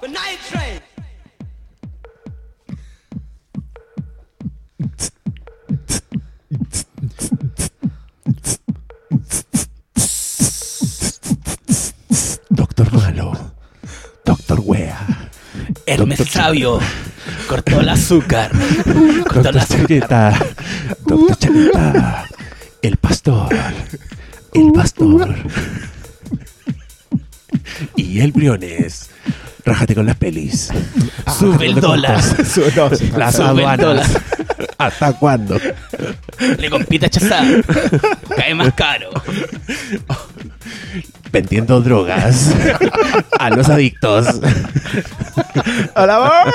Good night, train. Doctor Malo. Doctor Wea. Hermes Doctor Sabio cortó el azúcar. Cortó el Doctor azúcar. Chaqueta. Doctor Chaqueta. El pastor. El pastor. Y el Briones. Rájate con las pelis. Sube el dólar. No, las Sube el aduanas. dólar. ¿Hasta cuándo? Le compite a Chazá. Cae más caro. Vendiendo drogas a los adictos. ¡A la bar!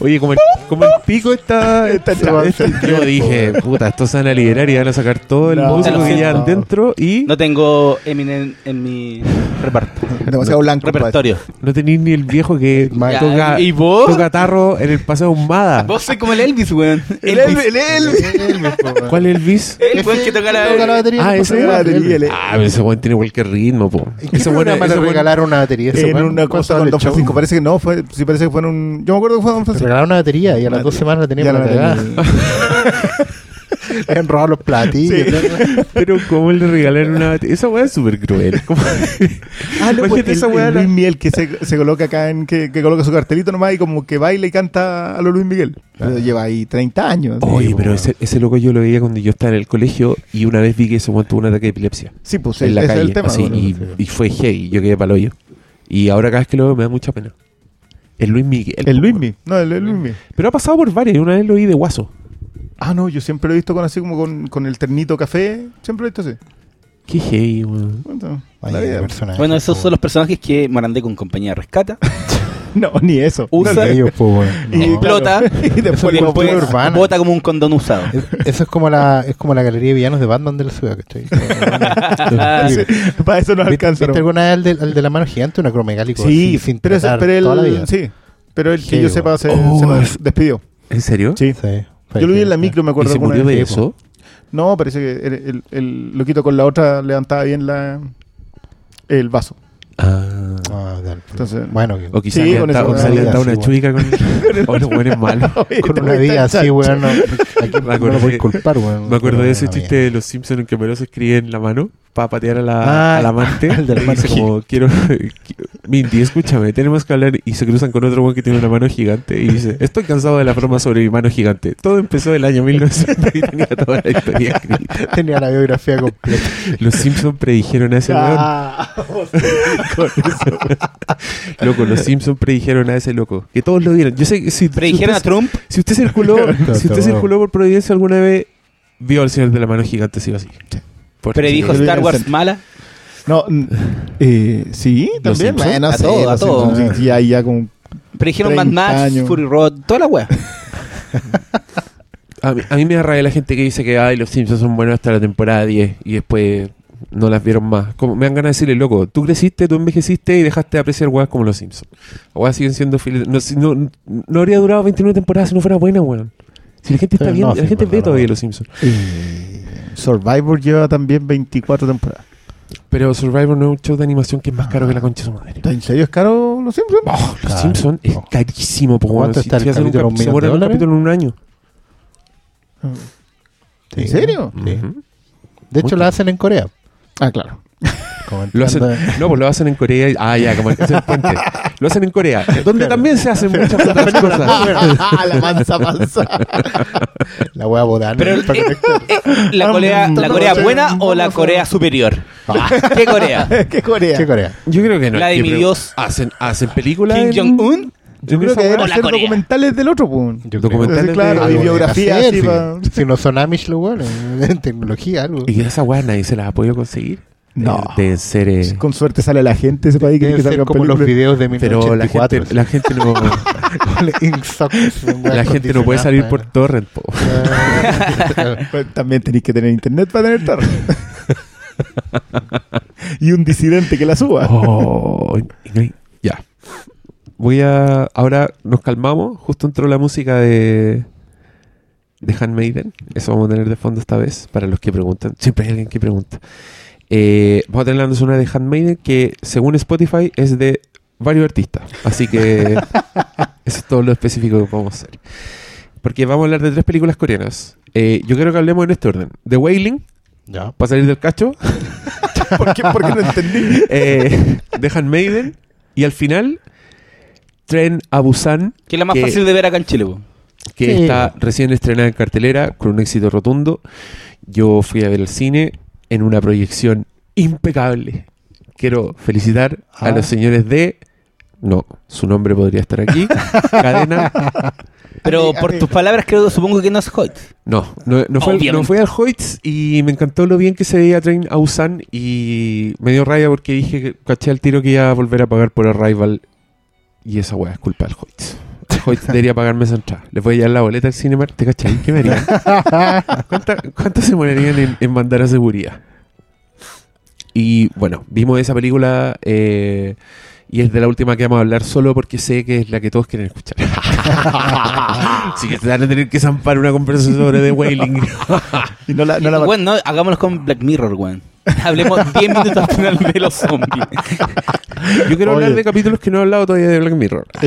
Oye, como el, como el pico está, está Yo dije, puta, estos se van a liderar y van a sacar todo el No, músico que llevan dentro y No tengo Eminem en mi reparto. Demasiado blanco. repertorio. no tenéis ni el viejo que Ya, toca, ¿y vos? toca tarro en el paseo Humada. Vos sois como el Elvis, weón. El Elvis, el Elvis. ¿Cuál Elvis? El weón que toca la, Toca la batería. Ah, ese la batería, Ah, pero ese buen tiene cualquier ritmo, po. ¿En qué Ese le buen- regalaron una batería? En weón? una cosa ¿Cuánto show? Parece que no, fue, sí parece que fue en un... Yo me acuerdo que fue Don Le Francisco. regalaron una batería y a las dos semanas la tenía Ya para no la cagada. Le habían robado los platillos. Pero ¿cómo le regalaron una batería? Esa weá es súper cruel. ¿Cómo? Ah, no, pues el, esa weá. Luis Miguel que se, se coloca acá en que, que coloca su cartelito nomás y como que baila y canta a lo Luis Miguel. Pero lleva ahí 30 años. Oye, Sí, pero ese, ese loco yo lo veía cuando yo estaba en el colegio y una vez vi que ese weón tuvo un ataque de epilepsia. Sí, pues en la es calle. el tema. así, bueno. y, y fue hey, yo quedé palo yo. Y ahora cada vez que lo veo me da mucha pena. El Luis Miguel. El Luis. Miguel. No, el, el Luis Miguel. Pero ha pasado por varias. y Una vez lo vi de guaso. Ah, no, yo siempre lo he visto con así como con, con el ternito café. Siempre lo he visto así. Qué hey, weón. Bueno, Vaya la vida. personaje, Bueno, esos son los personajes que Morandé con compañía rescata, No, ni eso. usa, ellos, weón. Y- No. explota y después y lo después urbana. bota como un condón usado. Es- Eso es como la es como la galería de villanos de Batman de la ciudad, ¿cachai? Sí, Para eso nos ¿Viste, alcanza. ¿viste ¿no? alguna vez el de, la mano gigante, un acromegálico Sí, así, sin pero, tratar pero él, toda la vida? sí, pero el que Sí, yo sepa se, Oh, se nos despidió. ¿En serio? Sí. Sí, Yo lo vi en la micro, me ¿Y acuerdo. se alguna murió vez. de eso? No, parece que el, el, el loquito con la otra levantaba bien la el vaso. Ah. Ah, dale. Entonces- bueno, que- O quizás Sí, le con han dado- Sí, una bueno. chuica con... o los buenos malos. con una vida así, weón, no, aquí no acordé- lo puedes culpar, weón. Me acuerdo de ese Una chiste de los Simpsons en que Melo se escribe en la mano para patear a la, Ah, a la amante. el de la y mano dice como, quiero... Mindy, escúchame, tenemos que hablar. Y se cruzan con otro weón que tiene una mano gigante. Y dice, estoy cansado de la broma sobre mi mano gigante. Todo empezó el año 1900 y tenía toda la historia escrita. Tenía la biografía completa. Los Simpsons predijeron a ese weón. Ah, Loco, los Simpsons predijeron a ese loco. Que todos lo vieron. Yo sé que si, Predijeron a si usted, Trump, si usted circuló, si usted circuló por Providencia alguna vez, vio al señor de la mano gigante, sí o sí. Porque predijo sí. Star Wars mala. no, eh, sí, también. Bueno, A todo, a todo. Sí, ya, ya con Predijeron Mad 30 Max, años. Fury Road, toda la wea. A mí, a mí me da rabia la gente que dice que ay, los Simpsons son buenos hasta la temporada 10 y después no las vieron más. Como, me dan ganas de decirle, loco, tú creciste, tú envejeciste y dejaste de apreciar weas como los Simpsons. Las weas siguen siendo fieles. No, si- no, no habría durado 29 temporadas si no fuera buena, weón. Si la gente está Sí, viendo, no, la sí, gente ve todavía los Simpsons. eh, Survivor lleva también 24 temporadas. Pero Survivor no es un show de animación que es más caro que la concha de su madre. ¿En serio es caro los Simpsons? Oh, los. Simpsons es carísimo, po, ¿Cuánto weón. está el hacen un capítulo? cap- ¿Un se mueren un capítulo en un año. ¿En serio? Sí. De hecho, Muy la hacen en Corea. Ah, claro. Lo hacen, no, pues lo hacen en Corea. y- Ah, ya, como el, es el puente. Lo hacen en Corea, donde también se hacen muchas otras cosas. la mansa mansa. La wea botana. Pero eh, eh, ¿la, Corea, ¿la Corea buena o la Corea superior? ¿Qué Corea? ¿Qué Corea? ¿Qué Corea? Yo creo que no. La de Yo mi Dios. Hacen, hacen películas. ¿Kim Jong-un? Yo en creo que deben hacer Corea. documentales del otro, pues. Yo Documentales claro, de- y Algo biografía deben así hacer, pa- sí. Si no son Amish, lo bueno, en tecnología, algo. Y esa weá nadie se las ha podido conseguir. No. Deben ser. eh, Con suerte sale la gente de ese país que, que ser salgan como los videos de pero la 1984. gente, la gente no. la gente no puede salir por torrent, po. Pues También tenéis que tener internet para tener torre. y un disidente que la suba. Oh, ya. Voy a. Ahora nos calmamos. Justo entró la música de. De Handmaiden. Eso vamos a tener de fondo esta vez. Para los que preguntan. Siempre hay alguien que pregunta. Eh, vamos a tener la banda sonora de Handmaiden. Que según Spotify es de varios artistas. Así que eso es todo lo específico que podemos hacer. Porque vamos a hablar de tres películas coreanas. Eh, yo quiero que hablemos en este orden. The Wailing, Ya. para salir del cacho. ¿Por qué, por qué no entendí? eh, The Handmaiden. Y al final, Tren a Busan, Que es la más Que- fácil de ver acá en Chile. po. que Sí. está recién estrenada en cartelera con un éxito rotundo. Yo fui a ver el cine en una proyección impecable. Quiero felicitar a Ah. los señores de... No, su nombre podría estar aquí. Cadena. Pero por tus palabras creo, supongo que no es Hoyt. No, no, no, fue, no fue al Hoyts y me encantó lo bien que se veía Train a Busan y me dio raya porque dije que caché al tiro que iba a volver a pagar por Arrival y esa weá es culpa del Hoyts. Hoyts debería pagarme esa entrada. Les voy a llevar la boleta al Cinemark, ¿te cachai? ¿Qué me harían? ¿Cuánta- ¿Cuánto se morerían en, en mandar a seguridad? Y bueno, vimos esa película eh, y es de la última que vamos a hablar solo porque sé que es la que todos quieren escuchar. Así que te van a tener que zampar una conversación sobre The Wailing. Y no la, no la bueno, no, hagámoslo con Black Mirror, weón. Hablemos 10 minutos al final de los zombies. Yo quiero Oye. hablar de capítulos que no he hablado todavía de Black Mirror. Ah,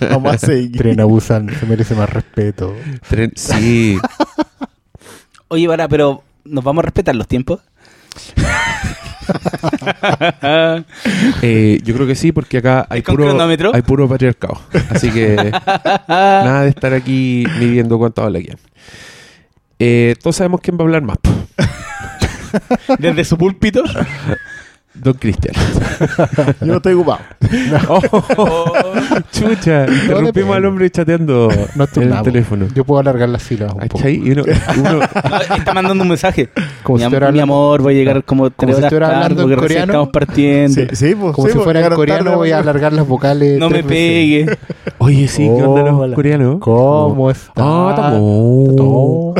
vamos a seguir. Tren abusan, se merece más respeto. Tren- Sí. Oye, para, pero ¿nos vamos a respetar los tiempos? Eh, yo creo que sí, porque acá hay ¿Es con puro, cronómetro? hay puro patriarcado. Así que nada de estar aquí midiendo cuánto habla quién. Eh, todos sabemos quién va a hablar más. Desde su púlpito. Don Cristian. Yo no estoy ocupado. Oh, chucha, interrumpimos al hombre chateando No en el teléfono. Yo puedo alargar las filas un poco. Uno- uno- No, está mandando un mensaje. Como mi, si am- estuviera mi hablando- amor, voy a llegar como tres Como si horas estuviera tarde hablando en porque recién coreano. estamos partiendo. Sí, sí, pues, Como sí, si fuera en coreano, tarde, voy a alargar las vocales. No me tres veces. pegue. Oye, sí, ¿qué onda los coreanos? ¿Cómo está? Ah. Tamo.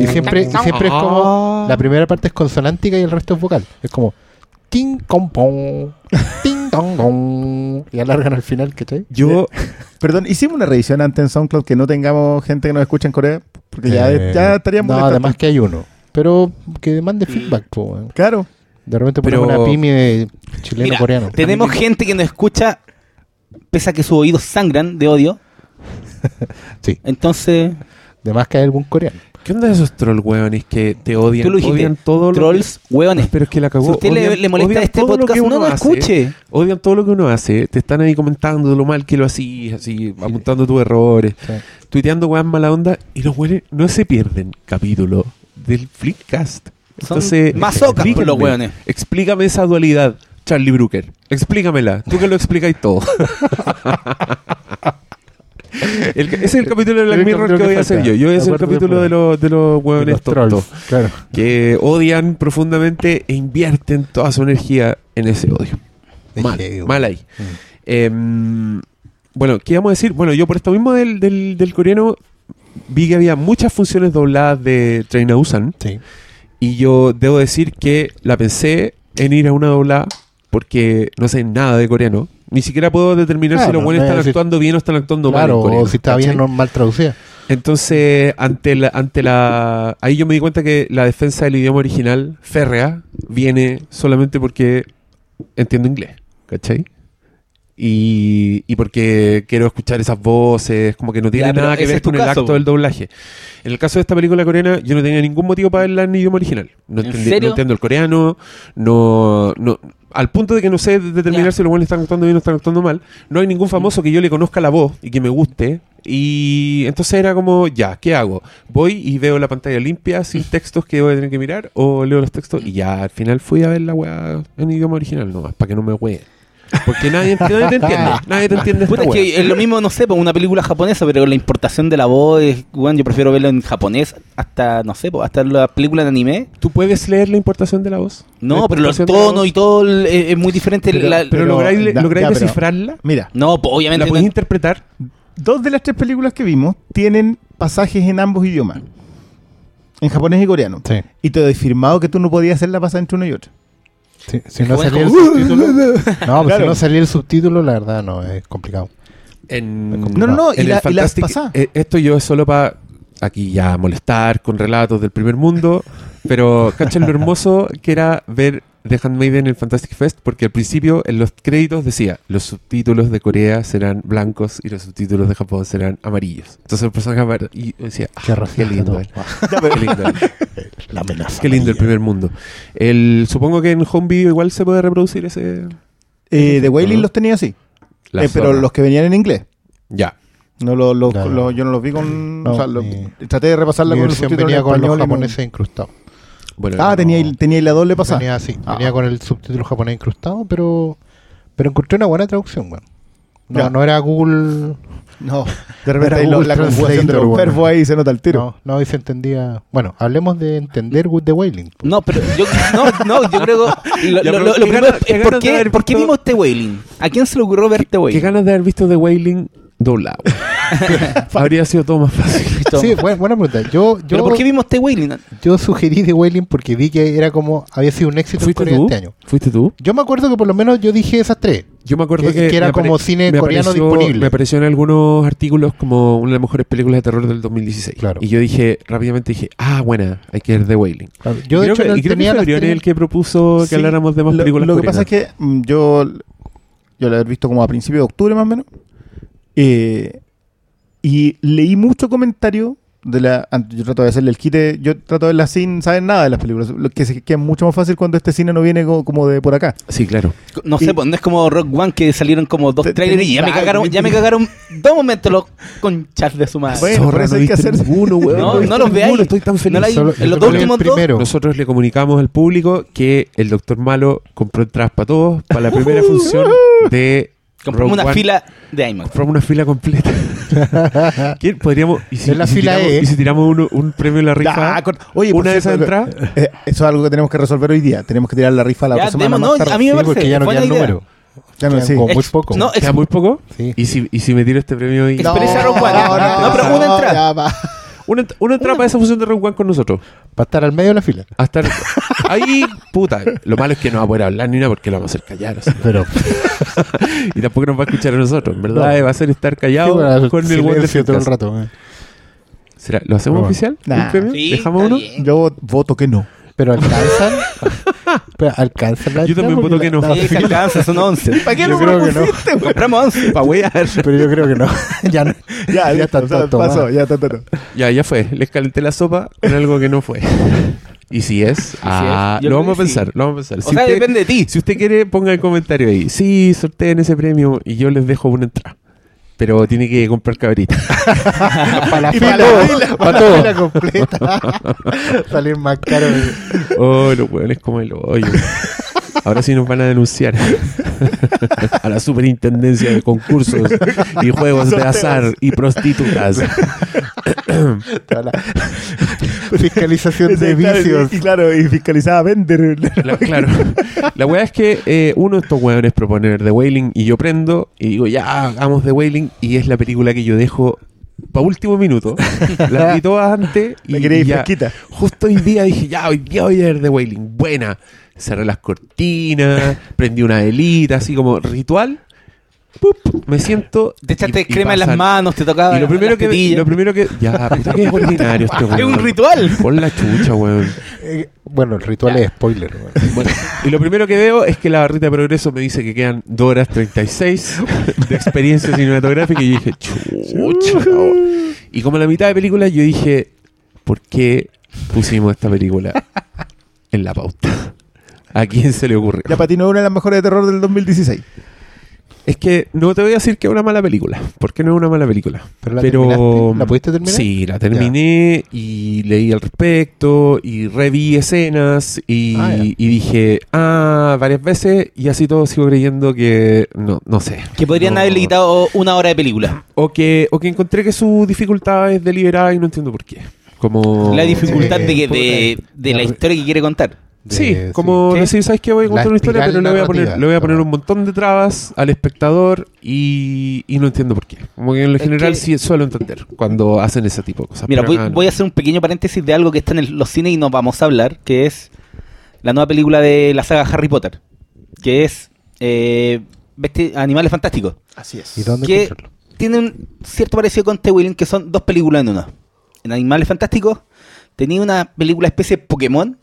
Y siempre, y siempre es como. La primera parte es consonántica y el resto es vocal. Es como. Ting, com, pong. Ting, tong, gong. Y alargan al final, ¿cachai? Yo, Perdón, hicimos una revisión antes en SoundCloud que no tengamos gente que nos escuche en Corea. Porque ya, Eh, ya estaríamos No, además que hay uno. Pero que mande feedback, po. Claro. De repente Pero- ponemos una pyme de Mira, chileno-coreano. tenemos gente que nos escucha, pese a que sus oídos sangran de odio. Sí. Entonces, De más que hay algún coreano. ¿Qué onda esos troll weones que te odian? tú lo dijiste. odian todo lo trolls, hueones. Pero es que la cagó. Si usted le, Odian- le molesta este podcast, no lo escuche. Odian todo lo que uno hace. Te están ahí comentando lo mal que lo hacís, así, apuntando tus errores, Sí. tuiteando weas mala onda. Y los weones no se pierden capítulo del Flickcast. Son Entonces, masocas, explíquenme, los weones. Explícame esa dualidad, Charlie Brooker. Explícamela. Tú que lo explicáis todo. El- ese es el capítulo de Black Mirror que que voy a hacer yo. Yo voy a hacer el capítulo de los, de los De hueones los tontos trolls. Claro. que odian profundamente e invierten toda su energía en ese odio. Mal, mal ahí. Mm. Em, bueno, ¿qué íbamos a decir? Bueno, yo por esto mismo del, del, del coreano vi que había muchas funciones dobladas de Train a Busan Sí. y yo debo decir que la pensé en ir a una doblada porque no sé nada de coreano. Ni siquiera puedo determinar si los buenos no están es decir- actuando bien o están actuando mal. Claro, o si está bien o mal traducida. Entonces, ante la, ante la. Ahí yo me di cuenta que la defensa del idioma original, férrea, viene solamente porque entiendo inglés, ¿cachai? Y, y porque quiero escuchar esas voces, como que no tiene Ya, nada que ver con el caso, acto del doblaje. En el caso de esta película coreana, yo no tenía ningún motivo para verla en idioma original. No, ¿En entendí- serio? no entiendo el coreano, no, no, al punto de que no sé determinar Ya. si los buenos están actuando bien o están actuando mal. No hay ningún famoso que yo le conozca la voz y que me guste. Y entonces era como, ya, ¿qué hago? ¿Voy y veo la pantalla limpia sin textos que voy a tener que mirar? ¿O leo los textos? Y ya, al final fui a ver la weá en idioma original nomás, para que no me ween. Porque nadie, nadie te entiende. Nadie te entiende Puta, es weá. que es lo mismo, no sé, pues una película japonesa, pero con la importación de la voz, es, weón, yo prefiero verlo en japonés hasta, no sé, pues, hasta la película de anime. ¿Tú puedes leer la importación de la voz? No, La pero los tonos y todo es, es muy diferente. Pero- la- Pero, Pero, lográis, da- lográis ya, pero- descifrarla. Mira, no, pues obviamente. ¿La podéis no- interpretar? dos de las tres películas que vimos tienen pasajes en ambos idiomas. En japonés y coreano. Sí. Y te doy firmado que tú no podías hacer la pasada entre uno y otro. Si no salía el subtítulo. No, pues Claro. si no salía el subtítulo, la verdad no, es complicado. En, No, no, no, en y, el la, y las Fantastic- pasadas. eh, esto yo es solo para aquí ya molestar con relatos del primer mundo, pero cachen lo hermoso que era ver The Handmaiden en el Fantastic Fest porque al principio en los créditos decía los subtítulos de Corea serán blancos y los subtítulos de Japón serán amarillos. Entonces el personaje y decía, ah, Qué lindo, eh. qué lindo, eh. La amenaza. Qué lindo el primer mundo. El, supongo que en home video igual se puede reproducir ese... Eh, de Wailing los tenía así. Eh, pero los que venían en inglés. Ya. No, lo- lo- No, no. lo- yo no los vi con. No, o sea, traté de repasarla con el versión subtítulo en venía con los japoneses incrustados. Bueno, Ah, no. tenía, tenía la doble pasada. Venía así, Ah. venía con el subtítulo japonés incrustado, pero pero encontré una buena traducción, weón. No, Ya. no era Google. No, de repente Era ahí la conjugación de los bueno. verbos ahí se nota el tiro. No, no, ahí se entendía. Bueno, hablemos de entender with the wailing. po. No, pero yo, no, no, yo creo que lo, qué primero ganas- es qué ¿por qué, por qué vimos The Wailing? ¿A quién se le ocurrió ver The Qué Wailing? ganas de haber visto The Wailing doblado. Habría sido todo más fácil. Sí, buena, buena pregunta. Yo, yo, ¿Pero por qué vimos The Wailing? yo sugerí The Wailing porque vi que era como había sido un éxito en ¿Fuiste Corea tú? este año. ¿Fuiste tú? Yo me acuerdo que por lo menos yo dije esas tres. Yo me acuerdo Que- que, que era como cine coreano apareció- disponible. Me apareció en algunos artículos como una de las mejores películas de terror del 2016. Claro. Y yo dije, rápidamente dije, ah, buena, hay que ver The Wailing. Yo de creo hecho que, no y creo que tenía tres- el que propuso que Sí, habláramos de más lo, películas lo que pasa es que mm, yo, yo la he visto como a principios de octubre más o menos. Eh, y leí mucho comentario de la. Yo trato de hacerle el quite. Yo trato de verla sin saber nada de las películas. Lo que, se- que es mucho más fácil cuando este cine no viene co- como, de por acá. Sí, claro. No Y- sé, pues no es como Rock One que salieron como dos trailers y ya me cagaron, ya me cagaron dos momentos los conchas de su madre. Bueno, Zorra, eso no hay que hacer- ninguno, weón. No, viste no los veáis. Estoy tan feliz. No la hay- Solo- en los dos últimos dos. Nosotros le comunicamos al público que el Doctor Malo compró entradas para todos para la primera función de Compramos Rogue una One. fila de IMAX. Compramos una fila completa. ¿Quién podríamos? ¿Y si, En la y si fila tiramos, E. ¿Y si tiramos uno- un premio en la rifa? Ya, con- oye, por una de esas cierto, entradas. eh, eso es algo que tenemos que resolver hoy día. Tenemos que tirar la rifa la Ya, semana. demos, más no, tarde. a mí me Sí, parece. porque ya no buena queda el idea. número. Ya no, Quedan sí. como muy Ex- poco. no, ¿Queda muy poco? Sí. ¿Y si, ¿Y si me tiro este premio y Experiencia Rogue One. no, No, pero una entrada. ya va. Una, ent- una entrada para esa función de Rogue One con nosotros? Va a estar al medio de la fila. Hasta ahí, puta. Lo malo es que no va a poder hablar ni nada porque lo vamos a hacer callar. así. Pero Y tampoco nos va a escuchar a nosotros. En verdad, No. va a ser estar callado Sí, bueno, con el buen de todo el rato. eh. ¿Será? ¿Lo hacemos Bueno. oficial? Nah. ¿Un premio? Sí, ¿Dejamos uno? bien. Yo voto que no. Pero alcanzan. pero alcanzan la Yo también voto que no. Sí, fila- alcanza, son 11. ¿Para qué Yo creo que no. Compramos 11. Pa' wear. Pero yo creo que no. ya no. Ya, Ya está o sea, todo pasó, ya está todo. Ya, ya fue. Les calenté la sopa con algo que no fue. Y si es, ah, es, lo vamos a que sí. pensar, lo vamos a pensar. O sea, usted, depende de ti. si usted quiere, ponga el comentario ahí. Sí, sorteen ese premio y yo les dejo una entrada. Pero tiene que comprar cabrita. Para la fila. para la fila, Para la fila completa. Salir más caro. Oh, los hueones como el hoyo. Ahora sí nos van a denunciar a la superintendencia de concursos y juegos de azar y prostitutas. La Fiscalización de vicios. Y, y claro, y fiscalizaba vender. La- claro. La weá es que eh, uno de estos weones propone The Wailing y yo prendo y digo, ya, hagamos The Wailing y es la película que yo dejo para último minuto. La vi todas antes y, ir ya, fresquita. justo hoy día dije, ya, hoy día voy a ver The Wailing. Buena. Cerré las cortinas, prendí una velita, así como ritual. Pup, me siento. Te echaste y- y crema en las manos, te tocaba Y lo primero las que. tetillas. Lo primero que. Ya, puta, que es ordinario este Es weón. un ritual. Pon la chucha, weón. Eh, Bueno, el ritual es spoiler. weón. Bueno, y lo primero que veo es que la barrita de progreso me dice que quedan 2 horas 36 de experiencia cinematográfica y yo dije, chucha. cabrón". Y como a la mitad de película yo dije, ¿por qué pusimos esta película en la pauta? ¿A quién se le ocurrió? Ya para ti no es una de las mejores de terror del 2016. Es que no te voy a decir que es una mala película, porque no es una mala película. ¿Pero la terminaste? ¿La pudiste terminar? Sí, la terminé y leí al respecto y reví escenas y, Ah, y dije, ah, varias veces y así todo sigo creyendo que, no, no sé. Que podrían No. haberle quitado una hora de película. O que, o que encontré que su dificultad es deliberada y no entiendo por qué. Como... La dificultad de, que- de, de la la- historia que quiere contar. Sí, como sí. decir, ¿sabes qué? Voy a contar una historia, pero le voy a poner, narrativa. le voy a poner Ah. un montón de trabas al espectador y, y no entiendo por qué. Como que en lo Es general que- sí suelo entender cuando hacen ese tipo de cosas. Mira, voy, no. voy a hacer un pequeño paréntesis de algo que está en el- los cines y nos vamos a hablar, que es la nueva película de la saga Harry Potter, que es eh, Animales Fantásticos. Así es. ¿Y dónde que tiene un cierto parecido con The Wailing, que son dos películas en una. En Animales Fantásticos tenía una película especie de Pokémon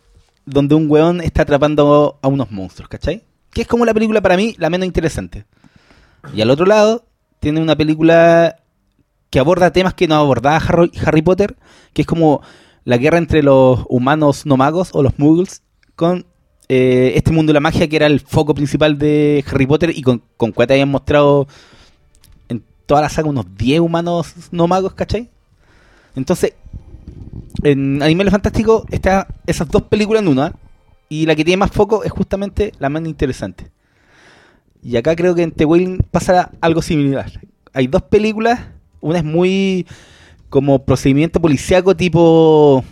donde un weón está atrapando a unos monstruos, ¿cachai? Que es como la película para mí la menos interesante. Y al otro lado, tiene una película que aborda temas que no abordaba Harry, Potter, que es como la guerra entre los humanos no magos o los muggles con eh, este mundo de la magia que era el foco principal de Harry Potter y con, con cuál te habían mostrado en toda la saga unos 10 humanos no magos, ¿cachai? Entonces, en Animales Fantásticos está esas dos películas en una y la que tiene más foco es justamente la más interesante. Y acá creo que en The Wailing pasa algo similar. Hay dos películas, una es muy como procedimiento policíaco tipo...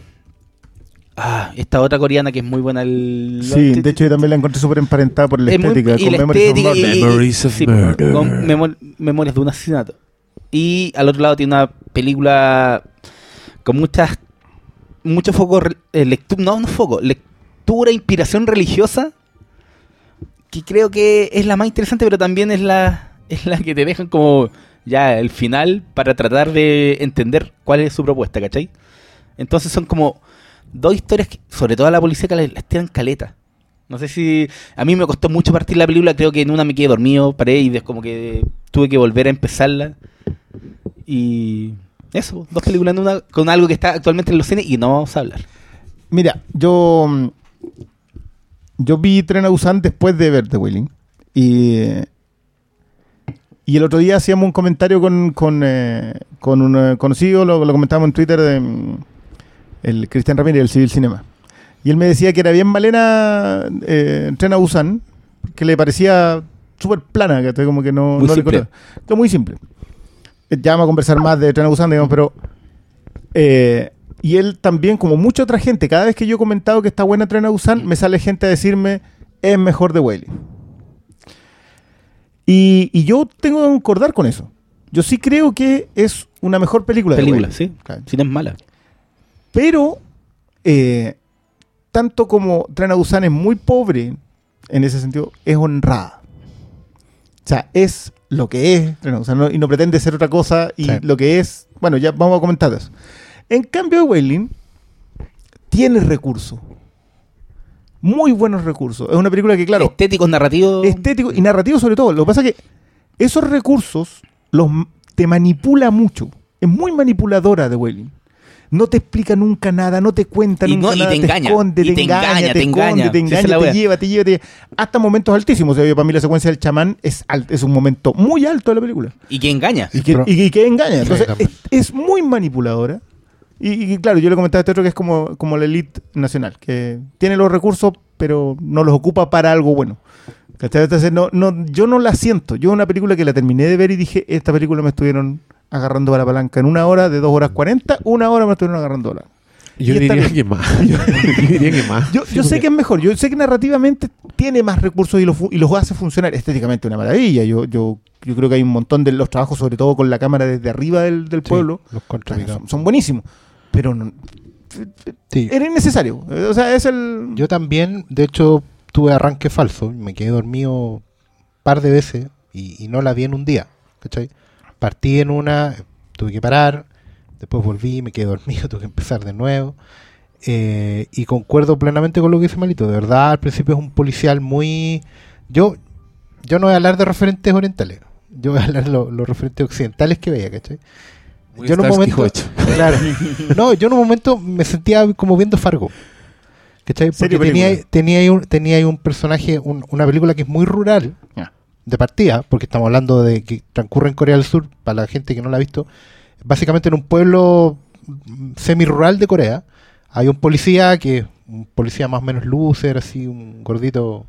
Ah, esta otra coreana que es muy buena. El, Sí, de hecho yo también la encontré súper emparentada por la es muy- estética. y con la Memories of estética Murder. y- Memories of sí, Murder. con memo- memorias de un asesinato. Y al otro lado tiene una película con muchas mucho foco lectura, no, no foco, lectura, inspiración religiosa que creo que es la más interesante, pero también es la es la que te dejan como ya el final para tratar de entender cuál es su propuesta, ¿cachai? Entonces son como dos historias que, sobre todo a la policía, que las, tiran caleta. No sé si. A mí me costó mucho partir la película. Creo que en una me quedé dormido, paré y como que tuve que volver a empezarla. Y. Eso, dos películas en una con algo que está actualmente en los cines y no vamos a hablar. Mira, yo yo vi Tren a Busan después de ver The Wailing y y el otro día hacíamos un comentario con, con, eh, con un eh, conocido, lo, lo comentábamos en Twitter, de, mm, el Cristian Ramírez del Civil Cinema. Y él me decía que era bien malena eh, Tren a Busan, que le parecía súper plana, que como que no, Muy no le simple. Claro, muy simple. Ya vamos a conversar más de Tren a Busan, digamos, pero eh, y él también, como mucha otra gente, cada vez que yo he comentado que está buena Tren a Busan, me sale gente a decirme es mejor de Wailing. Y, y yo tengo que concordar con eso. Yo sí creo que es una mejor película. de Película, Wailing. sí. Claro. Si no es mala. Pero, eh, tanto como Tren a Busan es muy pobre en ese sentido, es honrada. O sea, es lo que es Tren a Busan, no- y no pretende ser otra cosa. Y Sí. lo que es, bueno, ya vamos a comentar eso. En cambio, Wailing tiene recursos. Muy buenos recursos. Es una película que, claro, Estéticos, narrativos. estético y narrativo sobre todo. Lo que pasa es que esos recursos los te manipula mucho. Es muy manipuladora de Wailing. No te explica nunca nada, no te cuenta Y nunca no- y nada, te engaña, esconde, y te, te engaña, engaña, te te esconde, engaña. te engaña, te wea. lleva, te lleva, te lleva. Hasta momentos altísimos. O sea, para mí la secuencia del chamán es, al- es un momento muy alto de la película. Y que engaña. Y que, Pro- y que engaña. Entonces, es, es muy manipuladora. Y, y claro, yo le comentaba a este otro que es como, como la elite nacional, que tiene los recursos, pero no los ocupa para algo bueno. Entonces, no, no, yo no la siento. Yo una película que la terminé de ver y dije, esta película me estuvieron agarrando la palanca en una hora, de dos horas cuarenta, una hora me estuvieron agarrando la Yo diría que más. Yo, diría que más. Yo, yo sé que es mejor, yo sé que narrativamente tiene más recursos y los, fu- y los hace funcionar estéticamente una maravilla. Yo, yo, yo creo que hay un montón de los trabajos, sobre todo con la cámara desde arriba del, del Sí, pueblo, los contrapicados. son, son buenísimos. Pero no- Sí. era innecesario. O sea, es el. Yo también, de hecho, tuve arranque falso. Me quedé dormido un par de veces y, y no la vi en un día. ¿cachai? Partí en una, tuve que parar, después volví, me quedé dormido, tuve que empezar de nuevo. Eh, y concuerdo plenamente con lo que dice Malito. De verdad, al principio es un policial muy... Yo, yo no voy a hablar de referentes orientales. Yo voy a hablar de lo- los referentes occidentales que veía, ¿cachai? Muy yo en un momento, claro, no, yo en un momento me sentía como viendo Fargo. ¿Cachai? Porque tenía, tenía, ahí un, tenía ahí un personaje, un- una película que es muy rural. De partida, porque estamos hablando de que transcurre en Corea del Sur, para la gente que no la ha visto, básicamente en un pueblo semi-rural de Corea. Hay un policía que es un policía más o menos loser, así, un gordito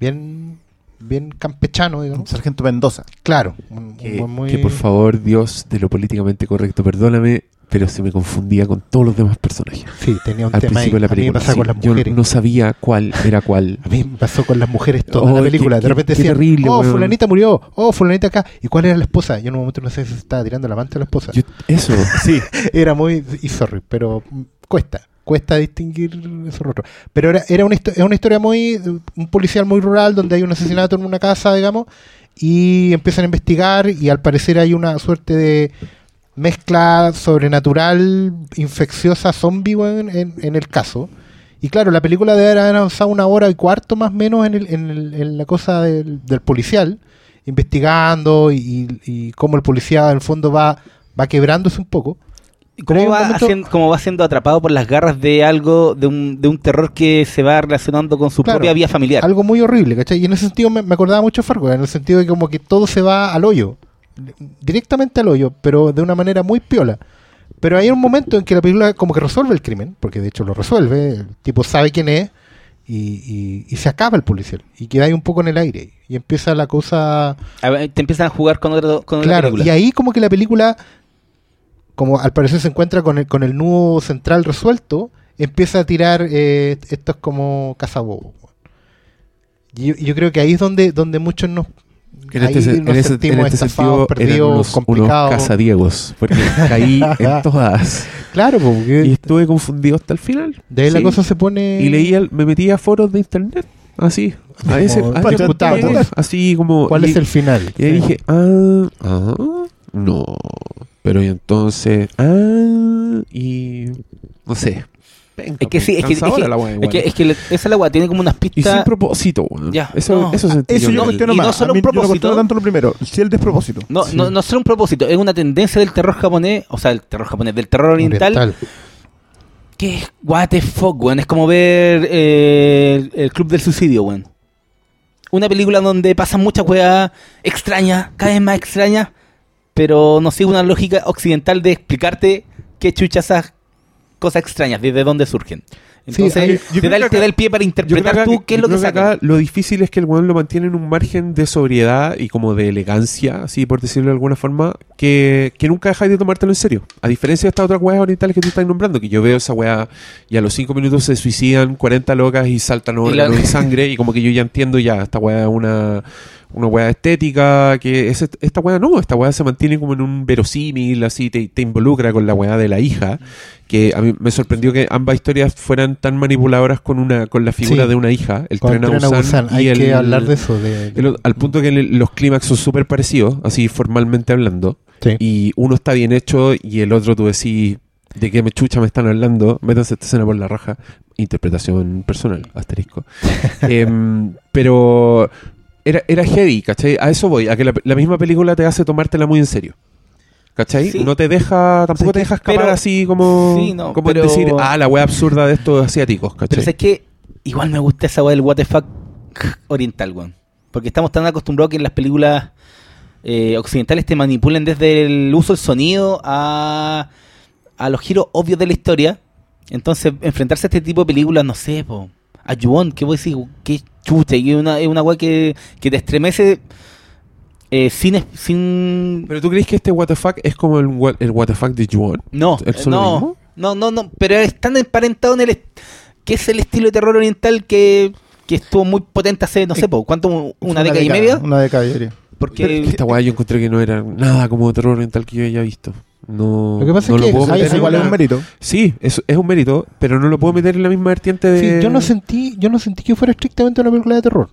bien bien campechano, digamos. Sargento Mendoza. Claro, un- Que, un muy- que por favor, Dios, de lo políticamente correcto, perdóname, pero se me confundía con todos los demás personajes. Sí, tenía un Al tema ahí. principio de la A mí me película. sí. con las Yo mujeres. no sabía cuál era cuál. A mí me pasó con las mujeres toda Oh, la película. qué- de repente qué decían, terrible, oh, fulanita murió, oh, fulanita acá. ¿Y cuál era la esposa? Yo en un momento no sé si se estaba tirando la amante a la esposa. Yo- eso. Sí. Era muy, y sorry, pero mm, cuesta, cuesta distinguir esos rostros. Pero era, era una, es una historia muy, un policial muy rural donde hay un asesinato en una casa, digamos, y empiezan a investigar y al parecer hay una suerte de mezcla sobrenatural, infecciosa, zombie, weón, en, en el caso. Y claro, la película debe haber avanzado una hora y cuarto más o menos en, el- en el- en la cosa del, del policial, investigando y, y cómo el policía en el fondo va, va quebrándose un poco. ¿Cómo va, momento- haciendo- cómo va siendo atrapado por las garras de algo, de un, de un terror que se va relacionando con su Claro, propia vía familiar? Algo muy horrible, ¿cachai? Y en ese sentido me, me acordaba mucho Fargo, en el sentido de como que todo se va al hoyo, directamente al hoyo, pero de una manera muy piola. Pero hay un momento en que la película como que resuelve el crimen, porque de hecho lo resuelve, el tipo sabe quién es y, y- y se acaba el policial y queda ahí un poco en el aire y empieza la cosa... A ver, te empiezan a jugar con, otro, con Claro, película. y ahí como que la película, como al parecer se encuentra con el, con el nudo central resuelto, empieza a tirar eh, estos como cazabobos. Y yo, creo que ahí es donde, donde muchos nos, en este, ahí se- nos en ese- sentimos en este estafados, sentido perdidos, unos, unos complicados. cazadiegos, porque caí en todas. Claro, porque Y estuve confundido hasta el final. de ahí la Sí. cosa se pone... Y leía, me metía a foros de internet, así. A ese, Como a ese punto, así como... ¿Cuál y- es el final? Y ahí dije, ah, ah, no. Pero y entonces, ah, y no sé. Es que sí, es que, es que- es que, es que le- esa la weá tiene como unas Y sin pistas. propósito, weón. Ya, Eso, no. eso sentí Eso yo no, cuestiono y no solo un no propósito. cuestiono tanto lo primero, sí el despropósito. No, Sí. no, no solo un propósito, es una tendencia del terror japonés, o sea, el terror japonés, del terror oriental, Oriental. que es what the fuck, weón. Es como ver eh, el, el Club del Suicidio, weón. Una película donde pasan muchas weas extrañas, cada vez más extrañas, pero no sigue una lógica occidental de explicarte qué chuchas cosas extrañas, desde dónde surgen. Entonces, yo te, da el, que te acá- da el pie para interpretar tú qué es lo que que acá lo difícil es que el weón lo mantiene en un margen de sobriedad y como de elegancia, así por decirlo de alguna forma, que, que nunca dejáis de tomártelo en serio. A diferencia de estas otras weas orientales que tú estás nombrando, que yo veo esa wea y a los 5 minutos se suicidan 40 locas y saltan órganos la- y sangre y como que yo ya entiendo ya, esta wea es una, una wea estética, que es, esta wea no, esta wea se mantiene como en un verosímil, así te, te involucra con la wea de la hija, que a mí me sorprendió que ambas historias fueran tan manipuladoras con una con la figura Sí. de una hija, el tren a Tren a Busan Hay el- que hablar de eso. De, el- al punto que el- los clímax son súper parecidos, así formalmente hablando, Sí. y uno está bien hecho y el otro tú decís, ¿de qué me chucha me están hablando? Métanse esta escena por la raja. Interpretación personal, asterisco. Em, pero era, era heavy, ¿cachai? A eso voy, a que la, la misma película te hace tomártela muy en serio. ¿Cachai? Sí. No te deja, tampoco te deja escapar pero- así como, Sí, no, como pero- decir, ah, la wea absurda de estos asiáticos, Pero ¿cachai? es que igual me gusta esa weá del what the fuck oriental, weón. Porque estamos tan acostumbrados que en las películas eh, occidentales te manipulen desde el uso del sonido a, a los giros obvios de la historia. Entonces, enfrentarse a este tipo de películas, no sé, po, a Yuon, ¿qué voy a decir? Qué chucha, y es una, es una weá que, que te estremece eh, sin, sin Pero tú crees que este fuck es como el, what- fuck de Juon? No, ¿Es eh, lo no, no, no, no, pero es tan emparentado en el que es el estilo de terror oriental que, que estuvo muy potente hace, no sé, ¿cuánto? ¿Una, década y media? Una década y media. Porque Esta weá yo encontré que no era nada como terror oriental que yo haya visto. No, Lo que pasa no es lo que puedo hay- meter igual es un mérito. Sí, es, es un mérito, pero no lo puedo meter en la misma vertiente de... Sí, yo no sentí, yo no sentí que fuera estrictamente una película de terror.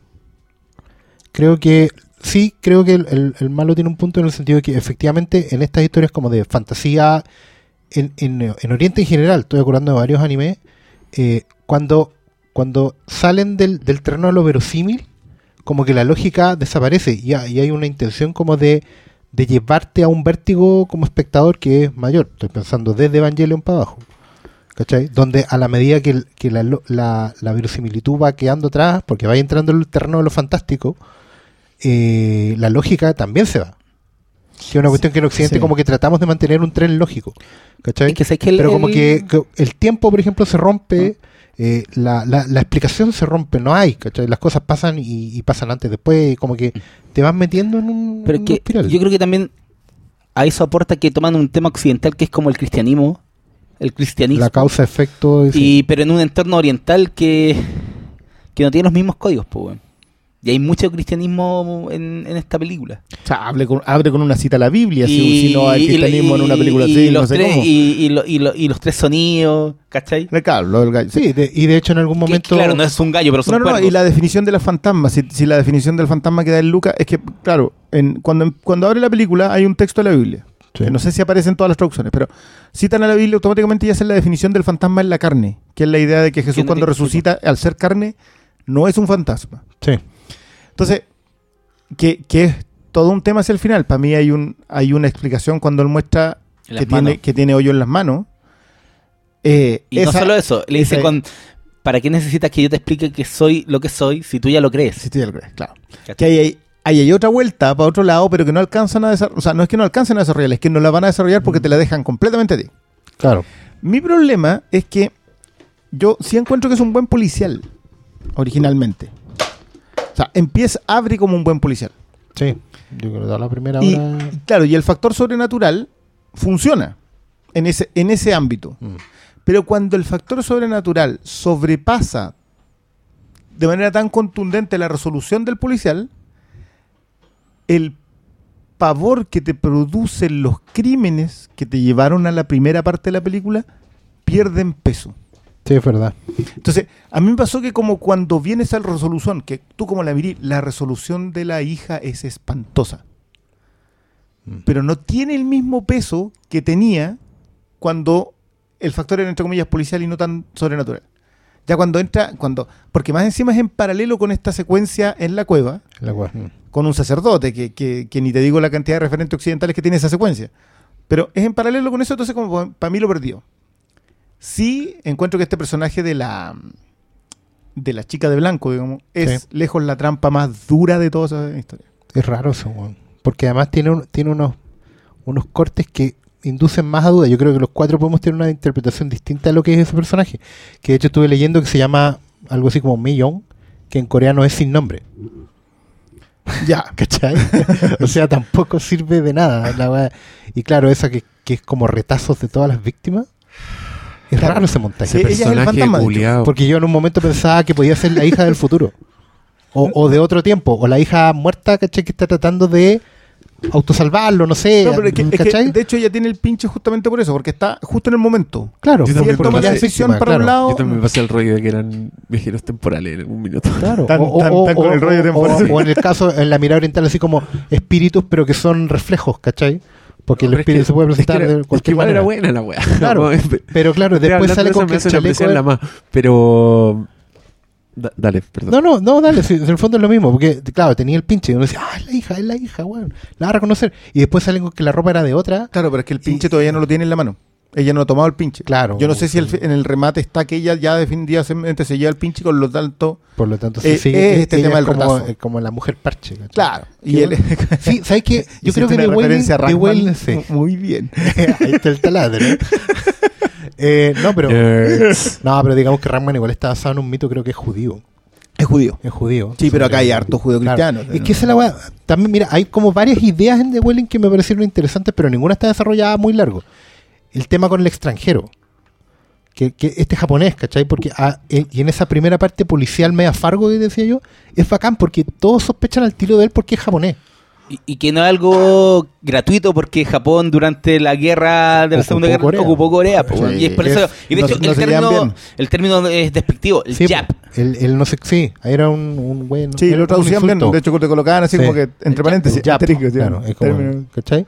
Creo que sí, creo que el, el- el malo tiene un punto en el sentido de que efectivamente en estas historias como de fantasía en, en- en Oriente en general, estoy acordando de varios animes, eh, cuando, cuando salen del, del terreno de lo verosímil, como que la lógica desaparece y hay una intención como de, de llevarte a un vértigo como espectador que es mayor. Estoy pensando desde Evangelion para abajo. ¿Cachai? Donde a la medida que, el- que la, la, la verosimilitud va quedando atrás, porque va entrando en el terreno de lo fantástico, eh, la lógica también se va. Que es una cuestión que en Occidente Sí. como que tratamos de mantener un tren lógico. ¿Cachai? Es que sé que el- Pero como el- que, que el tiempo, por ejemplo, se rompe, eh, la, la, la explicación se rompe, no hay, ¿cachai? Las cosas pasan y, y pasan antes, después, y como que te vas metiendo en un, pero en es una que espiral. yo creo que también a eso aporta que toman un tema occidental que es como el cristianismo, el cristianismo, la causa-efecto. sí. y, pero en un entorno oriental que, que no tiene los mismos códigos, pues. Y hay mucho cristianismo en, en esta película. O sea, abre con, abre con una cita a la Biblia, si, Y- si no hay y- cristianismo en una película y así, no los sé tres, cómo. Y, y lo- y lo- y los tres sonidos, ¿cachai? Claro, lo del gallo. Sí, de- y de hecho en algún Que, momento... claro, no es un gallo, pero son No, no, y la definición de la fantasma, si, si la definición del fantasma que da el Lucas, es que, claro, en, cuando, cuando abre la película hay un texto de la Biblia. Sí. no sé si aparece en todas las traducciones, pero citan a la Biblia automáticamente y hacen la definición del fantasma en la carne, que es la idea de que Jesús cuando resucita, al ser carne, no es un fantasma. Sí. Entonces, que, que es todo un tema hacia el final. Para mí hay un hay una explicación cuando él muestra que tiene, que tiene hoyo en las manos. Eh, Y no solo eso, le dice con... ¿Para qué necesitas que yo te explique que soy lo que soy si tú ya lo crees? Sí, sí, ya lo crees, claro. ¿Cachai? Que hay, hay, hay- hay otra vuelta para otro lado, pero que no alcanzan a desarrollar. O sea, no es que no alcancen a desarrollar, es que no la van a desarrollar porque te la dejan completamente a ti. Claro. Mi problema es que yo sí encuentro que es un buen policial, originalmente. O sea, empieza, abre como un buen policial. Sí. Yo creo que la primera Y, hora. y claro, y el factor sobrenatural funciona en ese, en ese ámbito. Mm. Pero cuando el factor sobrenatural sobrepasa de manera tan contundente la resolución del policial, el pavor que te producen los crímenes que te llevaron a la primera parte de la película pierden peso. Sí, es verdad. Entonces, a mí me pasó que como cuando viene esa resolución, que tú como la mirí, la resolución de la hija es espantosa. Mm. Pero no tiene el mismo peso que tenía cuando el factor era, entre comillas, policial y no tan sobrenatural. Ya cuando entra, cuando, porque más encima es en paralelo con esta secuencia en la cueva, La mm. con un sacerdote, que, que- que ni te digo la cantidad de referentes occidentales que tiene esa secuencia. Pero es en paralelo con eso, entonces como para mí lo perdió. Sí encuentro que este personaje de la de la chica de blanco, digamos, es Sí. lejos la trampa más dura de toda esa historia. Es raro eso. Porque además tiene, un- tiene unos, unos cortes que inducen más a duda. Yo creo que los cuatro podemos tener una interpretación distinta de lo que es ese personaje. Que de hecho estuve leyendo que se llama algo así como Millón, que en coreano es sin nombre. Ya. ¿Cachai? o sea, tampoco sirve de nada. la. Y claro, esa que, que es como retazos de todas las víctimas. Es Claro. raro ese montaje. Sí, ella es el Personaje fantasma, hecho. Porque yo en un momento pensaba que podía ser la hija del futuro. O, o de otro tiempo. O la hija muerta, ¿cachai? Que está tratando de autosalvarlo, no sé. No, pero es que, es que, de hecho ella tiene el pinche justamente por eso, porque está justo en el momento. claro, Yo también toma la víctima, para un claro. lado, Yo también me pasé el rollo de que eran viajeros temporales en algún minuto. Claro. Tan- o, tan- o- tan con el rollo o- temporal. o en el caso, en la mirada oriental, así como espíritus, pero que son reflejos, ¿cachai? Porque el Pero es espíritu que- se puede es que presentar era- de es que cualquier igual manera. era buena la weá. Claro. Pero claro, después sale con que el chaleco... apreciarla más. Pero... Da- dale, perdón. No, no, no, dale, si, en el fondo es lo mismo, porque claro, tenía el pinche, y uno decía, ah, es la hija, es la hija, weón, la va a reconocer. Y después salen con que la ropa era de otra, Claro, pero es que el pinche Y- todavía no lo tiene en la mano. Ella no ha tomado el pinche. Claro. Yo no sé si el- en el remate está que ella ya definitivamente se lleva el pinche con lo tanto. por lo tanto, Eh, sí, sí, es este tema del como, retazo. como la mujer parche. ¿cachai? Claro. Y él. Sí, ¿sabes qué? Yo creo que de Wayne, sí. Muy bien. Ahí está el taladro. ¿eh? No, pero no, pero digamos que Rackman igual está basado en un mito, creo que es judío. Es judío. Es judío. Sí, pero acá hay harto judío Claro. cristiano. Es que esa es la weá. También, mira, hay como varias ideas en The Welling que me parecieron interesantes, pero ninguna está desarrollada muy largo. El tema con el extranjero. Que, que este japonés, ¿cachai? Porque ah, eh, y en esa primera parte policial media fargo que decía yo, es bacán porque todos sospechan al tiro de él porque es japonés. Y, y que no es algo gratuito porque Japón durante la guerra de la Ocupó Segunda Guerra Corea. ocupó Corea. Sí, y es por eso. es- Y de no hecho, no el, término, el término es despectivo, el Sí, jap. Él, él no sé, sí, era un, un güey. no- Sí, era lo un traducían bien. De hecho, te colocaban así Sí. como que entre paréntesis. El jap, asterisco, sí, claro, es como. ¿cachai?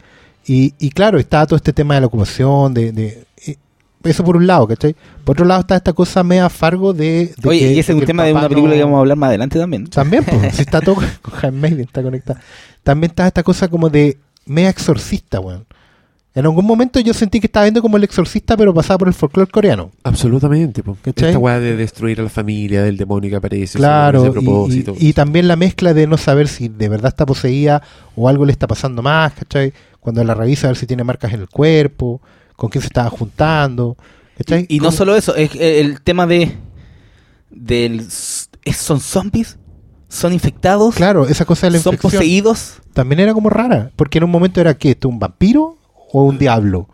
Y, y claro, está todo este tema de la ocupación, de, de eh, eso por un lado, ¿cachai? Por otro lado está esta cosa media fargo de... de Oye, que- y ese es un el tema de una película no- que vamos a hablar más adelante también. También, pues, si está todo con Jaime Maiden, está conectado. También está esta cosa como de media exorcista, weón. En algún momento yo sentí que estaba viendo como el exorcista, pero pasaba por el folclore coreano. Absolutamente. po. ¿Cachai? Esta weá de destruir a la familia, del demonio que aparece. Claro, ese y, propósito. y- y también la mezcla de no saber si de verdad está poseída o algo le está pasando más, ¿cachai? Cuando la revisa a ver si tiene marcas en el cuerpo, con quién se estaba juntando, ¿cachai? Y no solo eso, es eh, el tema de. del ¿Son zombies? ¿Son infectados? Claro, esa cosa de la ¿Son infección poseídos? también era como rara, porque en un momento era que un vampiro o un diablo,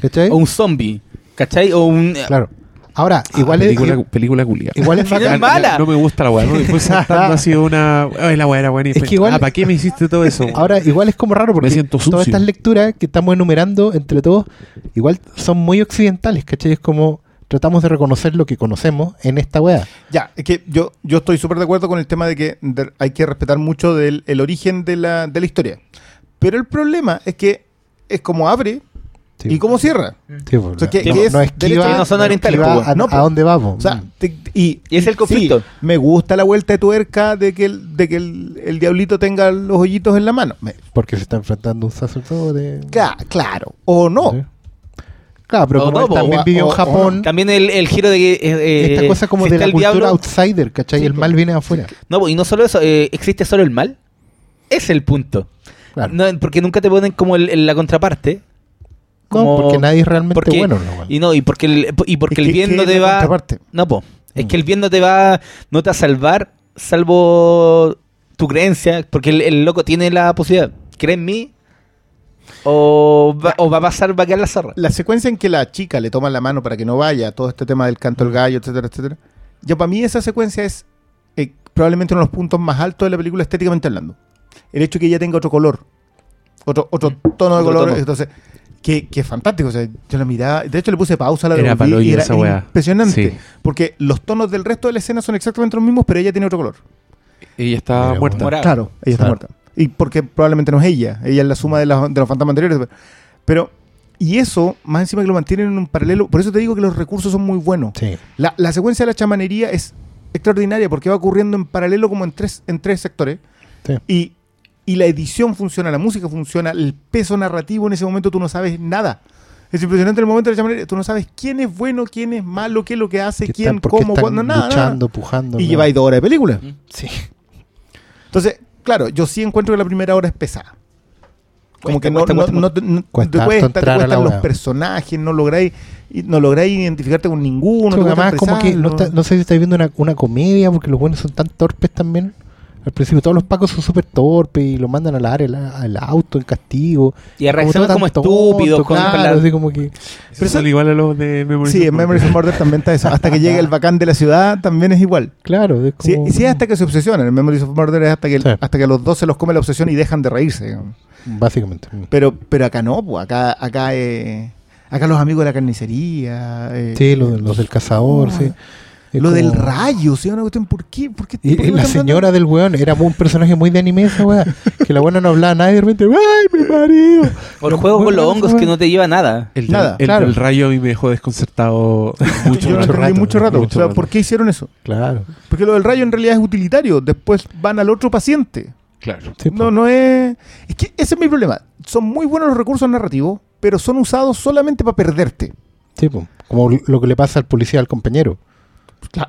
¿cachai? ¿O un zombie? ¿Cachai? O un. Claro. Ahora, Ah, igual es película, película culia. igual es bacán. mala. No me gusta la weá. ¿no? Después ha sido una. Ay, la weá era buena. y Es que igual- Ah, ¿para qué me hiciste todo eso? Ahora, igual es como raro porque siento todas estas lecturas que estamos enumerando entre todos, igual son muy occidentales, ¿cachai? Es como tratamos de reconocer lo que conocemos en esta wea. Ya, es que yo, yo estoy súper de acuerdo con el tema de que de- hay que respetar mucho del el origen de la, de la historia. Pero el problema es que es como abre Sí. y cómo cierra. Sí, pues, O sea, que- no, que es no esquiva, no son no orientales, esquiva a, no, a pues. dónde vamos. O sea, te- y, Y es el conflicto. sí, me gusta la vuelta de tuerca de que el, de que el, el diablito tenga los hoyitos en la mano. Me- porque se está enfrentando un sacerdote. Cla- claro. O no. Sí. Claro, pero como no, él po, también o- vivió en Japón, También el, el giro de que. eh, eh, esta cosa como si de la cultura diablo- outsider, ¿cachai? Sí, el mal viene afuera. No, y no solo eso, eh, existe solo el mal. Es el punto. Claro. No, porque nunca te ponen como el- el- la contraparte. No, porque nadie es realmente porque- bueno. Y no, y porque el, y porque el que- bien no te va. No, po. Es Mm. que el bien no te va. No te va a salvar, salvo tu creencia. Porque el, el loco tiene la posibilidad. ¿Cree en mí? O va, o va a pasar, va a quedar la zorra. La secuencia en que la chica le toma la mano para que no vaya, todo este tema del canto del gallo, etcétera, etcétera. Ya para mí esa secuencia es eh, probablemente uno de los puntos más altos de la película estéticamente hablando. El hecho que ella tenga otro color, otro, otro tono de Otro color, tono. entonces, que, que es fantástico. O sea, yo la miraba, de hecho le puse pausa, la Era devolví paloyo y era esa weá. impresionante. Sí. Porque los tonos del resto de la escena son exactamente los mismos, pero ella tiene otro color. Ella está Mira, muerta. Morado. Claro, ella está Claro. muerta. Y porque probablemente no es ella, ella es la suma de, las- de los fantasmas anteriores. Pero, y eso, más encima que lo mantienen en un paralelo, por eso te digo que los recursos son muy buenos. Sí. La, la secuencia de la chamanería es extraordinaria porque va ocurriendo en paralelo como en tres, en tres sectores. Sí. Y, y la edición funciona, la música funciona, el peso narrativo en ese momento tú no sabes nada. Es impresionante el momento de la chamanería, tú no sabes quién es bueno, quién es malo, qué es lo que hace, Que quién, están- cómo, cuándo, nada, nada. luchando, pujando. Y ¿no? lleváis dos horas de película. Sí. Entonces, claro, yo sí encuentro que la primera hora es pesada. Como Cuesta, que no, cuesta, no- cuesta, no te, Cuesta te te entrar a la cuestan los personajes, no lográis, y no lográis identificarte con ninguno. Además como que no, está- no sé si estáis viendo una, una comedia porque los buenos son tan torpes también. Al principio todos los pacos son súper torpes y lo mandan al área, al, al auto, el castigo. Y reaccionan como tonto, estúpidos. claro, la- así como que... Pero son igual a los de Memories Sí, en. Memories of Murder también está eso. Hasta que llegue el bacán de la ciudad también es igual. Claro, es Sí, como... sí, hasta que se obsesionan. En Memories of Murder es hasta que, Sí. hasta que a los dos se los come la obsesión y dejan de reírse. digamos. Básicamente. Pero, pero acá no, pues acá, acá, eh, acá los amigos de la carnicería. eh, Sí, los, los del cazador, Ah. sí. Es Lo del rayo, ¿sí? Una cuestión, ¿por qué? ¿Por qué, Y, por qué la señora del weón era un personaje muy de anime esa weá. Que la buena no hablaba nada y de repente, ¡ay, mi marido! O el juego con los hongos que no te lleva a nada. El, Nada, el claro. rayo a mí me dejó desconcertado mucho, Yo rato, mucho rato. mucho o sea, rato. ¿por qué hicieron eso? Claro. Porque lo del rayo en realidad es utilitario. Después van al otro paciente. Claro. Sí, No, no es. Es que ese es mi problema. Son muy buenos los recursos narrativos, pero son usados solamente para perderte. Sí, como lo que le pasa al policía al compañero.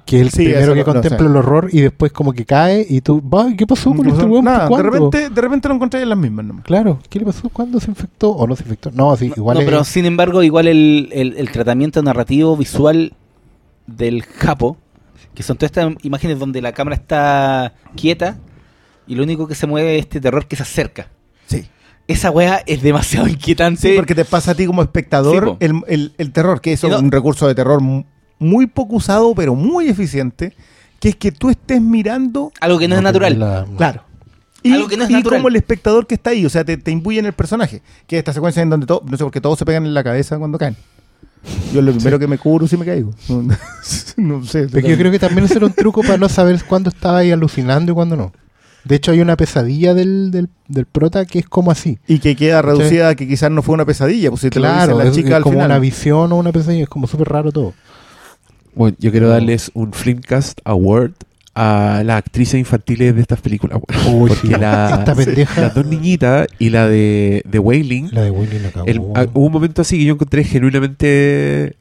Que es el Sí, primero que lo- lo contempla el horror y después como que cae y tú, "Ay, ¿qué pasó con No este weón? nada, de ¿Cuándo?" repente, de repente lo encontré en las mismas nomás. Claro, ¿qué le pasó? ¿Cuándo se infectó? ¿O no se infectó? No, sí, igual no, es- pero sin embargo, igual el, el- el tratamiento narrativo visual del Japo, que son todas estas imágenes donde la cámara está quieta y lo único que se mueve es este terror que se acerca. Sí. Esa wea es demasiado inquietante. Sí, porque te pasa a ti como Sí, espectador po. el, el- el terror, que no- es un recurso de terror muy poco usado, pero muy eficiente, que es que tú estés mirando Algo que no, es natural. la- Claro. Y, Algo que no es y natural. como el espectador que está ahí, o sea, te, te imbuye en el personaje. Que es esta secuencia en donde todo, no sé por qué todos se pegan en la cabeza cuando caen. Yo lo primero que me cubro si me caigo. No, no sé. Porque yo creo que también ese era un truco para no saber cuándo estaba ahí alucinando y cuándo no. De hecho, hay una pesadilla del, del, del prota que es como así. Y que queda reducida a que quizás no fue una pesadilla, pues si te lo Claro, dice la es, chica es al como final. una visión o una pesadilla, es como súper raro todo. Bueno, yo quiero darles un Filmcast Award a las actrices infantiles de estas películas. Uy, Porque sí. la- Esta pendeja, las dos niñitas y la de, de Wailing, la de ah, hubo un momento así que yo encontré genuinamente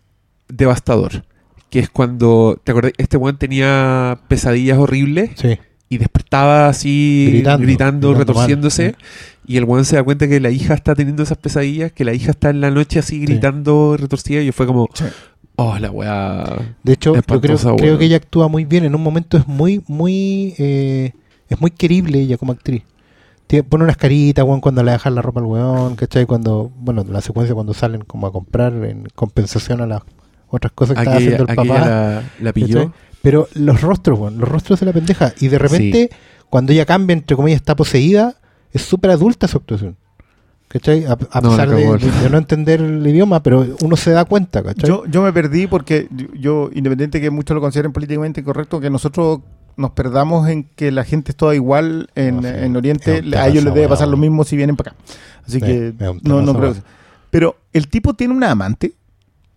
devastador. Que es cuando, ¿te acordás? Este weón tenía pesadillas horribles Sí, y despertaba así Gritando, gritando, gritando retorciéndose. mal, Y el weón se da cuenta que la hija está teniendo esas pesadillas, que la hija está en la noche así gritando, retorcida. Y fue como. Oh, la weá. De hecho, yo creo, creo que ella actúa muy bien. En un momento es muy, muy, eh, es muy querible ella como actriz. Tiene- pone unas caritas, weón, cuando le dejan la ropa al weón, ¿cachai? Cuando, bueno, la secuencia cuando salen como a comprar en compensación a las otras cosas que estaba haciendo el papá. la, la pilló. ¿cachai? Pero los rostros, weón, los rostros de la pendeja. Y de repente, cuando ella cambia, entre comillas, está poseída, es súper adulta su actuación. ¿Cachai? A, a No, pesar de, no entender el idioma, pero uno se da cuenta, ¿cachai? Yo, yo me perdí porque yo- independiente que muchos lo consideren políticamente incorrecto, que nosotros nos perdamos en que la gente es toda igual en, No, sí. en Oriente, a ellos les debe pasar lo mismo si vienen para acá. Así Sí, que no, no creo Pero el tipo tiene una amante,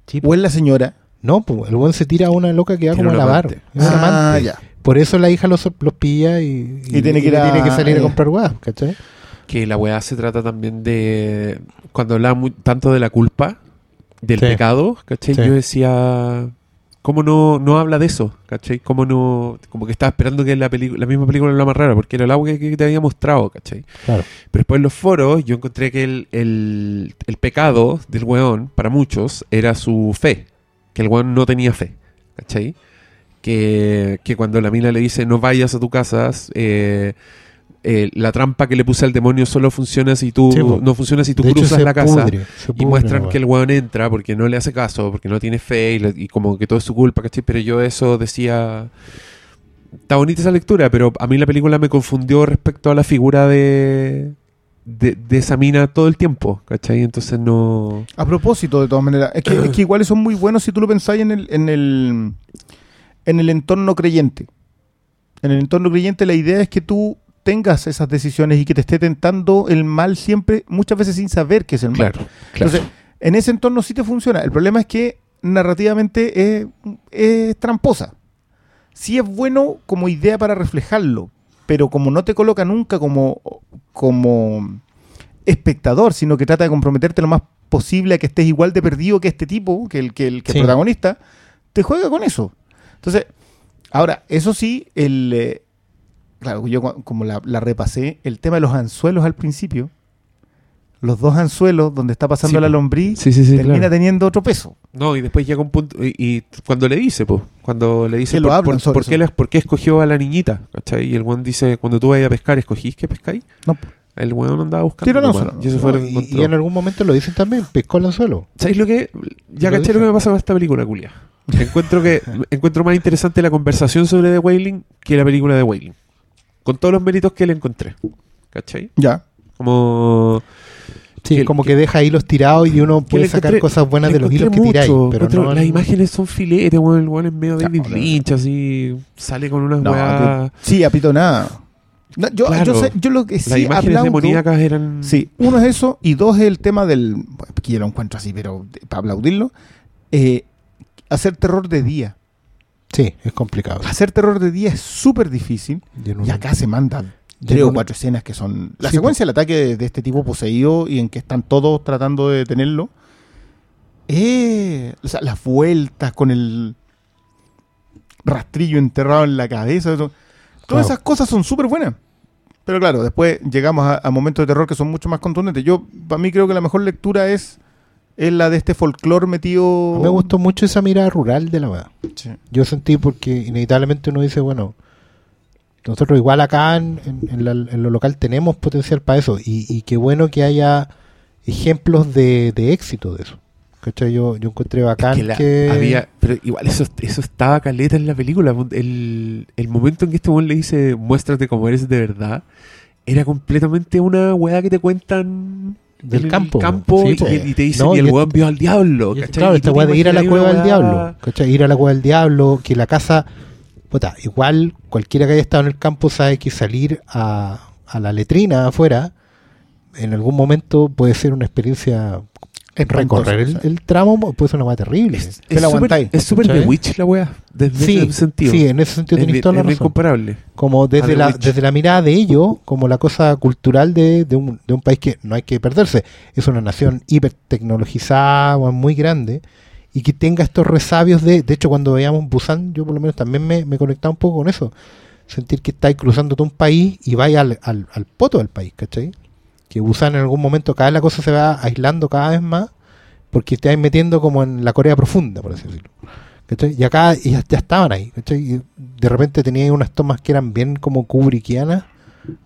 Sí, o es la señora. No, pues el buen se tira a una loca que va como a lavar. amante. Es un Ah, amante. ya. Por eso la hija los, los pilla y, Y tiene que ir a- tiene que salir a eh. comprar weas, ¿cachai? Que la weá se trata también de. Cuando hablaba tanto de la culpa, del Sí. pecado, ¿cachai? Sí. Yo decía. ¿Cómo no, no habla de eso? ¿Cachai? ¿Cómo no.? Como que estaba esperando que la, la misma película lo amarrara, porque era el agua que, que te había mostrado, ¿cachai? Claro. Pero después en los foros yo encontré que el, el, el pecado del weón, para muchos, era su fe. Que el weón no tenía fe. ¿Cachai? Que, que cuando la mina le dice no vayas a tu casa, eh, eh, la trampa que le puse al demonio solo funciona si tú Sí, no funciona si tú De cruzas la casa. pudre, Y muestran que el weón entra porque no le hace caso, porque no tiene fe y, le- y como que todo es su culpa, ¿cachai? Pero yo eso decía... Está bonita esa lectura, pero a mí la película me confundió respecto a la figura de, de, de esa mina todo el tiempo, ¿cachai? Entonces no... A propósito, de todas maneras, es que, es que igual son muy buenos si tú lo pensáis en el, en el en el entorno creyente. En el entorno creyente la idea es que tú tengas esas decisiones y que te esté tentando el mal siempre, muchas veces sin saber que es el mal. Claro, claro. Entonces, en ese entorno sí te funciona. El problema es que narrativamente es, es tramposa. Sí es bueno como idea para reflejarlo, pero como no te coloca nunca como, como espectador, sino que trata de comprometerte lo más posible a que estés igual de perdido que este tipo, que el, que el, que el protagonista, te juega con eso. Entonces, ahora, eso sí, el... claro, yo como la, la repasé, el tema de los anzuelos al principio, los dos anzuelos donde está pasando Sí, la lombriz, Sí, sí, sí, termina claro. teniendo otro peso. No, y después llega un punto... Y, y cuando le dice, pues, cuando le dice Que lo por, por- por qué, la- por qué escogió a la niñita, ¿cachai? Y el weón dice, cuando tú vayas a pescar, ¿escogís que pescáis? No. El weón andaba buscando. Anzuelo. y eso fue y, en algún momento lo dicen también, pescó el anzuelo. ¿Sabéis lo que? Ya caché lo que me pasa con esta película, culia. Encuentro que encuentro más interesante la conversación sobre The Wailing que la película de Wailing. Con todos los méritos que le encontré. ¿Cachai? Ya. Como. Sí, Que- como que- que, deja hilos tirados y uno puede sacar encontré- cosas buenas de los hilos que tiráis. Pero no las en- imágenes son filetes, weón. El weón en medio de David no. Lynch, así. Sale con unas No, weas. sí, apito nada. No, yo, Claro. yo, sé- yo lo que Las sí imágenes aplaudo- demoníacas eran. Sí, uno es eso, y dos es el tema del. Bueno, que yo lo encuentro así, pero de- para aplaudirlo. eh, hacer terror de día. Sí, es complicado. Hacer terror de día es súper difícil. Y acá se mandan tres o cuatro escenas que son. La Sí, secuencia del ataque de, de este tipo poseído y en que están todos tratando de detenerlo. Eh, o sea, las vueltas con el rastrillo enterrado en la cabeza. eso- Todas Claro. esas cosas son súper buenas. Pero claro, después llegamos a, a momentos de terror que son mucho más contundentes. Yo, para mí, creo que la mejor lectura es, es la de este folclore metido. Me gustó mucho esa mirada rural de la weá. Sí. Yo sentí porque inevitablemente uno dice, bueno, nosotros igual acá en, en- en la- en lo local tenemos potencial para eso. Y, y qué bueno que haya ejemplos de, de éxito de eso. ¿Cachai? Yo, yo encontré bacán que que... la- había, pero igual eso, eso estaba caleta en la película. El, el momento en que este weón le dice muéstrate como eres de verdad, era completamente una weá que te cuentan Del el campo. campo Sí, y, te dicen No, y el weón vio al diablo. ¿cachai? claro, esta weá de ir a la cueva del diablo. ¿cachai? Ir a la cueva del diablo, que la casa. Puta, igual cualquiera que haya estado en el campo sabe que salir a, a la letrina afuera en algún momento puede ser una experiencia. Recorrer el, el tramo puede ser una weá terrible. Es la súper- de Witch la weá. Desde sí, ese sentido. sí, en ese sentido tenéis toda la razón. como desde la, Witch. desde la mirada de ellos, como la cosa cultural de, de un, de un país que no hay que perderse. Es una nación hiper tecnologizada, weón, muy grande, y que tenga estos resabios de. De hecho, cuando veíamos Busan, yo por lo menos también me, me conectaba un poco con eso. Sentir que estáis cruzando todo un país y vais al, al, al poto del país, ¿cachai? Que Busan en algún momento, cada vez la cosa se va aislando cada vez más, porque estáis metiendo como en la Corea profunda, por así decirlo. ¿cachai? Y acá y ya, ya estaban ahí. ¿cachai? Y de repente tenía unas tomas que eran bien como kubrickianas,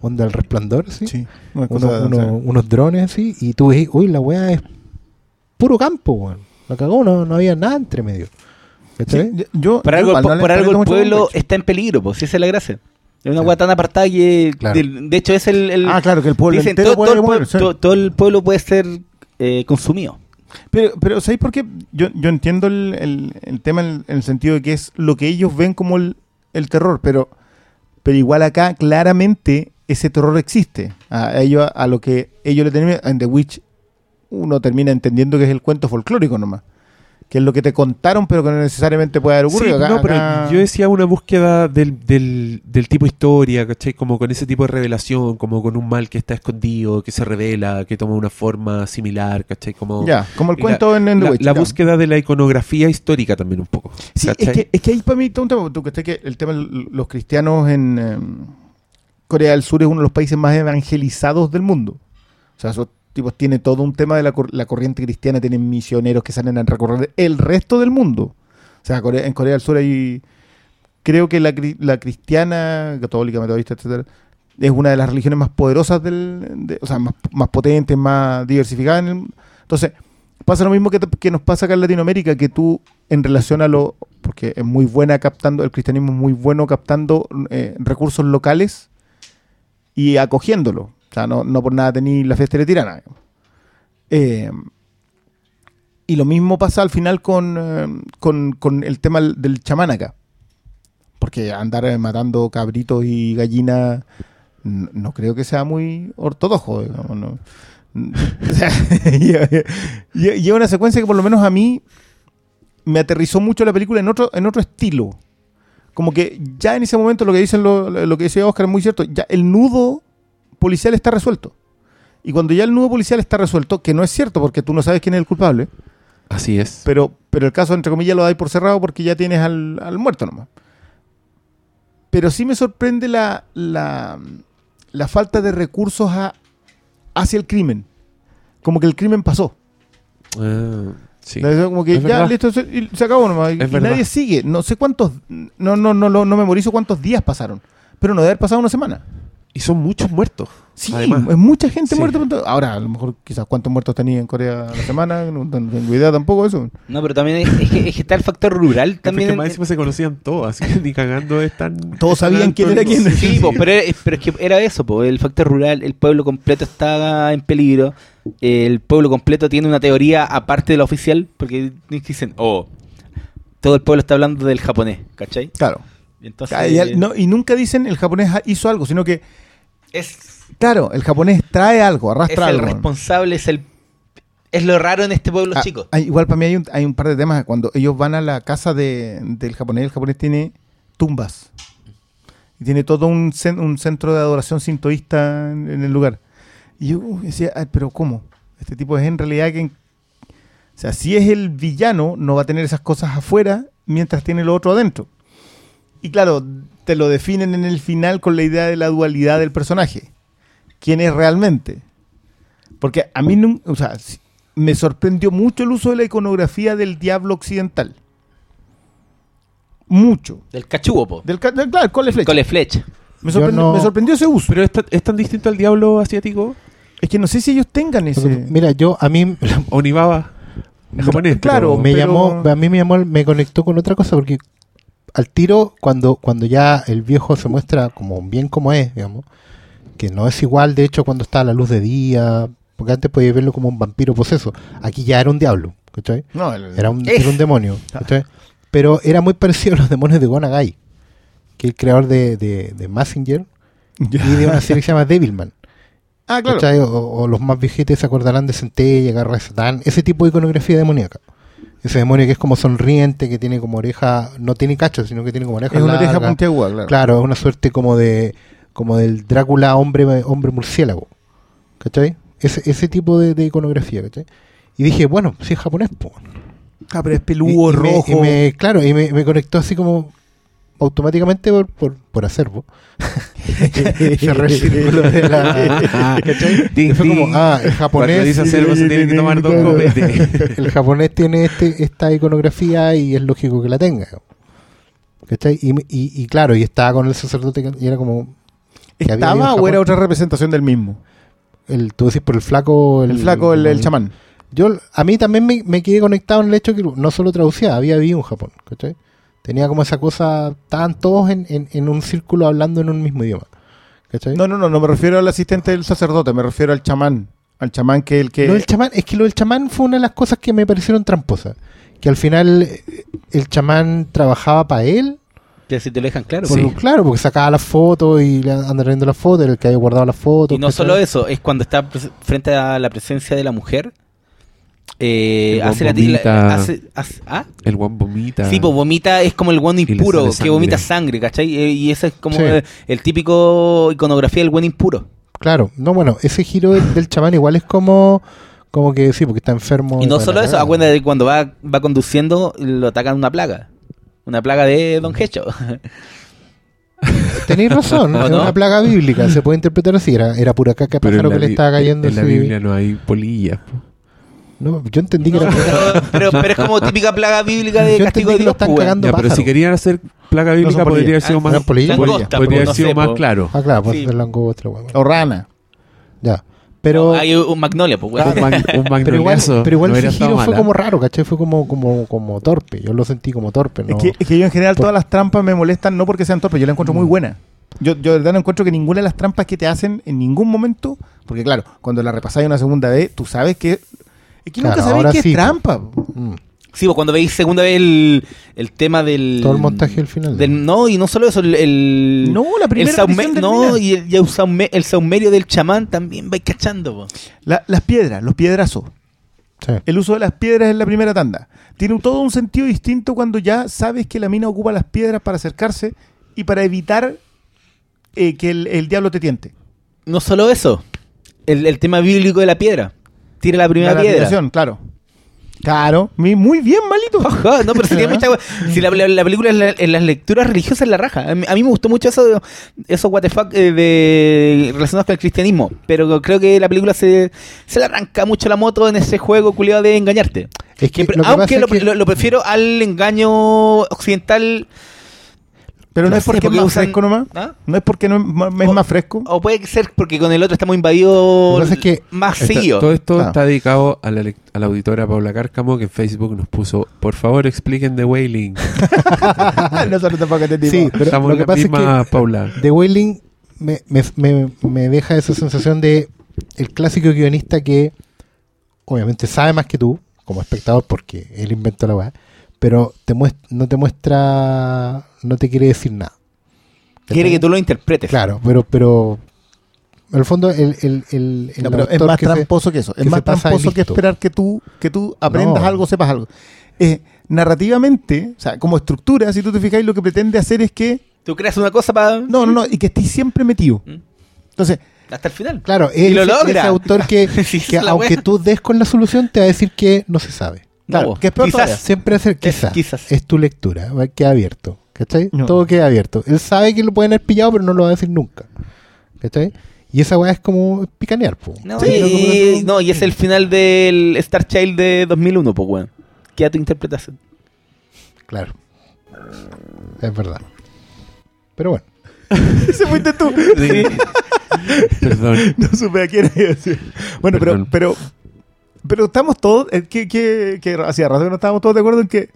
onda el resplandor, ¿sí? Sí, Unos, drones así, y tú ves, uy, la weá es puro campo, weón. La cagó, no, no había nada entre medio. Sí, yo, Por yo algo, por, por algo el pueblo está en peligro, pues, si esa es la gracia. Es una hueá tan apartada que, Claro. de hecho, es el... el- Ah, claro, que el pueblo dicen, entero todo, puede todo el pueblo, todo- todo el pueblo puede ser eh, consumido. Pero, pero ¿sabéis por qué? Yo, yo entiendo el, el- el tema en, en el sentido de que es lo que ellos ven como el, terror, pero Pero igual acá, claramente, ese terror existe. A ellos, a lo que ellos le tenían en The Witch, uno termina entendiendo que es el cuento folclórico nomás. Que es lo que te contaron, pero que no necesariamente puede haber Sí, ocurrido. Acá- no, pero acá- yo decía una búsqueda del, del, del tipo historia, ¿cachai? Como con ese tipo de revelación, como con un mal que está escondido, que se revela, que toma una forma similar, ¿cachai? Como Ya, como el cuento la, en, la- Witch. la claro. búsqueda de la iconografía histórica también un poco. Sí, es que, es que ahí para mí todo un tema, tú que que el tema de los cristianos en eh, Corea del Sur es uno de los países más evangelizados del mundo. O sea, tipos tiene todo un tema de la, la corriente cristiana, tienen misioneros que salen a recorrer el resto del mundo. O sea, en Corea del Sur hay, creo que la, cri- la cristiana, católica, metodista, etcétera, es una de las religiones más poderosas del, de- o sea, más, más potentes, más diversificadas. en el- entonces, pasa lo mismo que nos pasa acá en Latinoamérica, que tú, en relación a lo, porque es muy buena captando, el cristianismo es muy bueno captando eh, recursos locales y acogiéndolo. O sea, no, no por nada tení la fiesta de tirana. Eh, y lo mismo pasa al final con, eh, con, con el tema del chamán acá. Porque andar eh, matando cabritos y gallinas no creo que sea muy ortodoxo. O sea, lleva, una secuencia que por lo menos a mí me aterrizó mucho la película en otro, en otro estilo. Como que ya en ese momento lo que dicen lo, lo que dice Oscar es muy cierto. Ya el nudo policial está resuelto. Y cuando ya el nudo policial está resuelto, que no es cierto porque tú no sabes quién es el culpable, Así es. pero, pero el caso, entre comillas, lo dais por cerrado porque ya tienes al, al muerto nomás. Pero sí me sorprende la, la, la falta de recursos a- hacia el crimen. Como que el crimen pasó. Ah, sí. Como que Es ya, verdad. listo, se, acabó nomás. Y, Es y verdad. nadie sigue. No sé cuántos. No, no, no, no, no memorizo cuántos días pasaron. Pero no debe haber pasado una semana. Y son muchos muertos. Sí, Además. es mucha gente Sí. muerta. Ahora, a lo mejor, quizás cuántos muertos tenía en Corea a la semana. No, no tengo idea tampoco de eso. No, pero también es, es que, es que está el factor rural También también. que más encima se conocían todos, así que ni cagando están. Todos sabían quién era quién. Sí, po, pero, es, pero es que era eso, po, el factor rural, el pueblo completo está en peligro, el pueblo completo tiene una teoría aparte de la oficial, porque dicen, oh, todo el pueblo está hablando del japonés, ¿cachai? Claro. Entonces, Ah, y, al- no- y nunca dicen el japonés hizo algo, sino que, es, claro, el japonés trae algo, es arrastra el algo. responsable, es el es lo raro en este pueblo Ah, chico. hay- igual para mí hay un, hay un par de temas. Cuando ellos van a la casa de- del japonés, el japonés tiene tumbas. Y tiene todo un, un centro de adoración sintoísta en, en el lugar. Y yo uh, decía, "Ay, pero ¿cómo? Este tipo es en realidad que... O sea, si es el villano, no va a tener esas cosas afuera mientras tiene lo otro adentro. Y claro, te lo definen en el final con la idea de la dualidad del personaje. ¿Quién es realmente? Porque a mí o sea, me sorprendió mucho el uso de la iconografía del diablo occidental. Mucho. Del cachugo, po. Del, ca- del- claro, el cole flecha. Cole flecha. Me, sorprendió, no- me sorprendió ese uso. Pero es, tan- es tan distinto al diablo asiático. es que no sé si ellos tengan ese. Mira, yo a mí Onibaba. En japonés. Claro, pero- me pero- llamó, a mí me llamó, me conectó con otra cosa porque al tiro cuando cuando ya el viejo se muestra como bien como es, digamos, que no es igual de hecho cuando está a la luz de día, porque antes podías verlo como un vampiro poseso, aquí ya era un diablo, ¿cachai? No, el- Era un, era un demonio, ¿cachai? Pero era muy parecido a los demonios de Gonagai, que es el creador de, de, de Massinger y de una serie que se llama Devilman. Ah, claro. O, o los más viejitos se acordarán de Centella, Garra de Satán, ese tipo de iconografía demoníaca. Ese demonio que es como sonriente, que tiene como oreja, no tiene cacho, sino que tiene como oreja Es una oreja puntiaguda, claro. Claro, es una suerte como de como del Drácula hombre hombre murciélago. ¿Cachai? Ese, ese tipo de, de iconografía, ¿cachai? Y dije, bueno, si es japonés, pues. Ah, pero es peludo, Y- y me- rojo. y me- claro, y me, me conectó así como automáticamente por, por, por acervo. Cerré el círculo de la. ¿cachai? Fue como, ah, el Cuando japonés. dice acervo se tiene que tomar dos Claro. copetes. el japonés tiene este, esta iconografía y es lógico que la tenga. ¿Cachai? Y, y, y claro, y estaba con el sacerdote y era como. ¿Estaba o era otra representación del mismo? El, tú decís por el flaco. El, flaco, el, el chamán. Yo, a mí también me, me quedé conectado en el hecho que no solo traducía, había vivido en Japón. ¿cachai? Tenía como esa cosa, estaban todos en, en, en un círculo hablando en un mismo idioma. ¿cachai? No, no, no, no me refiero al asistente del sacerdote, me refiero al chamán. Al chamán que el que. Lo del chamán, es que lo del chamán fue una de las cosas que me parecieron tramposas. Que al final eh, el chamán trabajaba para él Ya si te lo dejan claro. Por- Sí. Claro, porque sacaba las fotos y le anda viendo las fotos, era el que había guardado las fotos. Y no solo eso, es cuando está frente a la presencia de la mujer. Eh, El hace la, vomita. hace- hace- ¿ah? El one vomita. Sí, pues vomita es como el le impuro, que vomita sangre, ¿cachai? Eh, Y ese es como Sí. el típico iconografía del buen impuro. Claro, no, bueno, ese giro del, del chamán igual es como, como que sí, porque está enfermo. Y no solo eso, acuérdate de cuando va, va conduciendo, lo atacan una plaga. Una plaga de Don Hecho. Tenéis razón, ¿O es no? una plaga bíblica, se puede interpretar así, era, era pura caca pájaro que la le estaba cayendo. En la. Biblia no hay polillas. po. No, yo entendí que No, era pero, pero- pero es como típica plaga bíblica de Yo castigo de Dios. están pues, cagando. Ya, pero pájaro. si querían hacer plaga bíblica podría haber sido Ah, más, eran polillas. podría- pues, haber no sido sé, más po. claro. Ah, claro, por Sí. ser langosta, weón. O rana. Ya. Pero, Hay un magnolia, pues, weón. Un, mag- un pero igual, pero igual no ese giro fue como raro, ¿cachai? Fue como, como, como torpe. Yo lo sentí como torpe, ¿no? Es, que, es que yo en general Por- todas las trampas me molestan no porque sean torpes, yo las encuentro muy Mm. buenas. Yo, yo de verdad no encuentro que ninguna de las trampas que te hacen en ningún momento, porque claro, cuando la repasáis una segunda vez, tú sabes que... Es que Claro, nunca sabéis que sí, es trampa. Mm. Sí, pues cuando veis segunda vez el, el tema del. Todo el montaje al final. del- no, y no solo eso, el. el No, la primera el saume- del No, y el, y el, saume- el saumerio del chamán también vais cachando. La- las piedras, los piedrazos. Sí. El uso de las piedras en la primera tanda. Tiene todo un sentido distinto cuando ya sabes que la mina ocupa las piedras para acercarse y para evitar eh, que el, el diablo te tiente. No solo eso, el, el tema bíblico de la piedra. Tira la primera La piedra. claro. Claro, muy bien, malito. No, pero sería mucha Si la, la- la película es la- en las lecturas religiosas la raja. A mí, a mí me gustó mucho eso, eso what the fuck, eh, de, relacionados con el cristianismo. Pero creo que la película se, se le arranca mucho la moto en ese juego culiado de engañarte. Es que Que- lo que aunque pasa lo, es que- lo- lo prefiero al engaño occidental. Pero no, No es porque es más usan- fresco nomás. ¿Ah? No es porque no es más, es O- más fresco. O puede ser porque con el otro estamos invadidos Lo que pasa es que más seguido. todo esto Claro. está dedicado a la, a la auditora Paula Cárcamo que en Facebook nos puso, por favor expliquen The Wailing. Nosotros tampoco entendimos. Sí, pero Estamos lo que la pasa es que Paula. The Wailing me, me, me, me deja esa sensación de el clásico guionista que obviamente sabe más que tú como espectador porque él inventó la weá, pero te muest- no te muestra, no te quiere decir nada. Quiere que tú lo interpretes. Claro, pero, pero en el fondo el, el, el, el No, pero es más que se- tramposo que eso. Es más tramposo que esperar que tú, que tú aprendas No. algo, sepas algo. Eh, narrativamente, o sea, como estructura, si tú te fijáis, lo que pretende hacer es que. Tú creas una cosa para. No, no, no, y que estés siempre metido. ¿Mm? Entonces, Hasta el final. Claro, es lo ese, logra. ese autor que, Sí, aunque wea. tú des con la solución te va a decir que no se sabe. Claro, No, que es peor quizás. todavía. Siempre hacer Es quizás. quizás. Es tu lectura. Queda abierto. ¿Cachai? No. Todo queda abierto. Él sabe que lo pueden haber pillado, pero no lo va a decir nunca. ¿Cachai? Y esa weá es como picanear, po. No, Sí, y, no, no, y es el final del Star Child de 2001, pues, weón. Queda tu interpretación. Claro. Es verdad. Pero bueno. Ese fuiste tú. Sí. Perdón. No supe a quién iba a decir. Bueno, Perdón. pero, pero estamos todos, eh, que, que, que hacía rato que no estábamos todos de acuerdo en que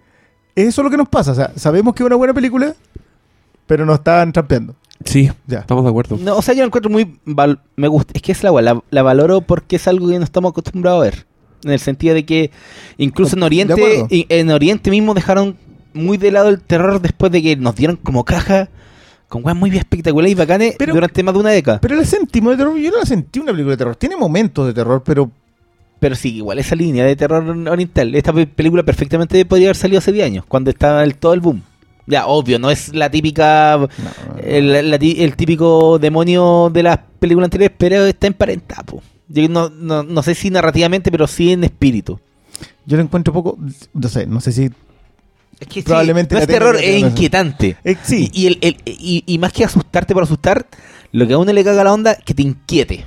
es eso lo que nos pasa. O sea, sabemos que es una buena película, pero nos estaban trampeando. Sí, Ya. estamos de acuerdo. No, o sea, yo la encuentro muy. val- me gusta. Es que es la. La, la valoro porque es algo que no estamos acostumbrados a ver. En el sentido de que incluso en Oriente, en Oriente mismo dejaron muy de lado el terror después de que nos dieron como caja con weas muy espectaculares y bacanes Pero- durante más de una década. Pero le sentimos de terror. Yo no la sentí una película de terror. Tiene momentos de terror, pero Pero sí, igual esa línea de terror oriental. Esta pe- película perfectamente podría haber salido hace 10 años, cuando estaba el, todo el boom. Ya, obvio, no es la típica. El, la ti- el típico demonio de las películas anteriores, pero está emparentado. po. Yo no, no, no sé si narrativamente, pero sí en espíritu. yo lo encuentro poco. No sé, no sé si. Es que sí, Probablemente no la es terror, es no inquietante. eh, sí, Y, y el- el- y- y más que asustarte por asustar, lo que a uno le caga la onda es que te inquiete.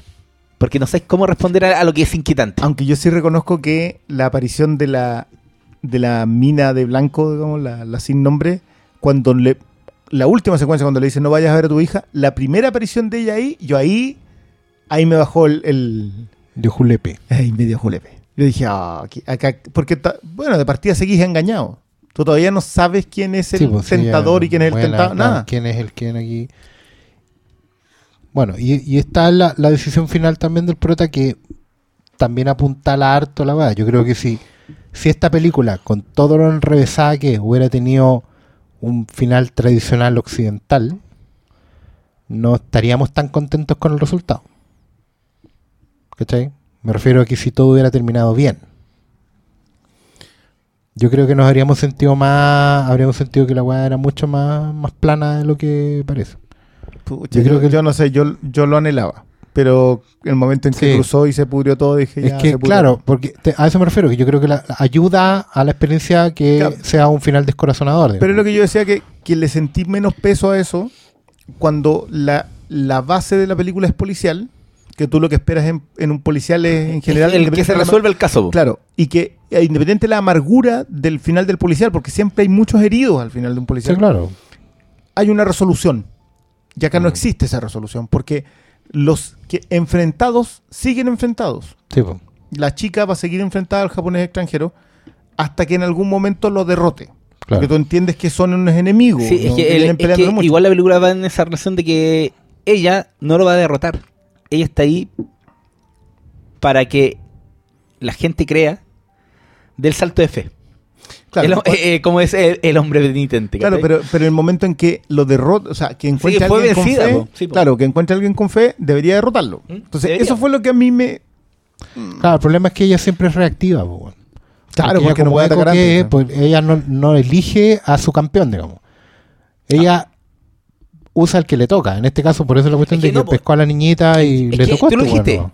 Porque no sabes cómo responder a, a lo que es inquietante. aunque yo sí reconozco que la aparición de la de la mina de blanco, digamos, la, la sin nombre, cuando le. La última secuencia, cuando le dice no vayas a ver a tu hija, la primera aparición de ella ahí, yo ahí. Ahí me bajó el. el De Julepe. ay, medio julepe. Yo dije, ah, aquí- acá. Porque, ta- bueno, de partida seguís engañado. Tú todavía no sabes quién es el Sí, pues, sí, tentador ya, y quién es el tentado. Nada. ¿Quién es el quién aquí? Bueno, y, y está la, decisión final también del prota que también apuntala harto la verdad. Yo creo que si, si esta película, con todo lo enrevesada que hubiera tenido un final tradicional occidental, no estaríamos tan contentos con el resultado. ¿Cachai? Me refiero a que si todo hubiera terminado bien. Yo creo que nos habríamos sentido más, habríamos sentido que la weá era mucho más, más plana de lo que parece. Pucha, Yo creo que- yo no sé, yo, yo lo anhelaba. Pero el momento en que Sí. cruzó y se pudrió todo, dije Es ya, que, se pudrió. claro, porque te- a eso me refiero, que yo creo que la, la ayuda a la experiencia que Claro. sea un final descorazonador. Pero es lo que yo decía que, que le sentí menos peso a eso cuando la, la base de la película es policial, que tú lo que esperas en, en un policial es en general... el que se resuelve el caso. Claro, y que eh, independiente de la amargura del final del policial, porque siempre hay muchos heridos al final de un Sí, policial, claro. hay una resolución. Y acá no Mm. existe esa resolución, porque los que enfrentados siguen enfrentados. Sí. La chica va a seguir enfrentada al japonés extranjero hasta que en algún momento lo derrote. claro. Porque tú entiendes que son unos enemigos. Sí, es ¿no? que, el- vienen es peleando que mucho. igual la película va en esa relación de que ella no lo va a derrotar. Ella está ahí para que la gente crea del salto de fe. Claro, El- eh, eh, como es el, el hombre penitente. Claro, pero, pero el momento en que lo derrota, o sea, que encuentre fue alguien vencida, con fe. Sí, claro, que encuentre alguien con fe, debería derrotarlo. ¿Mm? Entonces, Debería. eso fue lo que a mí me... Claro, el problema es que ella siempre es reactiva. po. Claro, porque no puede atacar que antes, es, ¿no? pues, ella no, no elige a su campeón, digamos. Ella usa el que le toca. En este caso, por eso la cuestión Es que de que no, po. pescó a la niñita y Es le que tocó. tú lo este dijiste.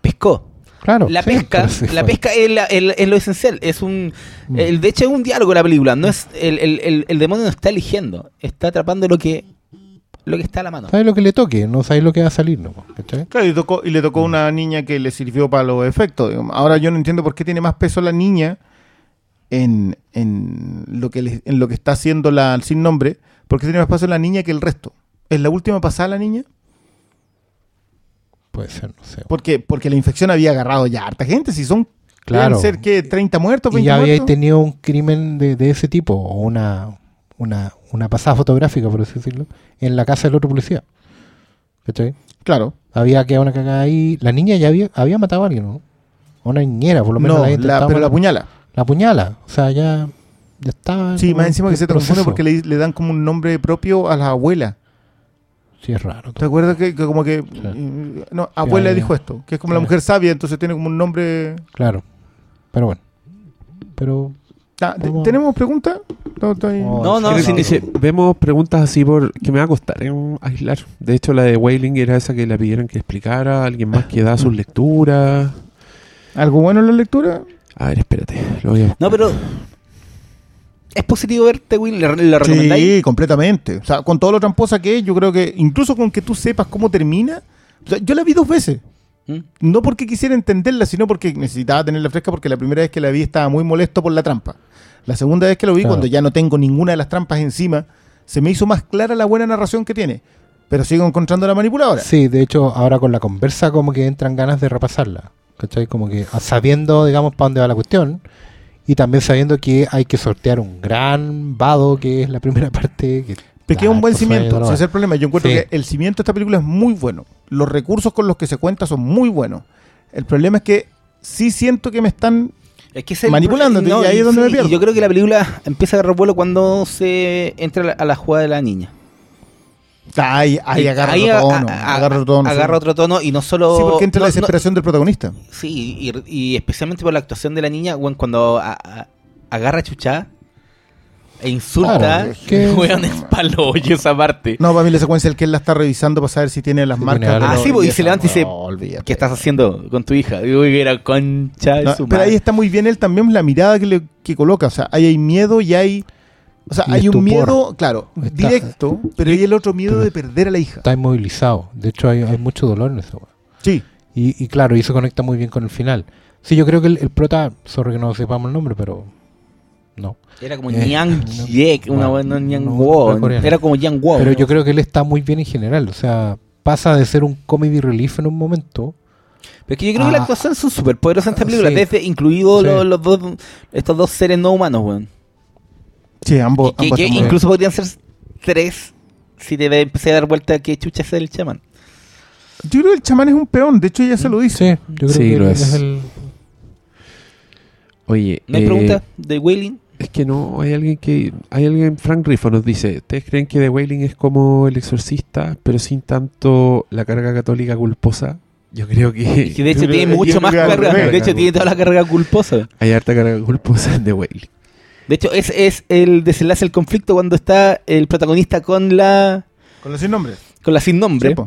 Pescó. Claro. La sí, pesca, sí la fue. pesca es, la- el- es lo esencial. Es un, Mm. el- de hecho, es un diálogo la película. No es el, el- el- el demonio no está eligiendo, está atrapando lo que, lo que está a la mano. Sabes lo que le toque, no sabes lo que va a salir, ¿no? ¿Cachai? Claro, y, tocó, y le tocó a una niña que le sirvió para los efectos. Ahora yo no entiendo por qué tiene más peso la niña en, en lo que le- en lo que está haciendo la sin nombre. ¿Por qué tiene más peso la niña que el resto? ¿Es la última pasada la niña? Puede ser, no sé. Porque, porque la infección había agarrado ya harta gente. Si son, Claro. ser que 30 muertos, Y 20 ya había tenido un crimen de, de ese tipo, o una, una, una pasada fotográfica, por así decirlo, en la casa del otro policía. ¿Cachai? Claro. Había quedado una cagada ahí. La niña ya había, había matado a alguien, ¿no? Una niñera, por lo menos No, la la- pero la puñala. La puñala. O sea, ya, ya estaba. Sí, más encima en que se confunde porque le, le dan como un nombre propio a la abuela. Sí, es raro. ¿Te acuerdas que, que como que... eh, No, abuela dijo esto, que es como la mujer sabia, entonces tiene como un nombre... Claro. Pero bueno. Pero. Ah. ¿Tenemos preguntas? No, estoy- Oh, No, no, sí, dice, vemos preguntas así por que me va a costar eh, aislar. De hecho, la de Wailing era esa que le pidieron que explicara, alguien más que da sus lecturas. ¿Algo bueno en la lectura? A ver, espérate, lo voy a buscar. No, pero es positivo verte, Will. ¿Le, le recomendáis? Sí, completamente. O sea, con todo lo tramposa que es, yo creo que incluso con que tú sepas cómo termina... o sea, yo la vi dos veces. ¿Mm? No porque quisiera entenderla, sino porque necesitaba tenerla fresca porque la primera vez que la vi estaba muy molesto por la trampa. La segunda vez que lo vi, Claro. cuando ya no tengo ninguna de las trampas encima, se me hizo más clara la buena narración que tiene. Pero sigo encontrando la manipuladora. Sí, de hecho, ahora con la conversa, como que entran ganas de repasarla. ¿Cachai? Como que ah, sabiendo, digamos, para dónde va la cuestión. Y también sabiendo que hay que sortear un gran vado, que es la primera parte. Que Pero que es un buen Ah, cosa cimiento. Ese es el problema. Yo encuentro Sí. que el cimiento de esta película es muy bueno. Los recursos con los que se cuenta son muy buenos. El problema es que sí siento que me están Es que es y ahí es donde me pierdo. Y yo creo que la película empieza a agarrar vuelo cuando se entra a la, a la jugada de la niña. Ahí, ahí agarra Ahí otro tono. a- a- agarra otro tono. agarra sí. otro tono y no solo. Sí, porque entra no- la no- desesperación del protagonista. sí, y, y especialmente por la actuación de la niña, weón, cuando a- a- agarra a chuchá e insulta, Claro, es que- weón, es palo y esa parte. No, para mí la secuencia es el que él la está revisando para saber si tiene las Sí, marcas. Ah, sí, pues, y se esa- levanta y dice, no. ¿Qué estás haciendo con tu hija? Digo que era concha de No, su pero madre. ahí está muy bien él también la mirada que, le, que coloca. O sea, ahí hay miedo y hay. O sea, hay un miedo, claro, Está- directo, pero hay el otro miedo de perder a la hija. Está inmovilizado. De hecho, hay, hay mucho dolor en eso. Sí. Y, y claro, y eso conecta muy bien con el final. Sí, yo creo que el, el prota, sorry que no sepamos el nombre, pero no. Era como Eh, Nyang no, Yek, una bueno, no, Wo. no coreano. Era como Yang Wo. Pero ¿no? yo creo que él está muy bien en general. O sea, pasa de ser un comedy relief en un momento. Pero es que yo creo que Ah. las actuaciones son súper poderosas en esta película, Sí. desde incluidos Sí. los, los dos, estos dos seres no humanos, weón. Sí, ambos. Que, ambos que están muy bien. incluso podrían ser tres si te empecé a dar vuelta que chucha es el chamán. Yo creo que el chamán es un peón, de hecho ella se lo dice. Sí, yo creo Sí, que lo es. el. Oye, ¿No hay eh, pregunta de Wailing? Es que no, hay alguien que. Hay alguien, Frank Riffo nos dice: ¿Ustedes creen que The Wailing es como El Exorcista, pero sin tanto la carga católica culposa? Yo creo que. Que de hecho tiene mucho más carga. De hecho tiene toda la carga culposa. Hay harta carga culposa en The Wailing. De hecho, es, es el desenlace del conflicto cuando está el protagonista con la Con los sin nombres. con la sin nombre. Sí.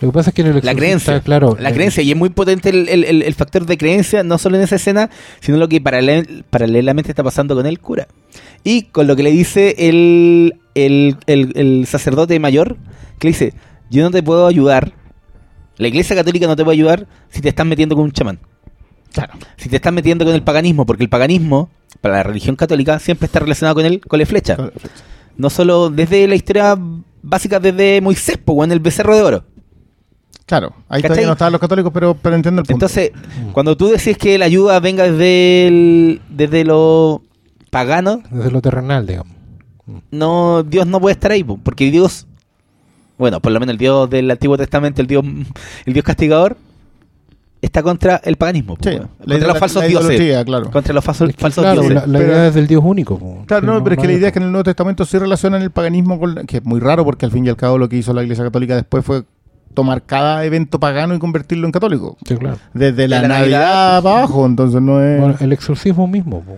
Lo que pasa es que en el La creencia, claro. la el- creencia, y es muy potente el, el- el- el factor de creencia, no solo en esa escena, sino lo que paralel- paralelamente está pasando con el cura. Y con lo que le dice el, el, el- el sacerdote mayor, que le dice, yo no te puedo ayudar, la iglesia católica no te puede ayudar si te estás metiendo con un chamán. Claro. Si te estás metiendo con el paganismo, porque el paganismo, para la religión católica, siempre está relacionado con el con la flecha. Con la flecha. No solo desde la historia básica desde Moisés, pues, en el becerro de oro. Claro, ahí ¿Cachai? todavía no estaban los católicos, pero, pero entiendo el punto. Entonces, cuando tú decís que la ayuda venga desde, el- desde lo pagano, Desde lo terrenal, digamos. no Dios no puede estar ahí, po, porque Dios, bueno, por lo menos el Dios del Antiguo Testamento, el Dios, el Dios castigador, está contra el paganismo, Sí, la contra los falsos la dioses, claro. contra los falsos, Es que, falsos claro, dioses. la, la Pero- idea es del Dios único. po. Claro, no, pero es que la idea es que en el Nuevo Testamento sí relacionan el paganismo con... que es muy raro porque al fin y al cabo lo que hizo la Iglesia Católica después fue tomar cada evento pagano y convertirlo en católico. Sí, claro. Desde la, la Navidad, Navidad, para abajo, entonces no es... Bueno, el exorcismo mismo. po.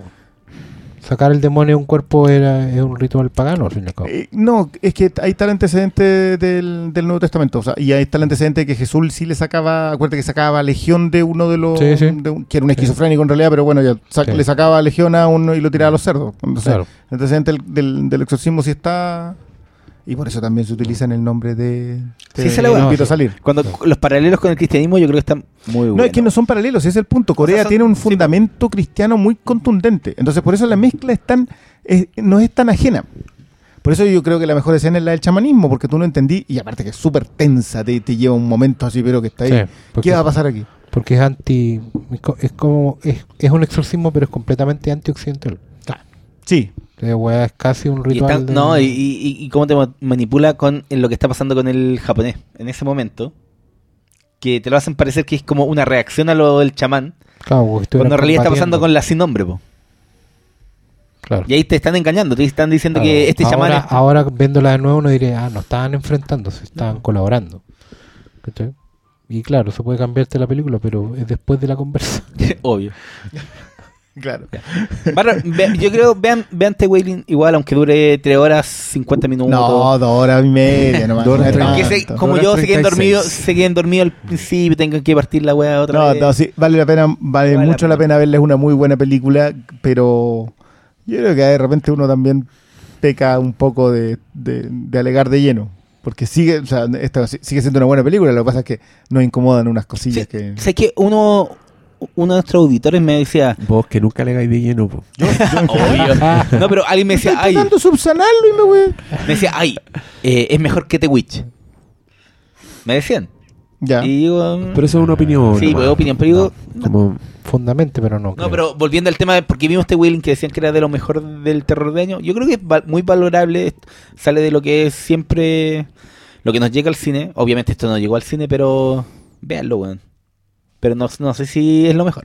Sacar el demonio de un cuerpo era, es un ritual pagano, al fin y al cabo. Eh, no, es que ahí está el antecedente del, del Nuevo Testamento. O sea, y ahí está el antecedente de que Jesús sí le sacaba, acuérdate que sacaba legión de uno de los. Sí, sí. de un- que era un esquizofrénico en realidad, pero bueno, ya sa- Sí. le sacaba legión a uno y lo tiraba a los cerdos. Entonces, Claro. el antecedente del, del, del exorcismo sí está. Y por eso también se utiliza en el nombre de. Sí, de se la va. invito a Sí. salir. Cuando los paralelos con el cristianismo yo creo que están muy buenos. No, es que no son paralelos, ese es el punto. Corea son- tiene un sí, fundamento cristiano muy contundente. Entonces, por eso la mezcla es tan, es- no es tan ajena. Por eso yo creo que la mejor escena es la del chamanismo, porque tú no entendí, y aparte que es súper tensa, te, te lleva un momento así, pero que está ahí. Sí, porque- ¿Qué va a pasar aquí? Porque es anti. Es, co- es como. Es, es un exorcismo, pero es completamente antioccidental. Sí, La weá es casi un Y ritual. están- de- No, y, y, y cómo te manipula con lo que está pasando con el japonés en ese momento. Que te lo hacen parecer que es como una reacción a lo del chamán. Claro, Cuando en realidad está pasando con la sin nombre, po. Claro. Y ahí te están engañando, te están diciendo Claro. que este ahora, chamán. es- ahora viéndola de nuevo uno diría, ah, no estaban enfrentándose, estaban colaborando. ¿Cachai? Y claro, se puede cambiarte la película, pero es después de la conversa. Obvio. claro. Barra, ve- yo creo, vean, vean The Wailing igual, aunque dure 3 horas 50 minutos. No, dos horas y media nomás. Dos no es se- tanto. como yo se queden 36. dormidos, se queden dormidos al principio, tengan que partir la weá otra No, vez. no, sí, vale la pena, vale, Vale la mucho la pena. pena verla, es una muy buena película, pero yo creo que de repente uno también peca un poco de, de- de alegar de lleno. Porque sigue, o sea, esta sigue siendo una buena película, lo que pasa es que nos incomodan unas cosillas Sí, que. sé que uno, uno de nuestros auditores me decía, Vos que nunca le hagáis de lleno, po. obvio. No, pero alguien me decía, Estoy ay, tratando subsanarlo y me voy. me decía, ay, eh, es mejor que The Witch. Me decían. Ya. Y digo, Pero eso es una opinión. Sí, pues, opinión, pero digo, Como, Fundamente, pero no. No, creo. pero volviendo al tema, de- porque vimos este Wailing que decían que era de lo mejor del terror de año, yo creo que es va- muy valorable, sale de lo que es siempre lo que nos llega al cine. Obviamente esto no llegó al cine, pero véanlo, weón. Pero no, no sé si es lo mejor.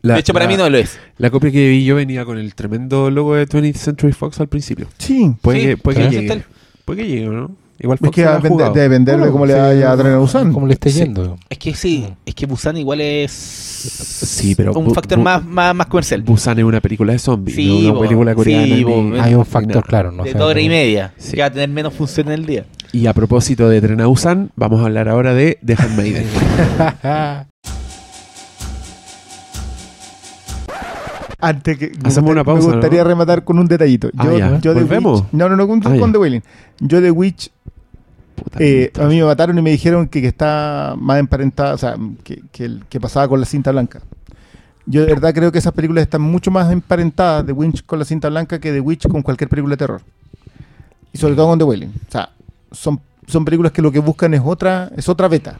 la- de hecho, para la- mí no lo es. La copia que vi yo venía con el tremendo logo de 20th Century Fox al principio. Sí. Puede Sí, que, puede sí, que sí, llegue. Puede que llegue, ¿no? Igual Es que a vender- jugado. debe venderle Bueno, como le vaya a Tren a Busan. Como le esté Sí. yendo. Es que sí, es que Busan igual es Sí, pero un Bu- factor Bu- más, más, más comercial. Busan es una película de zombies, Sí, no una bo, película coreana. sí, ni- bo, ni Hay un factor, claro. No de sé, dos horas y no- media, Sí. que va a tener menos función en el día. Y a propósito de Tren a Busan, vamos a hablar ahora de The Handmaiden. Antes que me Hacemos una pausa, Me gustaría ¿no? rematar con un detallito. Ah, Yo, ya. yo de ¿Volvemos? Witch, no, no, no, con, Ah, con. The Wailing. Yo de Witch Puta, Eh, puta. a mí me mataron y me dijeron que, que está más emparentada, o sea, que, que, que pasaba con la cinta blanca. Yo de verdad creo que esas películas están mucho más emparentadas de Winch con la cinta blanca que de Witch con cualquier película de terror. Y sobre todo con The Wailing. O sea, son, son películas que lo que buscan es otra, es otra beta.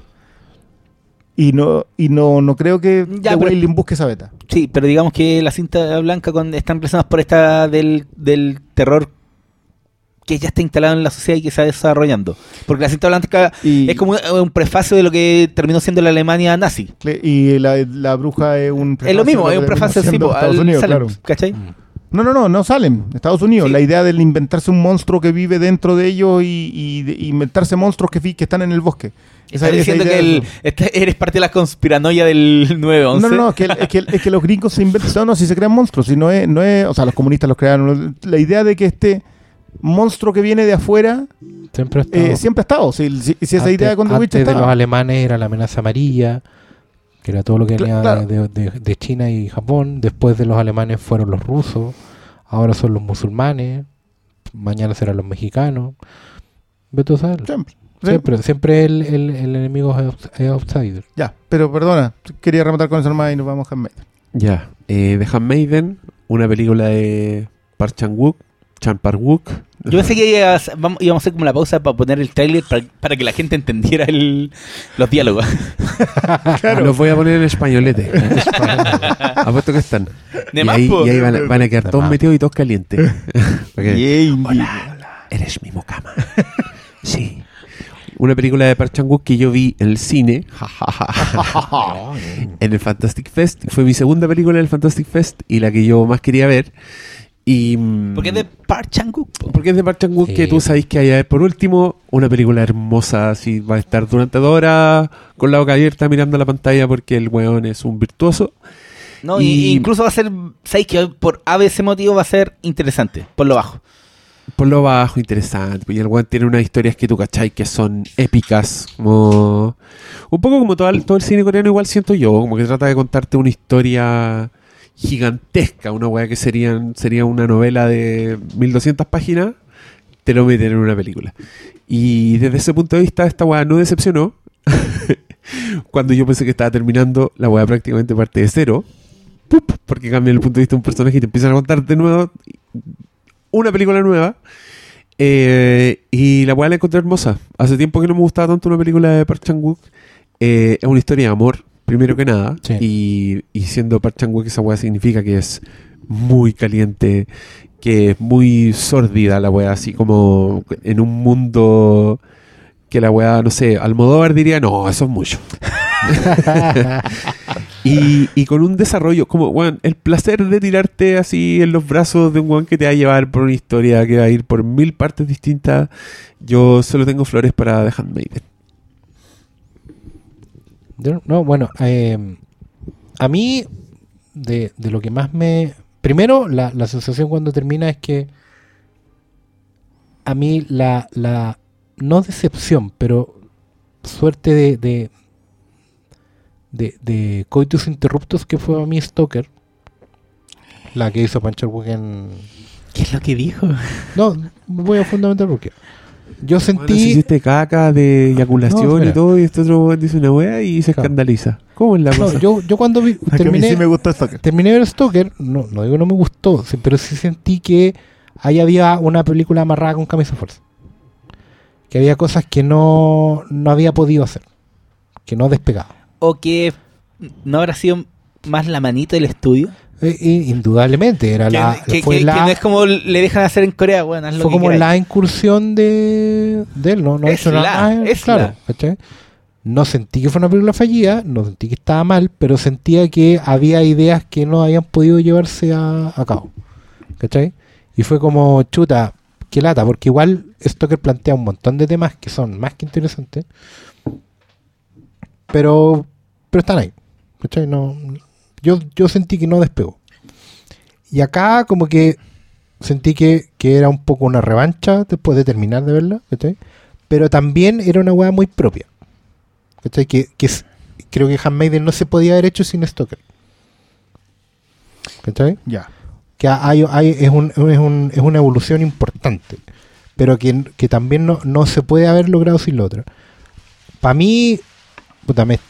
Y no, y no, no creo que Ya, The pero- Wailing busque esa beta. Sí, pero digamos que la cinta blanca con, están relacionadas por esta del, del terror que ya está instalado en la sociedad y que se va desarrollando. Porque la cinta blanca Y- es como un, un prefacio de lo que terminó siendo la Alemania nazi. Y la, la bruja es un Es lo mismo, de es un prefacio sí, siendo po, Estados al Unidos, Salem, claro. ¿cachai? No, no, no, no Salem, Estados Unidos. Sí. La idea del inventarse un monstruo que vive dentro de ellos y, y de- inventarse monstruos que, fi- que están en el bosque. Estás esa diciendo que de el- este- eres parte de la conspiranoia del 9-11. No, no, no, es que, es, que, es que los gringos se inventan, no, no, si se crean monstruos, si no es, no es, o sea, los comunistas los crearon. La idea de que este monstruo que viene de afuera Siempre ha estado. eh, siempre ha estado. Si, si- si esa Antes- idea Witch antes de los alemanes era la amenaza amarilla, que era todo lo que venía claro. de, de- de China y Japón. Después de los alemanes fueron los rusos, ahora son los musulmanes, mañana serán los mexicanos. Vete a saber. Siempre. Sí. Siempre, siempre el, el- el enemigo es, outs- es outsider. Ya, pero perdona, quería rematar con eso nomás y nos vamos a Handmaiden. Ya. Eh, The Handmaiden, una película de Park Chan-wook, Chan Park-wook. Yo pensé que íbamos a hacer como la pausa para poner el tráiler para, para que la gente entendiera el- los diálogos. Los voy a poner en españolete. Apuesto que están. De y, más, ahí, po. y ahí van, a- van a quedar De todos más. metidos y todos calientes. Porque- Yay. Eres mi mucama. Sí. Una película de Park Chan-wook que yo vi en el cine. en el Fantastic Fest. Fue mi segunda película en el Fantastic Fest y la que yo más quería ver. Y, mm, Porque es de Park Chan-wook. po. porque es de Park Chan-wook Sí. que tú sabes que hay. Por último, una película hermosa. Así va a estar durante dos horas con la boca abierta mirando la pantalla porque el weón es un virtuoso. No, Y- y, incluso va a ser, ¿sabéis que por ABC motivo va a ser interesante? Por lo bajo. Por lo bajo, interesante. Y el weón tiene unas historias que tú cachai que son épicas. Como. Un poco como todo el, todo el cine coreano, igual siento yo. Como que trata de contarte una historia gigantesca. Una weá que serían, sería una novela de 1200 páginas. Te lo meten en una película. Y desde ese punto de vista, esta weá no decepcionó. Cuando yo pensé que estaba terminando, la weá prácticamente parte de cero. Porque cambia el punto de vista de un personaje y te empiezan a contar de nuevo una película nueva. Eh, y la weá la encontré hermosa. Hace tiempo que no me gustaba tanto una película de Park Chan-wook. Eh, es una historia de amor, primero que nada. Sí. Y, y siendo Park Chan-wook, esa weá significa que es muy caliente, que es muy sórdida la weá, así como en un mundo que la weá, no sé, Almodóvar diría, no, eso es mucho. y, con un desarrollo, como, weón, el placer de tirarte así en los brazos de un weón que te va a llevar por una historia que va a ir por mil partes distintas. Yo solo tengo flores para The Handmaiden. No, bueno, eh, a mí, de, lo que más me... Primero, la, la sensación cuando termina es que a mí la, no decepción, pero suerte de, de, de coitus interruptus que fue a mí Stoker, la que hizo Pancho en... ¿Qué es lo que dijo? No, voy a fundamentar porque yo Bueno, si sentí... hiciste caca de eyaculación No, y todo, y este otro dice una wea y se Claro. escandaliza. ¿Cómo es la no, cosa? yo, yo cuando vi, terminé, sí me gustó que- terminé de ver Stoker, no, no digo no me gustó, pero sí sentí que ahí había una película amarrada con camisa fuerza. Que había cosas que no, no había podido hacer. Que no despegaba. ¿O que no habrá sido más la manita del estudio? Eh, indudablemente, era Que, la, que- fue que- la, que no es como le dejan hacer en Corea, bueno, fue como queráis. la incursión de, de él, no, no hecho la, nada es claro. No sentí que fue una película fallida, no sentí que estaba mal, pero sentía que había ideas que no habían podido llevarse a, a cabo. ¿Cachai? Y fue como, chuta, qué lata, porque igual esto que plantea un montón de temas que son más que interesantes, pero, pero están ahí. ¿Cachai? No, yo, yo sentí que no despegó. Y acá como que sentí que, que era un poco una revancha después de terminar de verla, ¿cachai? Pero también era una weá muy propia. ¿Cachai? Que, que es- creo que Handmaiden no se podía haber hecho sin Stoker. ¿Cachai? Ya. Que hay, hay- es, un- es, un- es una evolución importante. Pero que, que también no, no se puede haber logrado sin la otra. Para mí, puta, me-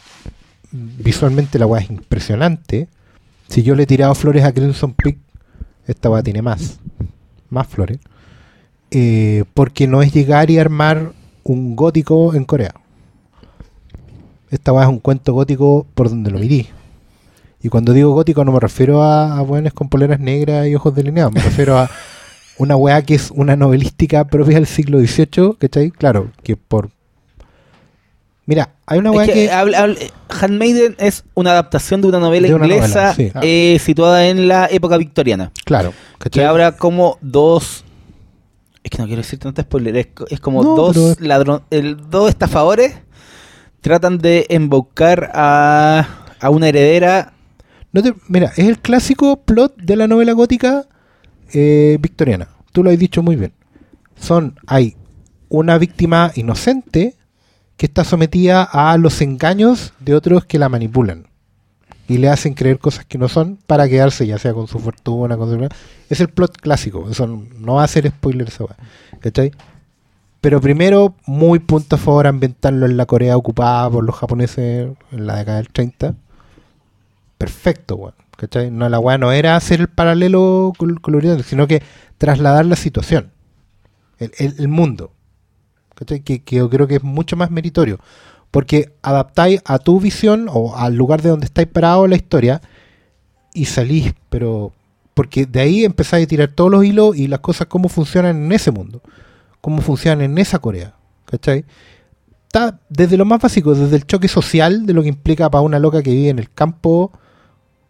visualmente la weá es impresionante. Si yo le he tirado flores a Crimson Peak, esta weá tiene más. Más flores. Eh, porque no es llegar y armar un gótico en Corea. Esta weá es un cuento gótico por donde lo mirí. Y cuando digo gótico no me refiero a, a weones con poleras negras y ojos delineados. Me refiero a, una weá que es una novelística propia del siglo XVIII, ¿cachai? Claro, que por... Mira, hay una Es weá que, que... habla- habla- Handmaiden es una adaptación de una novela De una inglesa novela, sí. eh, situada en la época victoriana. Claro, Que habla como dos. Es que no quiero decir tanto spoiler. Es, co- es como No, dos pero- ladrones. Dos estafadores tratan de embaucar a, a una heredera. No te- mira, es el clásico plot de la novela gótica eh, victoriana. Tú lo has dicho muy bien. Son, hay una víctima inocente que está sometida a los engaños de otros que la manipulan y le hacen creer cosas que no son para quedarse, ya sea con su fortuna, con su... Es el plot clásico. Eso no va a ser spoiler esa ¿Cachai? Pero primero, muy punto a favor ambientarlo en la Corea ocupada por los japoneses en la década del 30 perfecto, weón. ¿Cachai? No, la weá no era hacer el paralelo con, con lo sino que trasladar la situación, el mundo. ¿Cachai? Que, yo creo que es mucho más meritorio. Porque adaptáis a tu visión o al lugar de donde estáis parado la historia y salís, pero. Porque de ahí empezáis a tirar todos los hilos y las cosas, cómo funcionan en ese mundo, cómo funcionan en esa Corea. ¿Cachai? Está desde lo más básico, desde el choque social de lo que implica para una loca que vive en el campo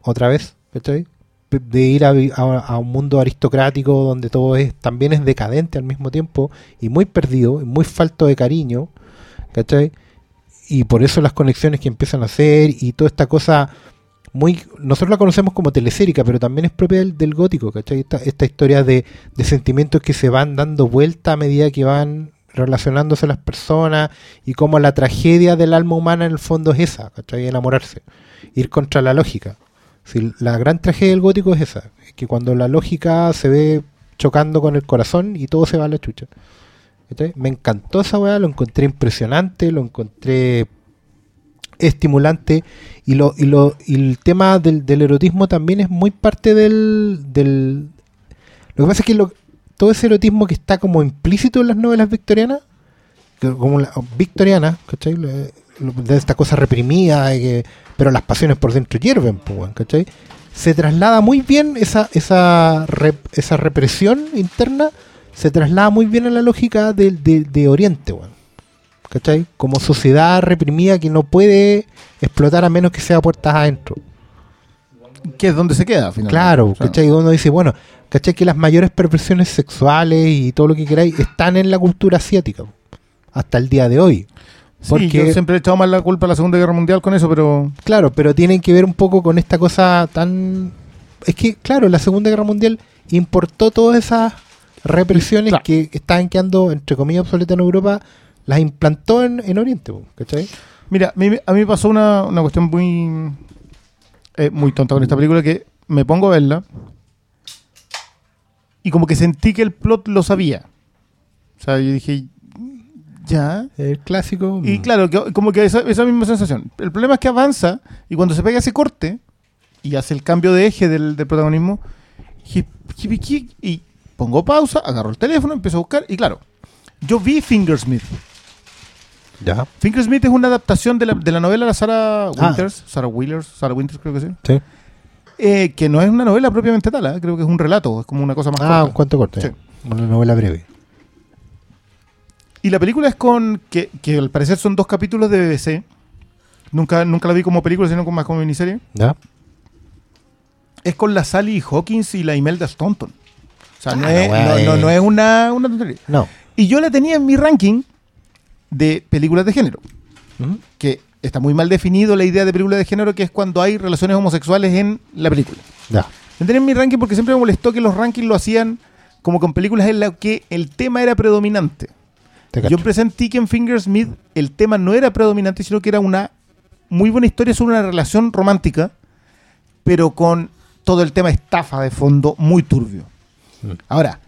otra vez, ¿cachai? De- ir a, un mundo aristocrático donde todo es también es decadente al mismo tiempo y muy perdido, muy falto de cariño, ¿cachai? Y por eso las conexiones que empiezan a hacer y toda esta cosa muy... Nosotros la conocemos como telesérica, pero también es propia del, del gótico, ¿cachai? Esta, esta historia de, de sentimientos que se van dando vuelta a medida que van relacionándose las personas y cómo la tragedia del alma humana en el fondo es esa, ¿cachai? Enamorarse, ir contra la lógica. Si la gran tragedia del gótico es esa, es que cuando la lógica se ve chocando con el corazón y todo se va a la chucha. ¿Cachai? Me encantó esa weá, lo encontré impresionante, lo encontré estimulante y lo y lo y el tema del, del erotismo también es muy parte del, del lo que pasa es que lo- todo ese erotismo que está como implícito en las novelas victorianas como la, victorianas ¿cachai? De esta cosa reprimida de que- pero las pasiones por dentro hierven ¿cachai? se traslada muy bien esa esa rep- esa represión interna se traslada muy bien a la lógica del- de, de Oriente weón. ¿cachai? Como sociedad reprimida que no puede explotar a menos que sea puertas adentro. Que es donde se queda, finalmente. Claro, ¿cachai? Uno dice, bueno, ¿cachai? Que las mayores perversiones sexuales y todo lo que queráis están en la cultura asiática, hasta el día de hoy. Sí, Porque, yo siempre he echado más la culpa a la Segunda Guerra Mundial con eso, pero claro, pero tienen que ver un poco con esta cosa tan... Es que, claro, la Segunda Guerra Mundial importó todas esas represiones Claro. que estaban quedando, entre comillas, obsoletas en Europa, las implantó en, en Oriente, ¿cachai? Mira, a mí, a mí me pasó una, una cuestión muy eh, muy tonta con esta película que me pongo a verla y como que sentí que el plot lo sabía. O sea, yo dije, ya. El clásico... Y mm, claro, que- como que esa, esa misma sensación. El problema es que avanza y cuando se pega ese corte y hace el cambio de eje del, del protagonismo, dije, "¿Qué- qué?". y pongo pausa, agarro el teléfono, empiezo a buscar y claro, yo vi Fingersmith. Ya, Fingersmith es una adaptación de la, de la novela de Sarah Ah. Winters, Sarah Wheelers, Sarah Winters creo que sí, sí. eh, que no es una novela propiamente tal, ¿eh? creo que es un relato, es como una cosa más Ah, un corta. cuento corto. Sí. Una novela breve. Y la película es con, que, que al parecer son dos capítulos de BBC, nunca, nunca la vi como película, sino como más como miniserie, ¿Ya? es con la Sally Hawkins y la Imelda Staunton. O sea, no, Ah, es, la no, no- es- no es una, una tontería. No. Y yo la tenía en mi ranking de películas de género. Que está muy mal definido la idea de película de género, que es cuando hay relaciones homosexuales en la película. Ya. Me tenía en mi ranking porque siempre me molestó que los rankings lo hacían como con películas en las que el tema era predominante. Yo presentí que en Fingersmith el tema no era predominante, sino que era una muy buena historia sobre una relación romántica, pero con todo el tema estafa de fondo muy turbio. Mm. Ahora,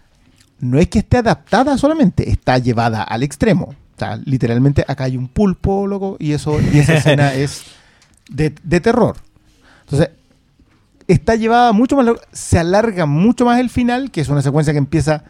no es que esté adaptada solamente, está llevada al extremo. O sea, literalmente acá hay un pulpo, loco, y eso, y esa escena es de, de terror. Entonces, está llevada mucho más, se alarga mucho más el final, que es una secuencia que empieza,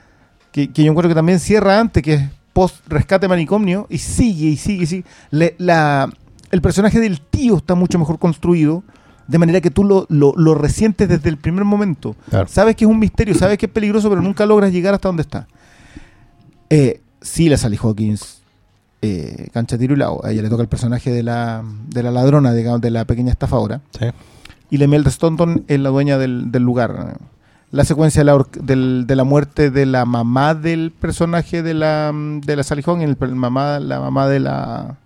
que, que yo encuentro que también cierra antes, que es post rescate manicomio, y sigue y sigue y sigue. Le- la, el personaje del tío está mucho mejor construido, De manera que tú lo, lo, lo resientes desde el primer momento. Claro. Sabes que es un misterio, sabes que es peligroso, pero nunca logras llegar hasta donde está. Eh, sí, la Sally Hawkins, eh, cancha tiro y lado. A ella le toca el personaje de la, de la ladrona, digamos, de la pequeña estafadora. Sí. Y la Imelda Staunton es la dueña del, del lugar. La secuencia de la, or- del- de la muerte de la mamá del personaje de la, de la Hawkins, el, per- mamá, la mamá de la,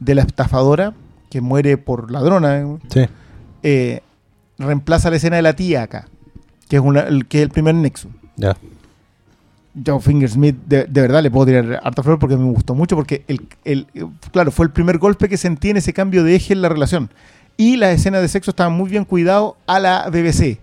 de la estafadora, que muere por ladrona, eh, Sí. eh, reemplaza la escena de la tía acá, que es, una, el, que es el primer nexo. Ya. Joe Fingersmith, de, de verdad le puedo tirar harta flor porque me gustó mucho, porque el, el- claro, fue el primer golpe que sentí en ese cambio de eje en la relación. Y las escenas de sexo estaban muy bien cuidados a la BBC.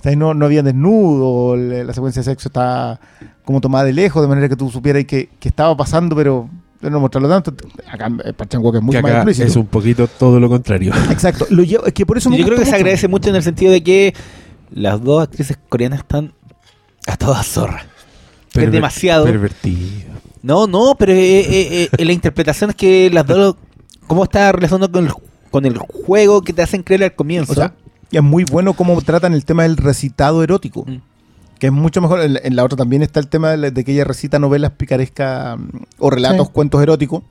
O sea, no, no había desnudo, la secuencia de sexo estaba como tomada de lejos, de manera que tú supieras que, que estaba pasando, pero no mostrarlo tanto. Acá eh, Chan-wook es mucho más explícito. es un poquito todo lo contrario. Exacto. Lo llevo- es que por eso me Yo creo que se agradece mucho en el sentido de que las dos actrices coreanas están a todas zorras. Es Perver- demasiado. Pervertido. No, no, pero eh, eh, eh, la interpretación es que las dos, cómo está relacionando con el, con el juego que te hacen creer al comienzo. O sea, y es muy bueno cómo tratan el tema del recitado erótico. Mm. Que es mucho mejor. En, la- en la otra también está el tema de, la- de que ella recita novelas picarescas mm, o relatos, Sí. cuentos eróticos.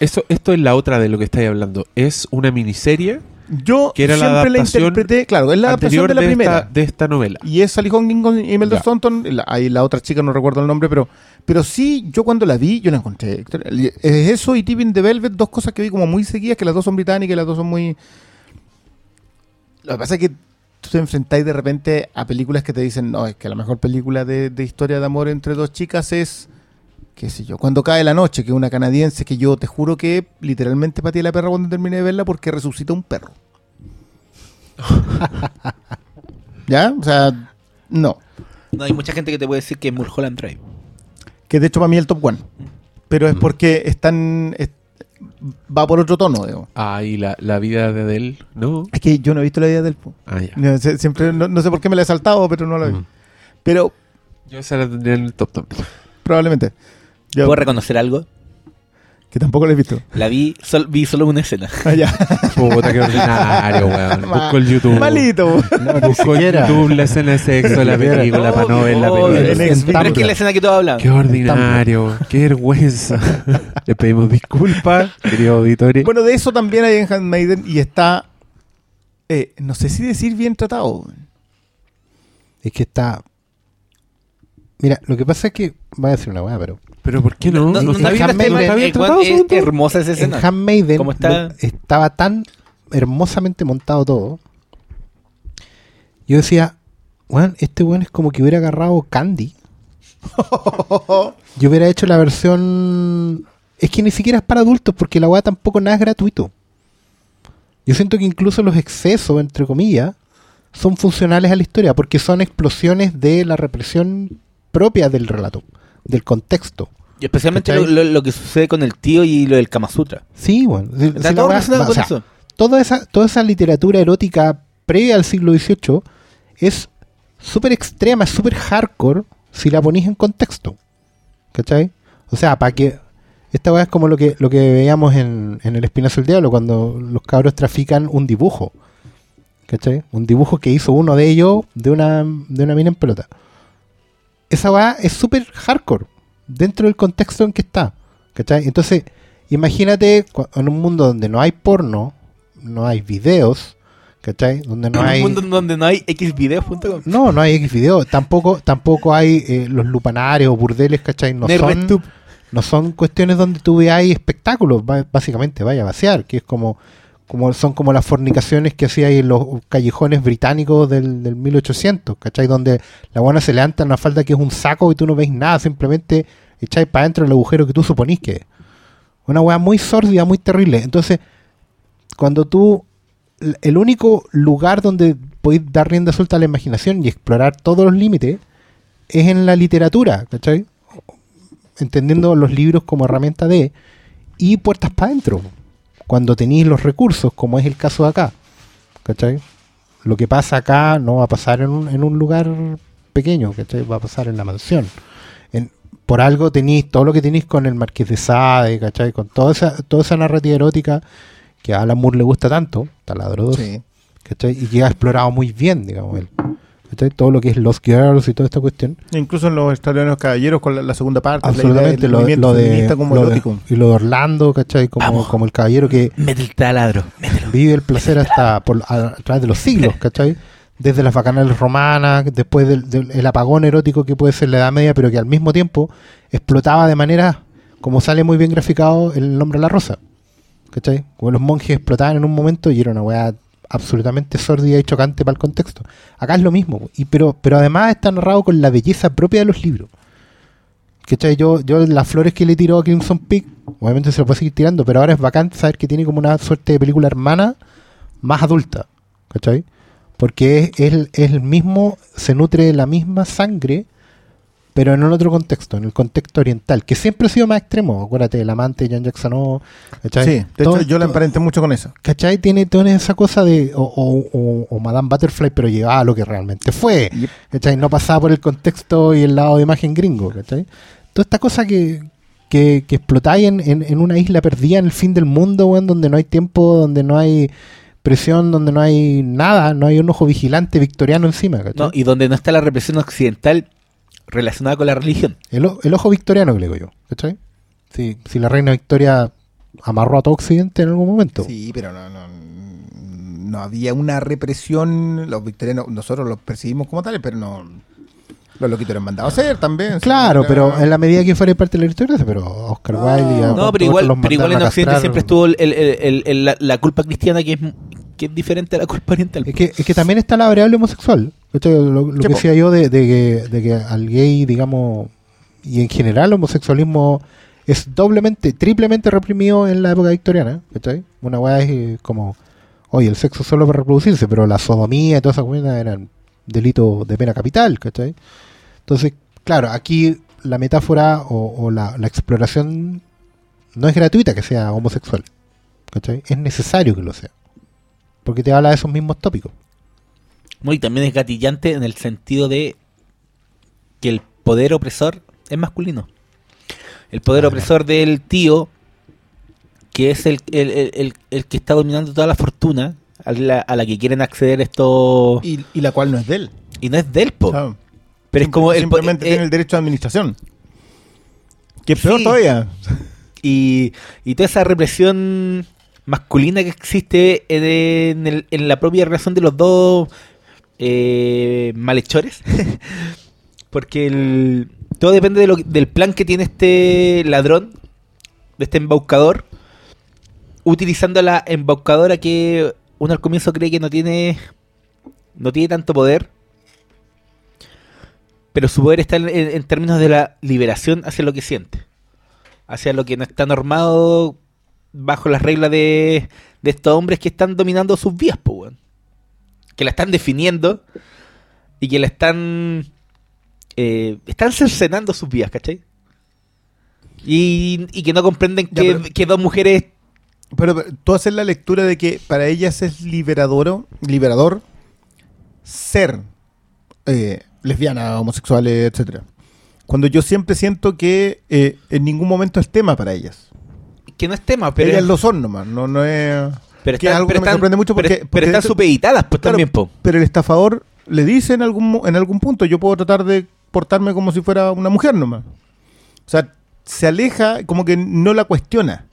Eso, esto es la otra de lo que estáis hablando. Es una miniserie Yo Que era la siempre la, adaptación interpreté. Claro, es la adaptación de la de, primera. esta, de esta novela. Y es Sally Hawkins con Imelda. Staunton. La, ahí la otra chica no recuerdo el nombre, pero pero sí, yo cuando la vi, yo la encontré. Es eso y Tipping the Velvet, dos cosas que vi como muy seguidas, que las dos son británicas y las dos son muy. Lo que pasa es que tú te enfrentáis de repente a películas que te dicen, no, es que la mejor película de, de historia de amor entre dos chicas es. qué sé yo, Cuando cae la noche, que es una canadiense que yo te juro que literalmente pateé la perra cuando terminé de verla porque resucita un perro. ¿Ya? O sea, no. No, hay mucha gente que te puede decir que es Mulholland Drive. Que de hecho para mí es el top one. Pero es porque están. es- va por otro tono, digo. Ah, y la, la vida de Adele, ¿no? Es que yo no he visto la vida del. po. Ah, ya. No sé, siempre, no, no sé por qué me la he saltado, pero no la vi. Mm. Pero Yo esa la tendría en el top también. probablemente. Yo- ¿Puedo reconocer algo? Que tampoco la he visto. La vi, sol- vi solo una escena. Ah, ya. Puta, qué ordinario, weón. Busco el YouTube. Malito. Busco en siquiera. YouTube la escena de sexo de la película para no ver la película. En Pero es que es la escena que todos hablan. Qué ordinario, qué vergüenza. Le pedimos disculpas, querido auditorio. Bueno, de eso también hay en Handmaiden y está. eh, no sé si decir bien tratado. Es que está. Mira, lo que pasa es que. Voy a decir una weá, pero. Pero ¿por qué no? No, no, no está bien tratado, es asunto. hermosa esa En escena. Handmaiden ¿Cómo está? estaba tan hermosamente montado todo. Yo decía, weón, este weón es como que hubiera agarrado Candy. Yo hubiera hecho la versión. Es que ni siquiera es para adultos, porque la weá tampoco nada es gratuito. Yo siento que incluso los excesos, entre comillas, son funcionales a la historia, porque son explosiones de la represión propia del relato, del contexto. Y especialmente lo, ¿Cachai? lo- lo que sucede con el tío y lo del Kama Sutra. Sí, bueno. si- todo o sea, eso. toda esa, toda esa literatura erótica previa al siglo XVIII es súper extrema, es súper hardcore si la ponís en contexto. ¿Cachai? O sea, para que. Esta weá es como lo que, lo que veíamos en, en El Espinazo del Diablo, cuando los cabros trafican un dibujo. ¿Cachai? Un dibujo que hizo uno de ellos de una, de una mina en pelota. Esa weá es súper hardcore dentro del contexto en que está. ¿Cachai? Entonces, imagínate en un mundo donde no hay porno, no hay videos, ¿cachai? Donde no en hay... un mundo donde no hay xvideos.com. No, no hay X video, tampoco, tampoco hay eh, los lupanarios o burdeles, ¿cachai? No son, no son cuestiones donde tú veas espectáculos, básicamente vaya a vaciar, que es como, como son como las fornicaciones que hacía ahí en los callejones británicos del, del 1800, ¿cachai? Donde la buena se levanta en una falda que es un saco y tú no ves nada, simplemente echáis para adentro el agujero que tú suponís que es. Una weá muy sórdida, muy terrible. Entonces, cuando tú el único lugar donde podéis dar rienda suelta a la imaginación y explorar todos los límites es en la literatura, ¿cachai? Entendiendo los libros como herramienta de y puertas para adentro. Cuando tenéis los recursos, como es el caso de acá, ¿cachai? Lo que pasa acá no va a pasar en un, en un lugar pequeño, ¿cachai? Va a pasar en la mansión. En- por algo tenéis todo lo que tenéis con el Marqués de Sade, ¿cachai? Con toda esa, toda esa narrativa erótica que a Alan Moore le gusta tanto, Taladro 2, Sí. ¿cachai? Y que ha explorado muy bien, digamos, él. Todo lo que es Los Girls y toda esta cuestión. Incluso en los extraordinarios caballeros con la, la segunda parte. la idea Absolutamente, lo, de, feminista como lo de- erótico. y lo de Orlando, ¿cachai? Como, Vamos. como el caballero que Mete el taladro. mételo. vive el placer hasta por, a, a través de los siglos, ¿cachai? Desde las bacanales romanas, después del, del- el apagón erótico que puede ser la Edad Media, pero que al mismo tiempo explotaba de manera, como sale muy bien graficado, el nombre de la rosa. ¿Cachai? Como los monjes explotaban en un momento y era una weá absolutamente sórdida y chocante para el contexto. Acá es lo mismo, y pero, pero además está narrado con la belleza propia de los libros. ¿Cachai? Yo, yo las flores que le tiró a Crimson Peak, obviamente se lo puedo seguir tirando, pero ahora es bacán saber que tiene como una suerte de película hermana más adulta. ¿Cachai? Porque es, es es el mismo, se nutre de la misma sangre, pero en un otro contexto, en el contexto oriental, que siempre ha sido más extremo. Acuérdate, el amante de Jan Jackson, O, ¿cachai? Sí, de Todo- hecho yo la emparenté mucho con eso. ¿Cachai? Tiene toda esa cosa de. O, o- o- o Madame Butterfly, pero llevaba a lo que realmente fue. Yep. ¿Cachai? No pasaba por el contexto y el lado de imagen gringo. ¿Cachai? Toda esta cosa que, que, que explotáis en, en, en una isla perdida en el fin del mundo, weón, donde no hay tiempo, donde no hay presión, donde no hay nada, no hay un ojo vigilante victoriano encima. ¿cachai? No, y donde no está la represión occidental relacionada con la religión. el, ojo victoriano que le digo yo. ¿Cachai? Si, si la reina Victoria amarró a todo Occidente en algún momento. Sí, pero no, no, no había una represión. Los victorianos, nosotros los percibimos como tales, pero no. Los loquitos eran mandados a hacer también. Claro, Sí, pero en la medida que fuera parte de la historia, pero Oscar Wilde y a No, pero igual, pero igual en Occidente siempre estuvo el- el- el- el- la, la culpa cristiana que es, que es diferente a la culpa oriental. Es que, es que también está la variable homosexual. ¿cachai? Lo, lo Sí, que po. decía yo de, de que, de que al gay, digamos, y en general el homosexualismo es doblemente, triplemente reprimido en la época victoriana. ¿cachai? Una weá es eh, como, oye, el sexo solo para reproducirse, pero la sodomía y todas esas cosas eran delitos de pena capital. ¿cachai? Entonces, claro, aquí la metáfora o, o la, la exploración no es gratuita que sea homosexual. ¿cachai? Es necesario que lo sea. Porque te habla de esos mismos tópicos. No, y también es gatillante en el sentido de que el poder opresor es masculino. El poder opresor del tío, que es el, el, el- el- el que está dominando toda la fortuna, a la, a la que quieren acceder estos... Y, Y, y la cual no es de él. no es del po. Claro. Pero es como el Simplemente eh, tiene el derecho de administración. Que es peor Sí. todavía. y, y toda esa represión masculina que existe en, la propia relación de los dos eh, malhechores. Porque el- todo depende del plan que tiene este ladrón, de este embaucador, utilizando la embaucadora que uno al comienzo cree que no tiene, no tiene tanto poder. Pero su poder está en términos de la liberación hacia lo que siente. Hacia lo que no está normado bajo las reglas de, de estos hombres que están dominando sus vías, weón. Que la están definiendo y que la están. eh, están cercenando sus vías, ¿cachai? Y, y que no comprenden Ya, que, pero- que dos mujeres. Pero, pero tú haces la lectura de que para ellas es liberador, liberador ser eh, lesbiana, homosexuales, etcétera. Cuando yo siempre siento que eh, en ningún momento es tema para ellas. Que no es tema, pero. ellas lo son nomás, no, no es... pero que es algo que me sorprende mucho pero- porque- pero, están supeditadas, pues Claro, también, po. Pero el estafador le dice en algún, en algún punto, yo puedo tratar de portarme como si fuera una mujer nomás. O sea, se aleja, como que no la cuestiona.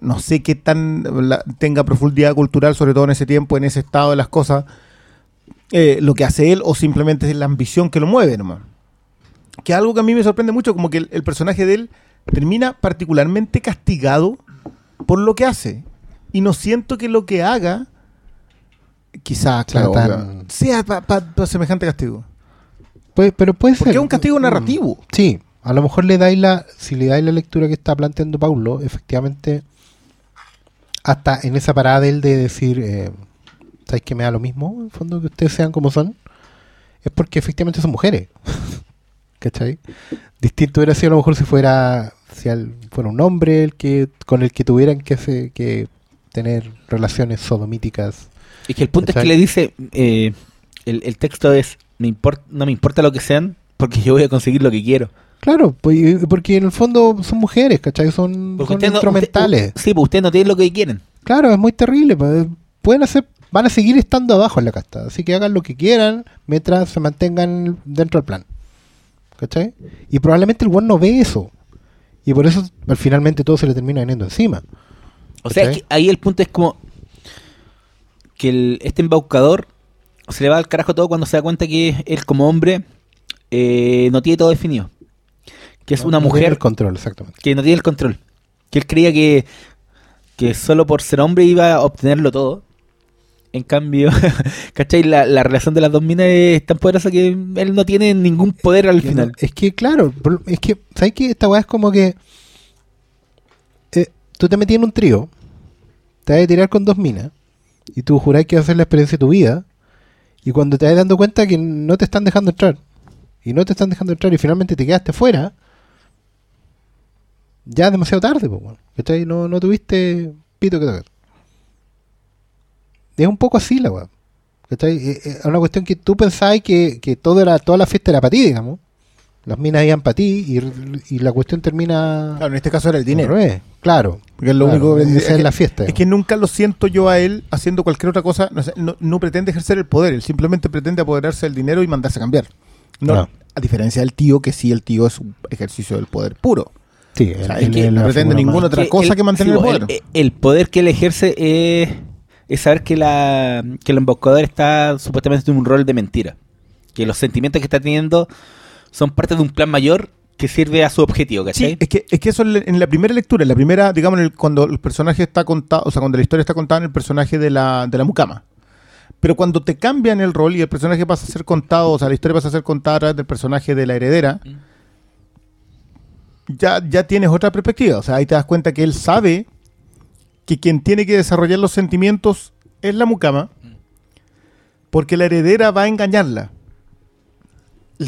No sé qué tan la- tenga profundidad cultural, sobre todo en ese tiempo, en ese estado de las cosas, eh, lo que hace él, o simplemente es la ambición que lo mueve nomás. Que es algo que a mí me sorprende mucho, como que el, el personaje de él termina particularmente castigado por lo que hace. Y no siento que lo que haga, quizás, claro, Sea obvio, tan- sea para semejante castigo. Puede- pero puede Porque ser. es un castigo Mm, narrativo. Sí, a lo mejor le dais la, si le dais la lectura que está planteando Paulo, efectivamente, hasta en esa parada de él de decir, eh, ¿sabes que me da lo mismo? En el fondo que ustedes sean como son, es porque efectivamente son mujeres. ¿Cachai? Distinto hubiera sido a lo mejor si fuera, si al- fuera un hombre el que, con el que tuvieran que, se- que tener relaciones sodomíticas. Es que el punto es que le dice, eh, el, el texto es, me import- no me importa lo que sean, porque yo voy a conseguir lo que quiero. Claro, pues, porque en el fondo son mujeres, ¿cachai? Son, Porque son ustedes no- instrumentales. usted- sí, pues ustedes no tienen lo que quieren. Claro, es muy terrible. pues, Pueden hacer van a seguir estando abajo en la casta. Así que hagan lo que quieran mientras se mantengan dentro del plan. ¿Cachai? Y probablemente el weón no ve eso. Y por eso al finalmente todo se le termina viniendo encima. O sea, que ahí el punto es como que el- este embaucador se le va al carajo todo cuando se da cuenta que él como hombre eh, no tiene todo definido. Que es No- una no tiene mujer el control, exactamente. que no tiene el control. Que él creía que, que solo por ser hombre iba a obtenerlo todo. En cambio, ¿cachai? La, la relación de las dos minas es tan poderosa que él no tiene ningún poder al no- final. Es que, claro, es que, ¿sabes qué? Esta weá es como que eh, tú te metías en un trío, te vas a tirar con dos minas, y tú jurás que vas a hacer la experiencia de tu vida, y cuando te vas dando cuenta que no te están dejando entrar, y no te están dejando entrar, y finalmente te quedaste fuera, ya es demasiado tarde, pues, weón, ¿cachai? No, no tuviste pito que tocar. Es un poco así la weá. ¿Cachai? Eh, eh, Es una cuestión que tú pensabas que, que todo era, toda la fiesta era para ti, digamos. Las minas iban para ti y, y la cuestión termina Claro, en este caso era el dinero. revés. Claro. Porque es lo Claro, único esa es que- la fiesta, Es que nunca lo siento yo a él haciendo cualquier otra cosa. No, no- no pretende ejercer el poder, él simplemente pretende apoderarse del dinero y mandarse a cambiar. No. A diferencia del tío, que sí, el tío es un ejercicio del poder puro. Sí, O sea, él- es que él no pretende ninguna más- otra Que cosa él- que mantener sí, el el, poder. el poder que él ejerce es, es saber que, la, que el embaucador está supuestamente en un rol de mentira. Que los sentimientos que está teniendo son parte de un plan mayor que sirve a su objetivo, ¿cachai? Sí, es que, es que eso en la- en la primera lectura, en la primera, digamos, en el- cuando el personaje está contado, o sea, cuando la historia está contada en el personaje de la, de la mucama. Pero cuando te cambian el rol y el personaje pasa a ser contado, o sea, la historia pasa a ser contada a través del personaje de la heredera, ya, ya tienes otra perspectiva. O sea, ahí te das cuenta que él sabe que quien tiene que desarrollar los sentimientos es la mucama, porque la heredera va a engañarla.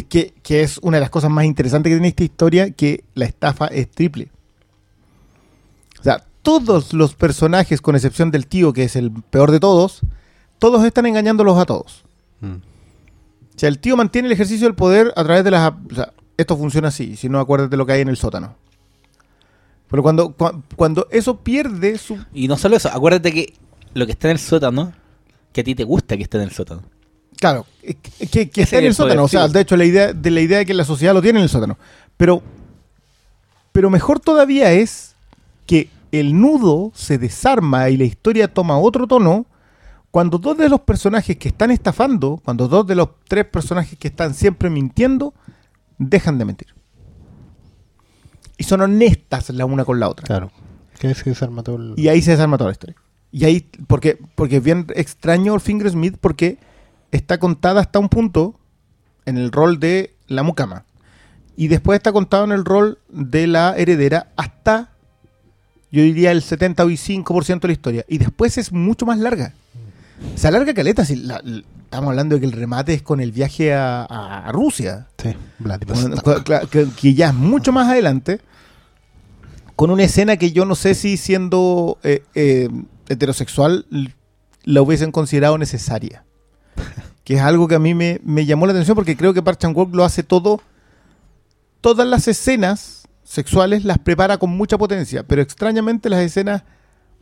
Que, que es una de las cosas más interesantes que tiene esta historia, que la estafa es triple. O sea, todos los personajes, con excepción del tío, que es el peor de todos, todos están engañándolos a todos. Mm. O sea, el tío mantiene el ejercicio del poder a través de las... O sea, esto funciona así, si no acuérdate lo que hay en el sótano. Pero cuando, cua- cuando eso pierde su... Y no solo eso, acuérdate que lo que está en el sótano, que a ti te gusta que esté en el sótano. Claro, que, que- está en el sótano. O sea, sí. de hecho, la idea de la idea de que la sociedad lo tiene en el sótano. Pero, pero mejor todavía es que el nudo se desarma y la historia toma otro tono cuando dos de los personajes que están estafando, cuando dos de los tres personajes que están siempre mintiendo, dejan de mentir. Y son honestas la una con la otra. Claro. Que se desarma todo el... Y ahí se desarma toda la historia. Y ahí, porque, porque es bien extraño el Finger Smith porque está contada hasta un punto en el rol de la mucama. Y después está contado en el rol de la heredera hasta, yo diría, el 75% de la historia. Y después es mucho más larga. Se alarga caleta. Si la- la- estamos hablando de que el remate es con el viaje a, a- a Rusia. Sí, Vladivostok. Que, que ya es mucho más adelante, con una escena que yo no sé si siendo eh, eh, heterosexual la hubiesen considerado necesaria. Que es algo que a mí me, me llamó la atención porque creo que Park Chan Wook lo hace todo. Todas las escenas sexuales las prepara con mucha potencia, pero extrañamente las escenas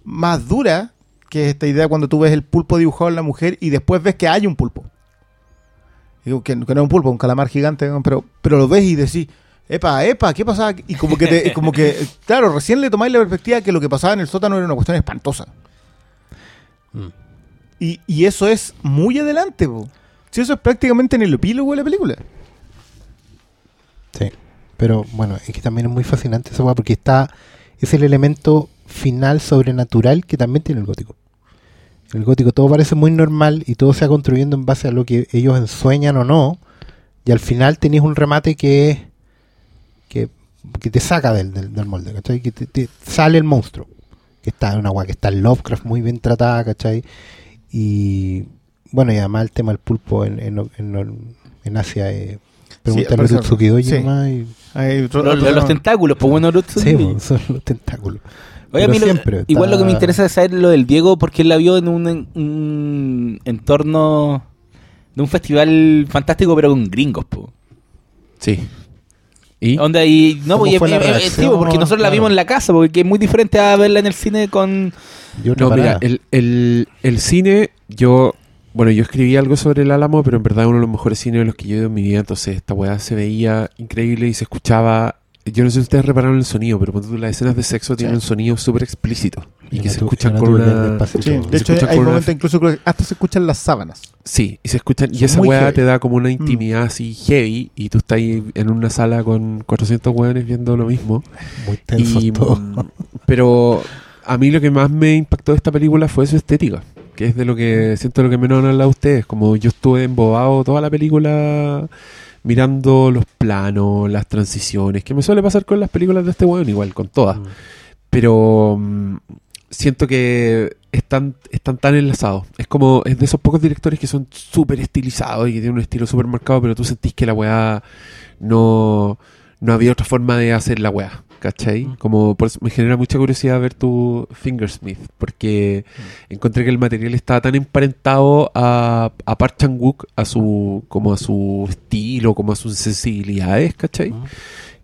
más duras, que es esta idea cuando tú ves el pulpo dibujado en la mujer y después ves que hay un pulpo. Digo, que, que no es un pulpo, un calamar gigante, pero, pero lo ves y decís, epa, epa, ¿qué pasaba? Y como que, te- como que, claro, recién le tomáis la perspectiva que lo que pasaba en el sótano era una cuestión espantosa. Mm. Y, y eso es muy adelante, po. Si eso es prácticamente en el epílogo de la película. Sí. Pero bueno, es que también es muy fascinante esa porque está. Es el elemento final sobrenatural que también tiene el gótico. En el gótico todo parece muy normal y todo se va construyendo en base a lo que ellos ensueñan o no. Y al final tenéis un remate que, que, que te saca del, del, del molde, ¿cachai? Que te, te sale el monstruo. Que está en una weá que está en Lovecraft muy bien tratada, ¿cachai? Y bueno, y además el tema del pulpo en, en, en, en Asia. Eh, Pregúntale aparece- a Tsukidoji sí. y Hay otro- Los, otro los tema. tentáculos, pues bueno. Sí, pues, son los tentáculos. Oye, a lo- siempre igual lo que me está- interesa es saber lo del Diego porque él la vio en un, en un entorno de un festival fantástico pero con gringos, po. Sí. ¿Y? Onda y no, ¿Cómo fue eh, la reacción? sí, porque nosotros la vimos en la casa, porque es muy diferente a verla en el cine con No, mira, el, el, el cine yo, bueno, yo escribí algo sobre el Álamo, pero en verdad es uno de los mejores cines de los que yo he ido en mi vida. Entonces, esta weá se veía increíble y se escuchaba. Yo no sé si ustedes repararon el sonido, pero cuando tú las escenas de sexo tienen un sonido súper explícito y Yo que se tu- escuchan con una. Sí, Se de hecho, hay una- momentos incluso creo que hasta se escuchan las sábanas. Sí, y se escuchan. Y esa weá heavy. te da como una intimidad así heavy y tú estás ahí en una sala con 400 weones viendo lo mismo. Muy tenso Y, todo. mm, pero a mí lo que más me impactó de esta película fue su estética, que es de lo que siento lo que menos han hablado ustedes. Como yo estuve embobado toda la película mirando los planos, las transiciones, que me suele pasar con las películas de este weón, igual, con todas. Mm. Pero mm, siento que están, están tan enlazados. Es como, es de esos pocos directores que son súper estilizados y que tienen un estilo súper marcado, pero tú sentís que la weá no, no había otra forma de hacer la weá. ¿Cachai? Como por eso me genera mucha curiosidad ver tu Fingersmith, porque encontré que el material estaba tan emparentado a, a Park Chan-wook, a su, como a su estilo, como a sus sensibilidades, ¿cachai?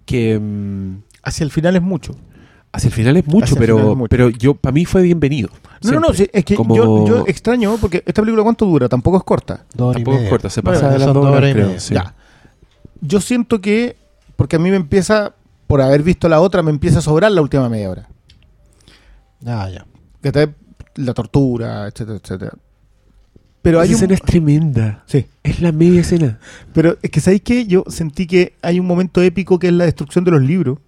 Que mm, Hacia el final es mucho. hacia el final es mucho, pero, final es mucho. pero yo, para mí fue bienvenido. No, no, no, sí, es que Como- yo, yo extraño, porque esta película ¿cuánto dura? Tampoco es corta. Dos horas y Tampoco es corta, se Bueno, pasa de las dos horas, creo. media. sí. Ya. Yo siento que, porque a mí me empieza, por haber visto la otra, me empieza a sobrar la última media hora. Ah, ya. Que te- la tortura, etcétera, etcétera. Pero Esa hay un... escena es tremenda. Sí. Es la media escena. Pero es que, ¿sabéis qué? Yo sentí que hay un momento épico que es la destrucción de los libros.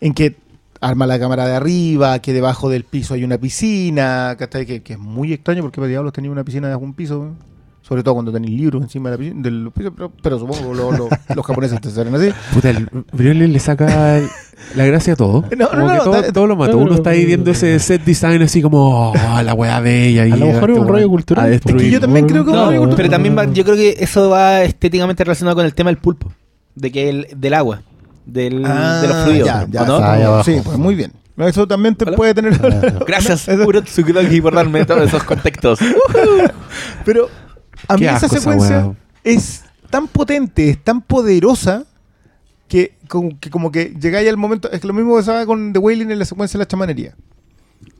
En que arma la cámara de arriba, que debajo del piso hay una piscina, ¿cachai? Que, que es muy extraño porque para diablos tenía una piscina de un piso. Sobre todo cuando tenéis libros encima de la piscina, del piso, pero, pero supongo que lo- lo- los japoneses te salen así. Puta, el Briones le saca el- la gracia a todo. No, como no, que no, todo, da- todo lo mata. no, Uno está ahí viendo ese set design así como, oh, la weá bella. y A lo mejor es un rollo cultural. a Es destruir. que yo también creo que es un rollo cultural. Pero también va- yo creo que eso va estéticamente relacionado con el tema del pulpo, de que el, del agua, del, de los fluidos, Ah, ya, ya, ¿o no? está. Sí, pues muy bien. Eso también te Hola. puede tener... Ah, Gracias, Uro Tsukudoki, por darme todos esos contextos. Pero a mí esa asco esa secuencia es tan potente, es tan poderosa que como que, como que llegáis al momento. Es que lo mismo pasaba con The Wailing en la secuencia de la chamanería.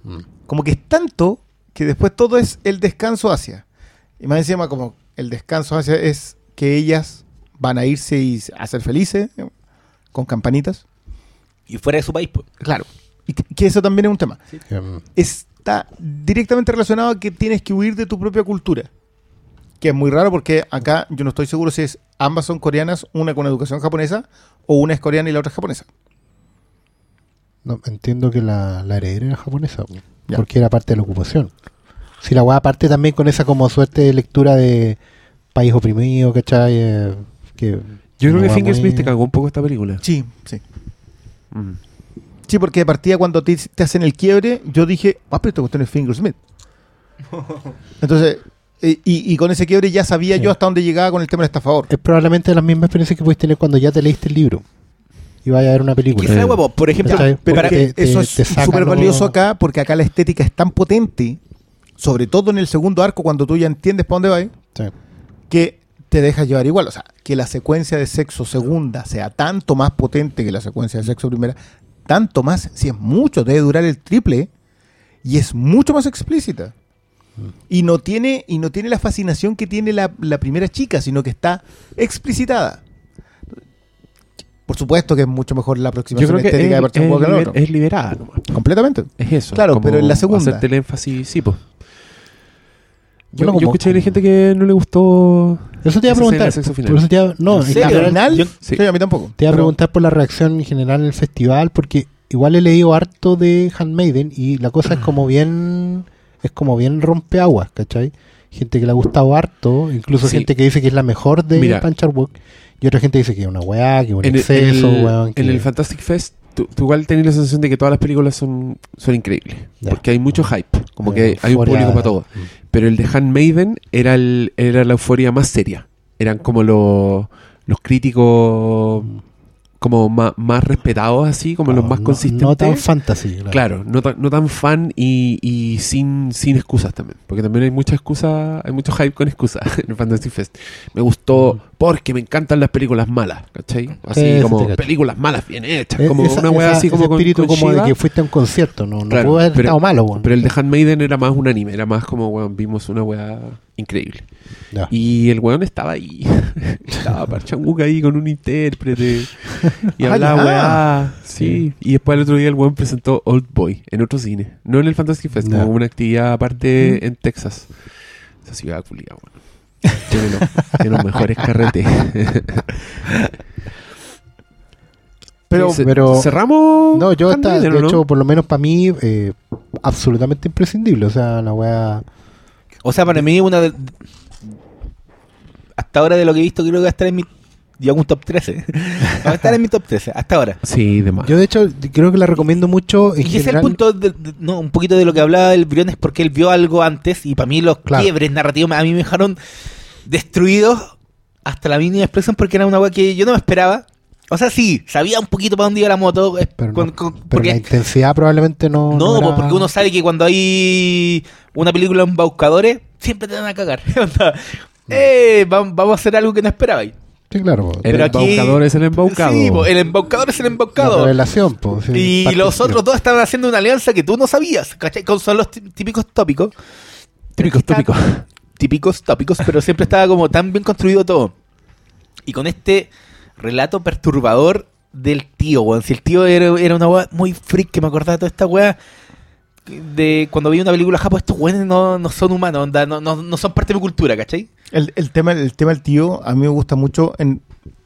Mm. Como que es tanto que después todo es el descanso hacia. Y más encima, como el descanso hacia es que ellas van a irse y a ser felices ¿no? con campanitas. Y fuera de su país, pues. Claro. Y que, que eso también es un tema. que, Está directamente relacionado a que tienes que huir de tu propia cultura. Que es muy raro porque acá yo no estoy seguro si es ambas son coreanas, una con educación japonesa o una es coreana y la otra es japonesa. no, entiendo que la, la heredera era japonesa, Ya. porque era parte de la ocupación. Si la weá parte también con esa como suerte de lectura de país oprimido, ¿cachai? Eh, que Yo creo que Fingersmith te cagó un poco esta película. Sí, sí. Mm. Sí, porque de partida cuando te, te hacen el quiebre, yo dije, ah, pero esta cuestión es Fingersmith. Entonces, y, y con ese quiebre ya sabía Sí. yo hasta dónde llegaba con el tema del estafador. Es probablemente la misma experiencia que puedes tener cuando ya te leíste el libro y vaya a ver una película. Quizá, huevo, por ejemplo. Pero para- que eso te- es te súper lo- valioso acá porque acá la estética es tan potente, sobre todo en el segundo arco, cuando tú ya entiendes para dónde va, Sí. que te dejas llevar igual. O sea, que la secuencia de sexo segunda sea tanto más potente que la secuencia de sexo primera, tanto más, si es mucho, debe durar el triple y es mucho más explícita. Y no tiene, y no tiene la fascinación que tiene la, la primera chica, sino que está explicitada. Por supuesto que es mucho mejor la Yo aproximación creo que es, estética de es que la liber- otra. es liberada nomás. Completamente. Es eso. Claro, pero en la segunda. Hacerte el énfasis, sí, pues. Yo Yo, no yo escuché de gente que no le gustó. Eso te iba a preguntar. de sexo final. Por eso te iba, no, ¿En general, final? yo- sí. sí. a mí tampoco. Te iba a preguntar por la reacción en general en el festival, porque igual he leído harto de Handmaiden y la cosa es como bien, es como bien rompeaguas, ¿cachai? Gente que le ha gustado harto, incluso Sí. gente que dice que es la mejor de Mira. Walk, y otra gente dice que es una weá, que es un En exceso, el- weón, que- en el Fantastic Fest, tú, tú igual tenés la sensación de que todas las películas son, son increíbles. Ya. Porque hay mucho hype. Como que hay un público para todo. Mm. Pero el de Handmaiden era, el, era la euforia más seria. Eran como los, los críticos como más, más respetados así, como los No, más no- consistentes. No tan fantasy. Claro. Claro, no tan, no tan fan y, y sin, sin excusas también. Porque también hay mucha excusa, hay mucho hype con excusas en el Fantasy Fest. Me gustó porque me encantan las películas malas, ¿cachai? Así Sí, sí como películas malas bien hechas, como esa- una weá así como ese espíritu con como de que fuiste a un concierto, no, no Claro, pudo haber pero- estado malo, weón. Pero el de Handmaiden era más un anime, era más como, weón, vimos una weá increíble. Ya. Y el weón estaba ahí. estaba Parchanguca ahí con un intérprete. Y Ah, hablaba weá. Sí. Y después el otro día el weón presentó Old Boy en otro cine. No en el Fantasy Fest, Ya. como una actividad aparte en Texas. Esa ciudad culiada, weón. Tiene los, mejores carretes. Pero, Ce- pero- cerramos. No, yo está, de ¿o no? hecho, por lo menos para mí, eh, absolutamente imprescindible. O sea, la weá. O sea, para mí una de... Hasta ahora de lo que he visto creo que va a estar en mi... Yo hago un top 13. va a estar en mi top 13, hasta ahora. Sí, de más. Yo, de hecho, creo que la recomiendo mucho. En Y ese es el general, punto, de- de- no, un poquito de lo que hablaba el Briones, porque él vio algo antes y para mí los Claro. quiebres narrativos a mí me dejaron destruidos hasta la mínima expresión porque era una weá que yo no me esperaba. O sea, sí, sabía un poquito para dónde iba la moto. eh, Pero, con- no- con- pero porque la intensidad probablemente no. no, era- pues, porque uno sabe que cuando hay una película en embaucadores, siempre te van a cagar. Eh, vam- vamos a hacer algo que no esperabais. Sí, claro. po. El Pero aquí- embaucador es el embaucado. Sí, po, el embaucador es el La embaucado. revelación, po, sí, Y parte- los otros dos estaban haciendo una alianza que tú no sabías, ¿cachai? Con son los tí- típicos tópicos. Típicos, tópicos. Típicos tópicos, pero siempre estaba como tan bien construido todo. Y con este relato perturbador del tío, weón. Si el tío era, era una weá muy freak que me acordaba de toda esta weá. De cuando vi una película japo, estos weones no, no son humanos, onda, no, no, no son parte de mi cultura, ¿cachai? El, el tema, el tema del tío a mí me gusta mucho en,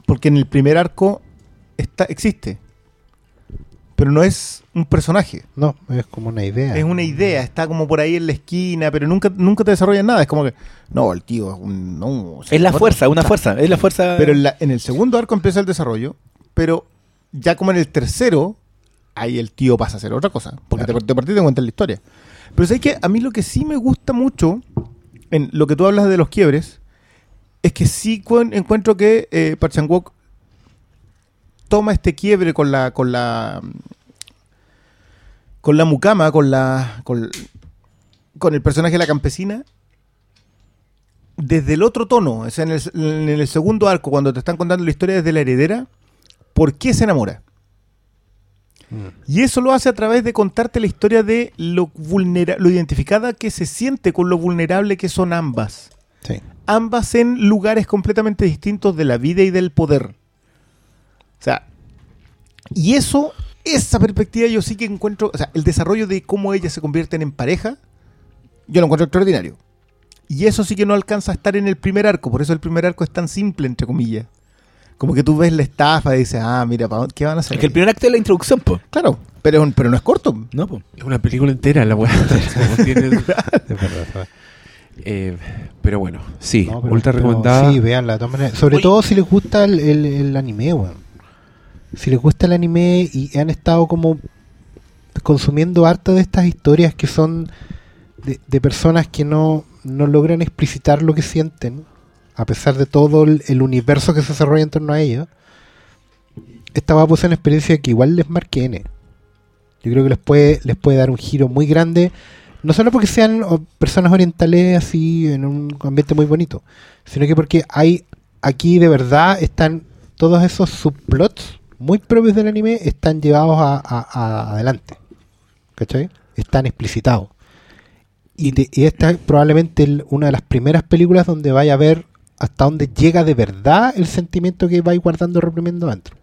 porque en el primer arco está, existe. Pero no es un personaje. No, es como una idea. Es una idea, está como por ahí en la esquina, pero nunca, nunca te desarrollan nada. Es como que, no, el tío es un. No, Es la fuerza, una fuerza, es la fuerza. Pero en, la- en el segundo arco empieza el desarrollo, pero ya como en el tercero, ahí el tío pasa a ser otra cosa. Porque Claro. te, te cuentan la historia. Pero sabes que a mí lo que sí me gusta mucho, en lo que tú hablas de los quiebres, es que sí cuen- encuentro que eh, toma este quiebre con la con la con la mucama, con la con, con el personaje de la campesina desde el otro tono, o sea, en el, en el segundo arco, cuando te están contando la historia desde la heredera, ¿por qué se enamora? Mm. Y eso lo hace a través de contarte la historia de lo, vulnera lo identificada que se siente con lo vulnerable que son ambas. Sí. Ambas en lugares completamente distintos de la vida y del poder. O sea, y eso, esa perspectiva yo sí que encuentro, o sea, el desarrollo de cómo ellas se convierten en pareja, yo lo encuentro extraordinario. Y eso sí que no alcanza a estar en el primer arco, por eso el primer arco es tan simple, entre comillas. Como que tú ves la estafa y dices, ah, mira, ¿pa' dónde- ¿qué van a hacer? es que el primer acto es la introducción, po. Claro, pero, pero no es corto. No, po. Es una película entera la weá. Eh, pero bueno, sí, No, pero- ultra pero recomendada. Sí, veanla. Sobre todo si les gusta el, el- el anime, weón. Si les gusta el anime y han estado como consumiendo harta de estas historias que son de, personas que no, no logran explicitar lo que sienten, a pesar de todo el, universo que se desarrolla en torno a ellos, esta va a ser una experiencia que igual les marque N. Yo creo que les puede, les puede dar un giro muy grande, no solo porque sean personas orientales así en un ambiente muy bonito, sino que porque hay aquí de verdad están todos esos subplots muy propios del anime están llevados a, a- a- adelante. ¿Cachai? Están explicitados. Y, te- y esta es probablemente el- una de las primeras películas donde vaya a ver hasta dónde llega de verdad el sentimiento que vais guardando reprimiendo dentro.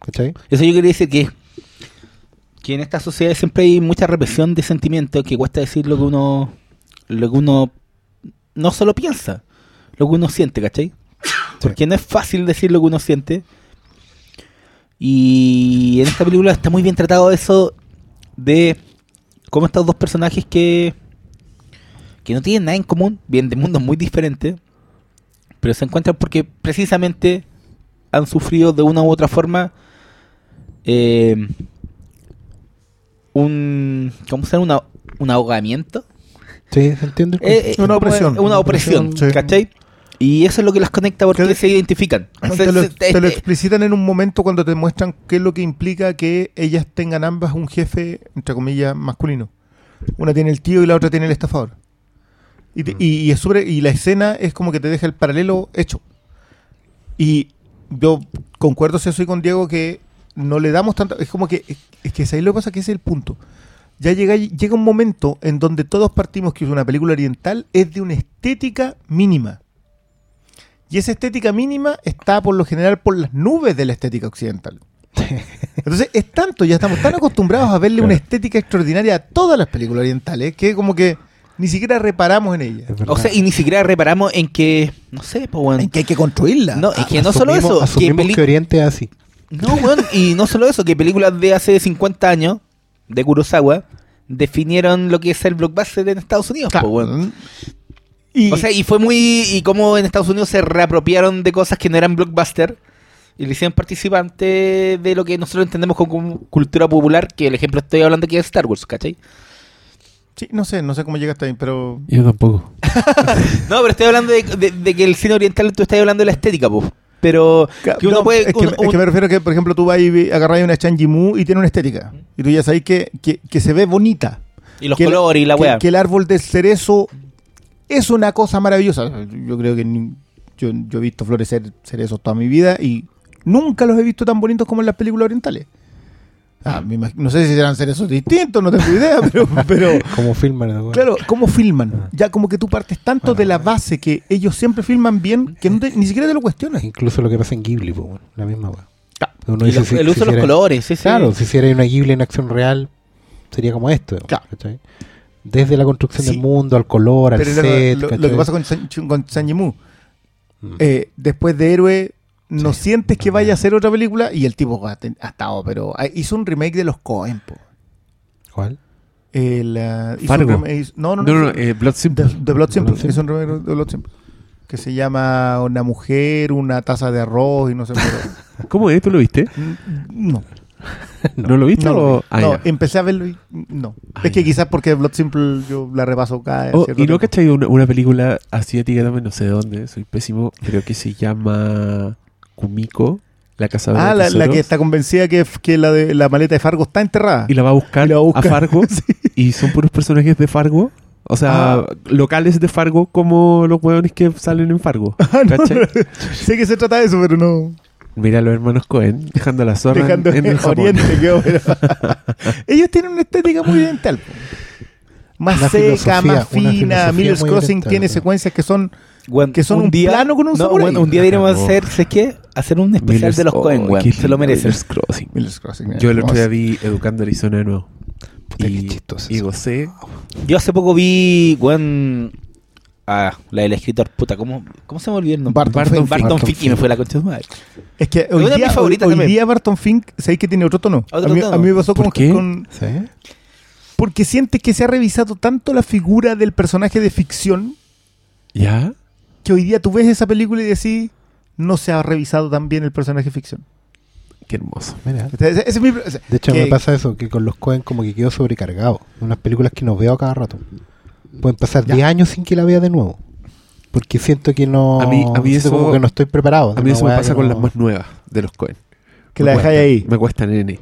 ¿Cachai? Eso yo quería decir que, que en esta sociedad siempre hay mucha represión de sentimientos que cuesta decir lo que uno lo que uno no solo piensa, lo que uno siente, ¿cachai? Porque no es fácil decir lo que uno siente. Y en esta película está muy bien tratado eso de cómo estos dos personajes que que no tienen nada en común, vienen de mundos muy diferentes, pero se encuentran porque precisamente han sufrido de una u otra forma eh, un ¿cómo se llama? Una- un ahogamiento Sí, ¿se entiende? Eh, eh, Una opresión. una Una opresión, opresión, sí. ¿cachai? Y eso es lo que las conecta porque Te- se identifican. Te lo, te lo eh, explicitan en un momento cuando te muestran qué es lo que implica que ellas tengan ambas un jefe, entre comillas, masculino. Una tiene el tío y la otra tiene el estafador. Y, te- Mm. y, y es sobre, y la escena es como que te deja el paralelo hecho. Y yo concuerdo si soy con Diego que no le damos tanto. Es como que. Es que ahí lo que pasa que ese es el punto. Ya llega, llega un momento en donde todos partimos que una película oriental es de una estética mínima. Y esa estética mínima está por lo general por las nubes de la estética occidental. Entonces es tanto, ya estamos tan acostumbrados a verle una estética extraordinaria a todas las películas orientales que como que ni siquiera reparamos en verdad. o sea, y ni siquiera reparamos en que, no sé, pues bueno. En que hay que construirla. No, es que no solo eso, que, Asumimos que Oriente es así. No, weón, y no solo eso, que películas de hace 50 años, de Kurosawa, definieron lo que es el blockbuster en Estados Unidos, Claro. po, weón. Y, O sea, y fue muy. Y como en Estados Unidos se reapropiaron de cosas que no eran blockbuster y le hicieron participante de lo que nosotros entendemos como cultura popular, que el ejemplo estoy hablando aquí es Star Wars, ¿cachai? sí, no sé, no sé cómo llegaste ahí, pero Yo tampoco. No, pero estoy hablando de, de- de que el cine oriental, tú estás hablando de la estética, pues. Pero que uno No, puede. es, que, uno- es que me refiero a que, por ejemplo, tú vas y agarras una Changi Mu y tiene una estética. Y tú ya sabes que, que, que se ve bonita. y los colores y la que, weá. que el árbol del cerezo es una cosa maravillosa. Yo creo que ni- yo, yo he visto florecer cerezos toda mi vida y nunca los he visto tan bonitos como en las películas orientales. Ah, me no sé si serán cerezos distintos, no tengo idea, pero, pero Como filman. ¿no? claro, ¿cómo filman? Ya como que tú partes tanto de la base que ellos siempre filman bien que no te- ni siquiera te lo cuestionas. Incluso lo que pasa en Ghibli, pues, bueno, la misma weá. Uno dice, el si uso de los colores, sí, sí. Claro, si hiciera una Ghibli en acción real, sería como esto. Claro. ¿cachai? Desde la construcción Sí. del mundo, al color, al Pero lo, set. lo- que pasa con, San, con Mm. eh, después de Héroe, no Sí. sientes que vaya a hacer otra película y el tipo ha, ten- ha estado, pero ah, hizo un remake de los Coen, po. ¿Cuál? El, ah, hizo Fargo. un remake- hizo- no, no, No, no. no, no, eh, Blood de Blood Simple. Blood Simple. Hizo un remake de Blood Simple. Que se llama Una mujer, una taza de arroz y no sé ¿Cómo es? ¿Tú lo viste? No. ¿No, lo viste? No, lo o-. Ah, No, empecé a verlo y no. Ah, es que ya. quizás porque Blood Simple yo la repaso cada Oh, y no cachai una, una película asiática también, no sé de dónde, soy pésimo, pero que se llama Kumiko, la casa de Ah, la, que está convencida que, que la de la maleta de Fargo está enterrada. y la va a buscar, va a buscar. a Fargo y son puros personajes de Fargo. O sea, Ah. locales de Fargo como los hueones que salen en Fargo. Ah, no, ¿cachai? no. sé que se trata de eso, pero no. Mira a los hermanos Cohen dejando a la zorra en- Dejando en, el Japón. Oriente, quedó, pero- Ellos tienen una estética muy oriental. Más Una seca, más fina. Miller's Crossing oriental, tiene secuencias que son que son un plano con un no, weón, un día deberíamos Cagó. hacer, ¿sabes qué? Hacer un especial Miller's- de los oh, Cohen, weón. qué Se lo merecen. Miller's Crossing. Miller's Crossing. Yo el otro día vi Educando Arizona de nuevo. Puta, qué Y, chistoso y gocé. Yo hace poco vi, weón. Ah, la del escritor, puta, ¿cómo, cómo se me olvidó el nombre? Barton Barton, Fink. Barton Barton Fink, y me fue la concha de su madre. Es que hoy de día, hoy, favoritas hoy día Barton Fink, ¿sabéis que tiene otro tono? Otro a, mí, tono. a mí me pasó ¿Por con, qué? con- ¿Sí? Porque sientes que se ha revisado tanto la figura del personaje de ficción ¿Ya? que hoy día tú ves esa película y decís, no se ha revisado tan bien el personaje de ficción. Qué hermoso. Mira. Ese- ese es mi- o sea, De hecho, que- me pasa eso, que con los Cohen como que quedo sobrecargado. Unas películas que no veo a cada rato. Pueden pasar Ya. 10 años sin que la vea de nuevo. Porque siento que no... A mí- a mí eso- como que no estoy preparado. A mí eso me pasa con no- las más nuevas de los Cohen. que Me la dejáis ahí. Me cuesta nene.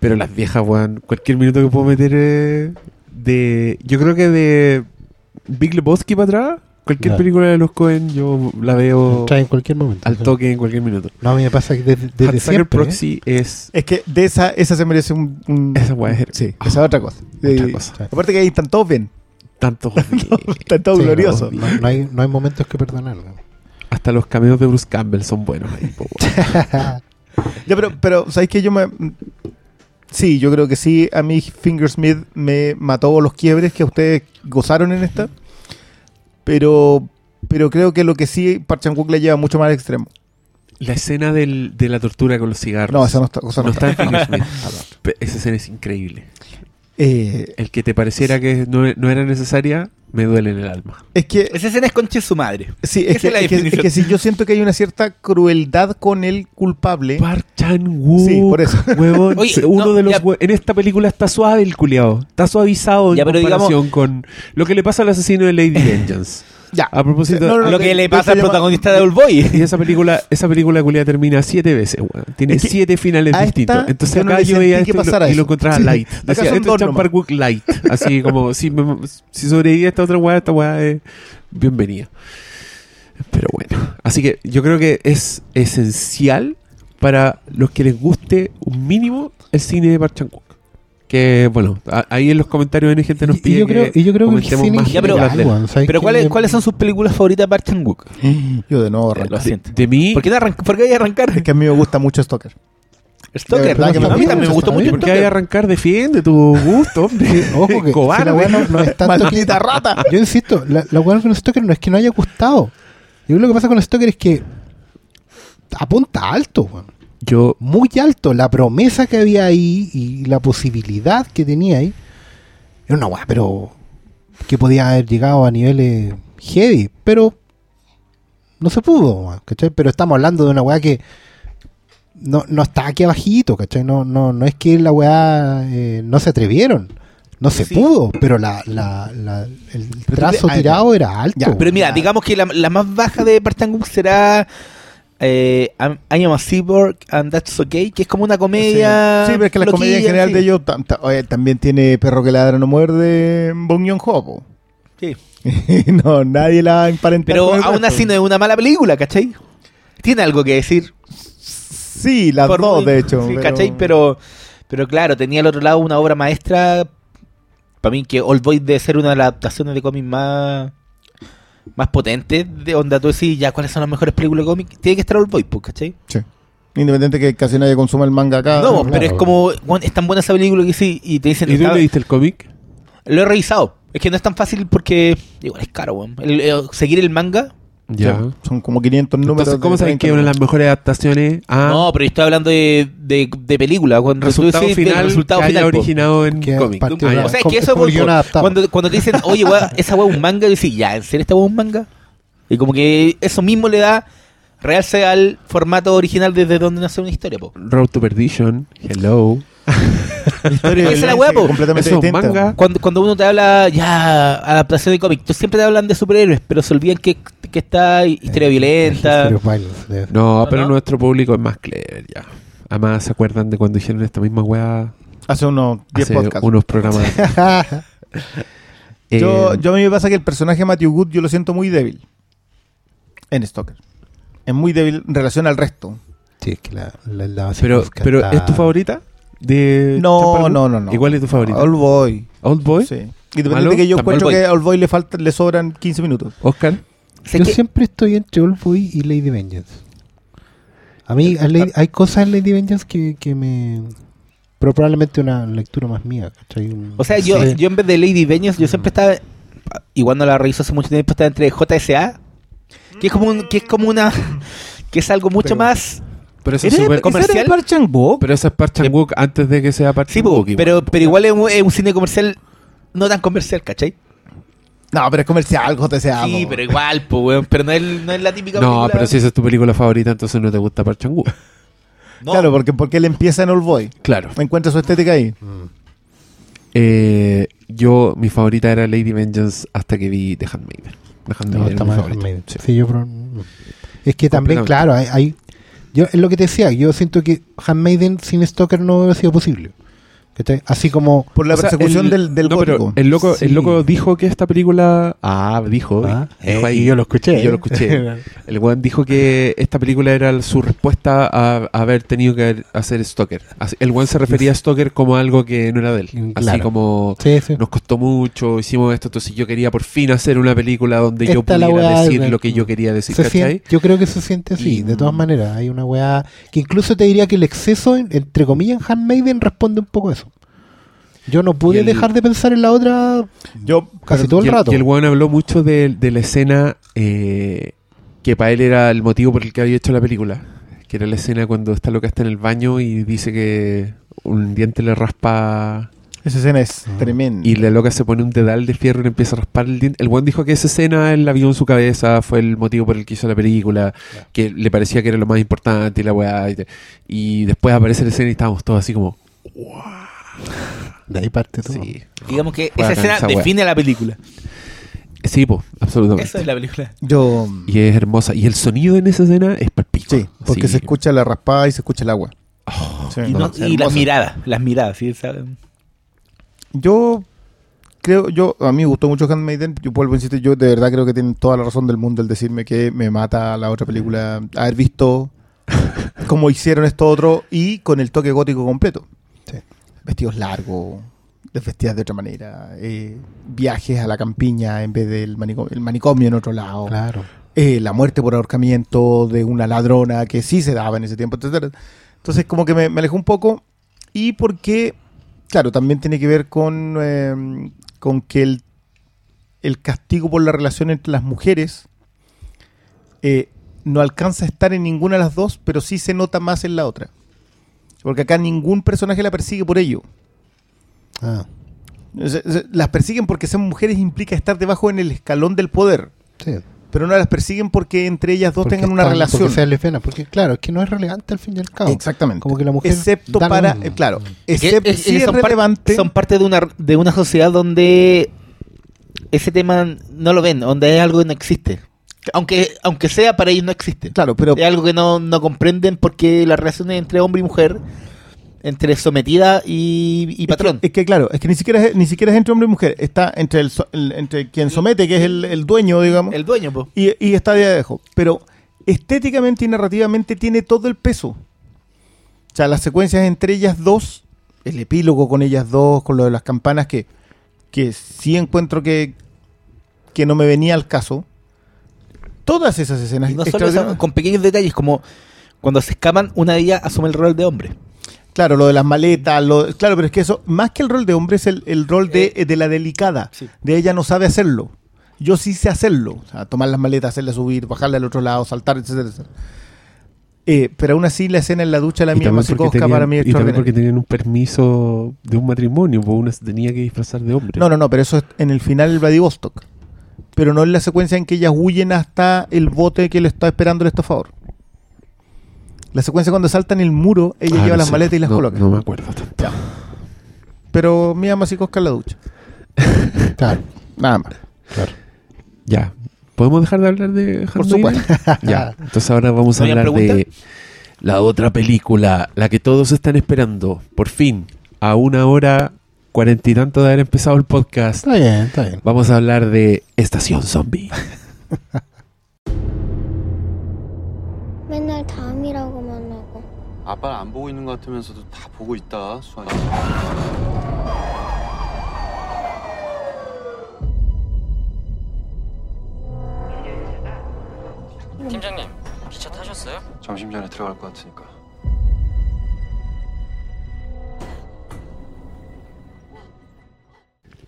Pero las viejas, weón, cualquier minuto que puedo meter eh, de. Yo creo que de Big Lebowski para atrás, cualquier película de los Cohen, yo la veo Trae en cualquier momento. al Sí. toque en cualquier minuto. No, a mí me pasa que desde, desde. ¿eh? Proxy es. Es que de esa, esa se merece un... un- Esa weá es- Sí, esa es otra cosa. Otra cosa. Aparte que ahí están todos bien. Todos Sí, gloriosos. No, no hay, no hay momentos que perdonar. Hasta los cameos de Bruce Campbell son buenos ahí. Ya, pero, pero ¿sabéis que yo me... Sí, yo creo que sí. A mí Fingersmith me mató los quiebres que ustedes gozaron en esta. Pero pero creo que lo que sí Park Chan-wook le lleva mucho más al extremo. La escena del- de la tortura con los cigarros. No, esa no está. esa no no está está. en Fingersmith. Pe- Esa escena es increíble. Eh, El que te pareciera que no, no era necesaria, me duele en el alma. es que Esa escena es conche su madre. Sí, es que, es la es que- es que sí, yo siento que hay una cierta crueldad con el culpable. Park Chan-wook. Sí, por eso. Huevón, Oye, uno no, de los ya. en esta película está suave el culiao. Está suavizado Ya, en comparación con lo que le pasa al asesino de Lady Vengeance. Ya. A propósito, No, no, no, Lo que le pasa al protagonista de Oldboy. Y esa película, esa película culia termina siete veces, weón. Tiene Es que siete finales a esta distintos. Entonces acá yo veía esto y lo- y encontraba Sí. light. Decía, esto es light. Así como, si, me- si sobrevive a esta otra weá, esta weá es bienvenida. Pero bueno, así que yo creo que es esencial para los que les guste un mínimo el cine de Park Chan-wook. Que bueno, a- ahí en los comentarios de gente nos Y- y pide yo creo- que y yo creo que el comentemos cine en más Ya, pero- de. ¿cuáles, ¿cuáles son sus películas favoritas de Park Chan-wook? Yo de nuevo Lo arranco. siento. De mí, ¿Por qué, arranca- ¿Por qué hay que arrancar? Es que a mí me gusta mucho Stalker. Stalker. de verdad que a mí gusta también me gustó mucho, ¿por qué hay arrancar? Defiende tu gusto, hombre. Ojo que Cobarde. si la weá no, no es tanto que- Maldita rata. Yo insisto, la, la weá con Stoker no es que no haya gustado. Yo creo que lo que pasa con Stoker es que apunta alto, weón. Yo muy alto. La promesa que había ahí y la posibilidad que tenía ahí era una weá, pero que podía haber llegado a niveles heavy, pero no se pudo, ¿cachai? Pero estamos hablando de una weá que no, no está aquí abajito, ¿cachai? No, no, no es que la weá eh, no se atrevieron. No se Sí. pudo, pero la, la, la- el trazo tirado era alto. Ya, Pero mira, digamos que la, la más baja de Chan-wook será eh, I'm- I Am a Cyborg and That's Okay, que es como una comedia. Sí, pero es que la comedia en general sí. de ellos tam- ta- oye, también tiene Perro que ladra no muerde Bong Joon-ho, po. Sí. no, nadie la va a emparentar Pero aún así no es una mala película, ¿cachai? Tiene algo que decir. Sí, las Por- dos, de hecho. sí, ¿cachai? Pero, pero claro, tenía al otro lado una obra maestra. Para mí, que Old Boy debe ser una de las adaptaciones de cómics más, más potentes. De onda, tú decís, ya, ¿cuáles son las mejores películas de cómics? Tiene que estar Old Boy, pues, ¿cachai? Sí. Independiente que casi nadie consuma el manga acá. no, claro. pero es como, bueno, es tan buena esa película que sí, y te dicen, ¿Y tú está- leíste el cómic? lo he revisado. Es que no es tan fácil porque, igual es caro, weón. El- el- seguir el manga. Ya. Son como 500 números. Entonces, ¿cómo saben 30 que una de las mejores adaptaciones a No, pero yo estoy hablando de, de, de película. Cuando resultado tú final resultado que haya final, po. originado en cómic? Ah, O sea, es que es eso como voy, el guion po. adaptado. cuando, cuando te dicen, oye, esa weá es un manga, y decís, ya, ¿en serio esta weá es un manga? Y como que eso mismo le da realce al formato original desde donde nace una historia, po. Road to Perdition, Hello. Historia Esa es la weá, completamente Eso es un distinta. manga. Cuando, cuando uno te habla, ya, adaptación de cómic, tú siempre te hablan de superhéroes, pero se olvidan que, que está historia violenta. Violence, de- No, ¿No, pero no? nuestro público es más clever ya. Además, ¿se acuerdan de cuando hicieron esta misma weá Hace unos 10 hace podcasts. unos programas? Yo, Eh, yo a mí me pasa que el personaje de Matthew Good yo lo siento muy débil. En Stalker. Es muy débil en relación al resto. Sí, es que la, la, la pero, Vasilevska pero está- ¿es tu favorita? De No, no, no, no. ¿Y cuál es tu favorita? All Boy. Old Boy, Sí. Independiente de que yo encuentro Old que a All Boy le, falta, le sobran 15 minutos. Oscar. Sé Yo que- siempre estoy entre Old Boy y Lady Vengeance. A mí a Lady- hay cosas en Lady Vengeance que, que me... Pero probablemente una lectura más mía, O sea, yo, Sí. yo en vez de Lady Vengeance, yo siempre estaba, igual no la reviso hace mucho tiempo, estaba entre JSA, que es como un, que es como una, que es algo mucho Pero- más, Pero eso es ¿Eres súper- comercial? ¿Ese era Park Chan-wook? Pero eso es Park Chan-wook antes de que sea Park sí, pero, pero igual es un, es un cine comercial no tan comercial, ¿cachai? No, pero es comercial, JCA. sí, po. pero igual, weón, pero no es, no es la típica No, película- pero si esa es tu película favorita, entonces no te gusta Park Chan-wook. No, Claro, porque, porque él empieza en All Boy. Claro. Encuentra su estética ahí. Mm. Eh, yo, mi favorita era Lady Vengeance hasta que vi The Handmaiden. The Handmaiden No, era está mi favorita. Handmaiden. Sí. Sí, yo pro- no. Es que también, claro, hay, hay- yo es lo que te decía, yo siento que Handmaiden sin Stoker no hubiera sido posible. Así como Por la sea, persecución el- del, del no, pero gótico. el loco, Sí. el loco dijo que esta película. Ah, dijo. Ah, dijo eh, ahí. y yo lo escuché, y Yo lo escuché. el weón dijo que esta película era su respuesta a, a haber tenido que hacer Stoker. Así- el weón se refería a Stoker como algo que no era de él. Así como. Sí, sí. Nos costó mucho, hicimos esto, entonces yo quería por fin hacer una película donde yo Esta pudiera weá, decir lo que yo quería decir, siente- yo creo que se siente así, Y- de todas maneras. Hay una weá que incluso te diría que el exceso, en- entre comillas, en Handmaiden responde un poco a eso. Yo no pude el- dejar de pensar en la otra Yo, casi pero- todo el y rato. Y el weón habló mucho de, de la escena eh, que para él era el motivo por el que había hecho la película. Que era la escena cuando está loca está en el baño y dice que un diente le raspa esa escena es Ah. tremenda. y la loca se pone un dedal de fierro y le empieza a raspar el diente. El weón dijo que esa escena él la vio en su cabeza, fue el motivo por el que hizo la película, que le parecía que era lo más importante y la weá. Y, y después aparece la escena y estábamos todos así como, De ahí parte todo. sí. digamos que esa escena esa define la película. Sí, po, absolutamente. Esa es la película. Yo. Y es hermosa. Y el sonido en esa escena es palpico. Sí, porque Sí. se escucha la raspada y se escucha el agua. Oh, Sí, Y, no- es y las miradas, las miradas, ¿sí? ¿sabes? Yo creo, yo a mí me gustó mucho Handmaiden. Yo vuelvo a insistir, yo de verdad creo que tienen toda la razón del mundo el decirme que me mata la otra película haber visto cómo hicieron esto otro y con el toque gótico completo. Sí. Vestidos largos, desvestidas de otra manera, eh, viajes a la campiña en vez del manicomio, el manicomio en otro lado. Claro. eh, la muerte por ahorcamiento de una ladrona que sí se daba en ese tiempo, etcétera. Entonces, como que me, me alejó un poco. Y porque, claro, también tiene que ver con, eh, con que el, el castigo por la relación entre las mujeres eh, no alcanza a estar en ninguna de las dos, pero sí se nota más en la otra. Porque acá ningún personaje la persigue por ello. Ah, Las persiguen porque son mujeres implica estar debajo en el escalón del poder. sí. Pero no las persiguen porque entre ellas dos Porque tengan una están- relación. Porque sean lesbianas, porque claro, es que no es relevante al fin y al cabo. Exactamente. Como que la mujer Excepto para, eh, claro, excepto es- sí es son par- relevante. son parte de una, de una sociedad donde ese tema no lo ven, donde es algo que no existe. Aunque, aunque sea para ellos no existe. Claro, pero Es algo que no, no comprenden porque las relaciones entre hombre y mujer, entre sometida y, y patrón. Es que, es que, claro, es que ni siquiera es, ni siquiera es entre hombre y mujer, está entre el, el- entre quien somete, que es el, el dueño, digamos, el dueño, po. y, y está de abajo. Pero estéticamente y narrativamente tiene todo el peso. O sea, las secuencias entre ellas dos, el epílogo con ellas dos, con lo de las campanas, que, que sí encuentro que, que no me venía al caso. Todas esas escenas Y no solo eso, con pequeños detalles como cuando se escapan, una de ellas asume el rol de hombre. Claro, lo de las maletas, lo, claro, pero es que eso, más que el rol de hombre, es el, el rol de, de la delicada. sí. De ella no sabe hacerlo. Yo sí sé hacerlo. O sea, tomar las maletas, hacerla subir, bajarla al otro lado, saltar, etcétera, etcétera. Eh, pero aún así la escena en la ducha de la mía porque tenían, para mí es y también porque tenían un permiso de un matrimonio, pues una se tenía que disfrazar de hombre. No, no, no, pero eso es en el final del Vladivostok. Pero no en la secuencia en que ellas huyen hasta el bote que le está esperando el estafador. La secuencia cuando saltan el muro, ella Ah, lleva no las sé. maletas y las No- coloca. No me acuerdo tanto. Ya. Pero Mía Masikowska en la ducha. Claro, Nada más. claro. Ya. ¿Podemos dejar de hablar de Por supuesto. Ya. Entonces ahora vamos a ¿No hay hablar pregunta? de la otra película, la que todos están esperando. Por fin, a una hora cuarenta y tanto de haber empezado el podcast. Está bien, está bien. Vamos a hablar de Estación Zombie. 맨날 다음이라고만 하고 아빠를 안 보고 있는 것 같으면서도 다 보고 있다 수환이 팀장님, 기차 타셨어요? 점심 전에 들어갈 것 같으니까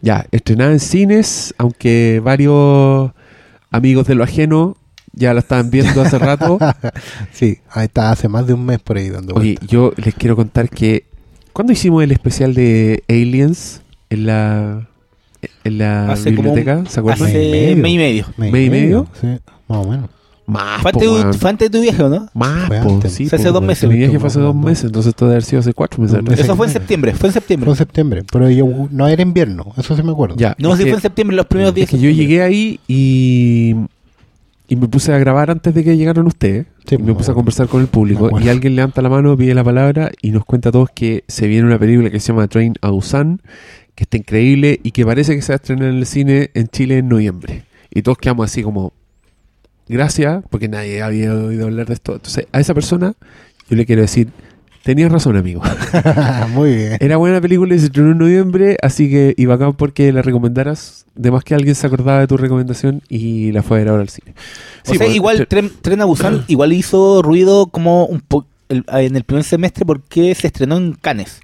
Ya, estrenada en cines, aunque varios amigos de lo ajeno ya la estaban viendo hace rato. Sí, ahí está, hace más de un mes por ahí dando Oye, yo les quiero contar que cuando hicimos el especial de Aliens en la en la Hace como un- biblioteca, ¿se acuerdan? Hace Mes y medio. mes y medio. ¿Mes ¿mes y medio? Sí, más o menos. Más, Fue po, antes, de- weón. fue antes de tu viaje, ¿o no? Más, Fue antes. sí, Fue hace po, dos meses. Mi viaje fue hace dos meses, entonces esto debe haber sido hace cuatro meses. Eso fue en septiembre, fue en septiembre. Fue en septiembre, pero yo, no era invierno, eso sí me acuerdo. Ya, No, sí que- fue en septiembre, los primeros días. Es que yo llegué ahí y, y me puse a grabar antes de que llegaran ustedes. Sí, y me puse a conversar con el público. Y alguien levanta la mano, pide la palabra y nos cuenta a todos que se viene una película que se llama Train a Busan, que está increíble y que parece que se va a estrenar en el cine en Chile en noviembre. Y todos quedamos así como, gracias, porque nadie había oído hablar de esto. Entonces, a esa persona yo le quiero decir, tenías razón, amigo. Muy bien. Era buena película y se estrenó en noviembre, así que y bacán porque la recomendaras. De más que alguien se acordaba de tu recomendación y la fue a ver ahora al cine. O sea, pues, igual tre- Tren, Tren a Busan igual hizo ruido como un po- el- en el primer semestre porque se estrenó en Cannes.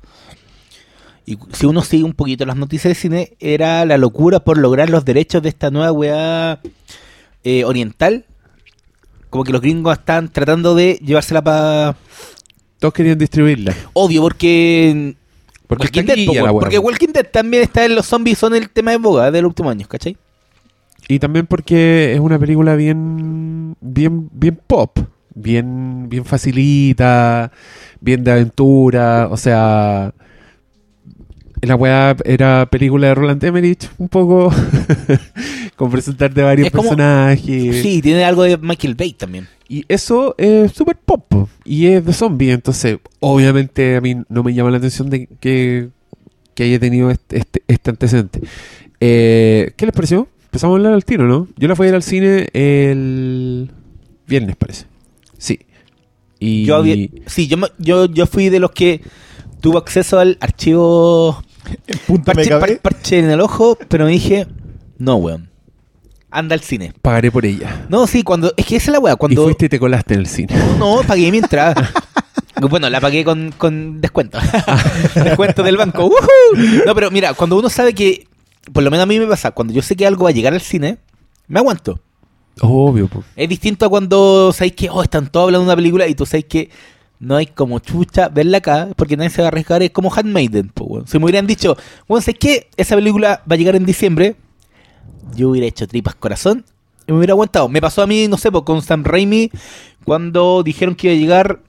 Y si uno sigue un poquito las noticias de cine, era la locura por lograr los derechos de esta nueva weá eh, oriental. Como que los gringos están tratando de llevársela para... todos querían distribuirla. Obvio, porque... Porque Walking Dead, po, la porque Walking Dead también está en los zombies, son el tema de boga de los últimos años, ¿cachai? Y también porque es una película bien, bien, bien pop, bien, bien facilita, bien de aventura, o sea, la weá era película de Roland Emmerich, un poco con presentarte varios Es como- personajes. Sí, tiene algo de Michael Bay también. Y eso es súper pop po, y es de zombie. Entonces, obviamente, a mí no me llama la atención de que, que haya tenido este, este, este antecedente. Eh, ¿Qué les pareció? Empezamos a hablar al tiro, ¿no? Yo la fui a ir al cine el viernes, parece. Sí. Y Yo había- sí, yo, yo, yo fui de los que tuvo acceso al archivo punto parche, MKB. par- parche en el ojo, pero me dije, no, weón. Anda al cine. pagaré por ella. No, sí, cuando. Es que esa es la weá. Cuando. Y fuiste y te colaste en el cine. No, pagué mi entrada. Bueno, la pagué con, con descuento. descuento del banco. ¡Woohoo! No, pero mira, cuando uno sabe que, por lo menos a mí me pasa, cuando yo sé que algo va a llegar al cine, me aguanto. Obvio, po. Es distinto a cuando sabéis que, oh, están todos hablando de una película y tú sabes que no hay como chucha verla acá porque nadie se va a arriesgar. Es como Handmaiden, po, weón. Si me hubieran dicho, bueno, ¿sabes qué? Esa película va a llegar en diciembre, yo hubiera hecho tripas corazón y me hubiera aguantado. Me pasó a mí, no sé, po, con Sam Raimi cuando dijeron que iba a llegar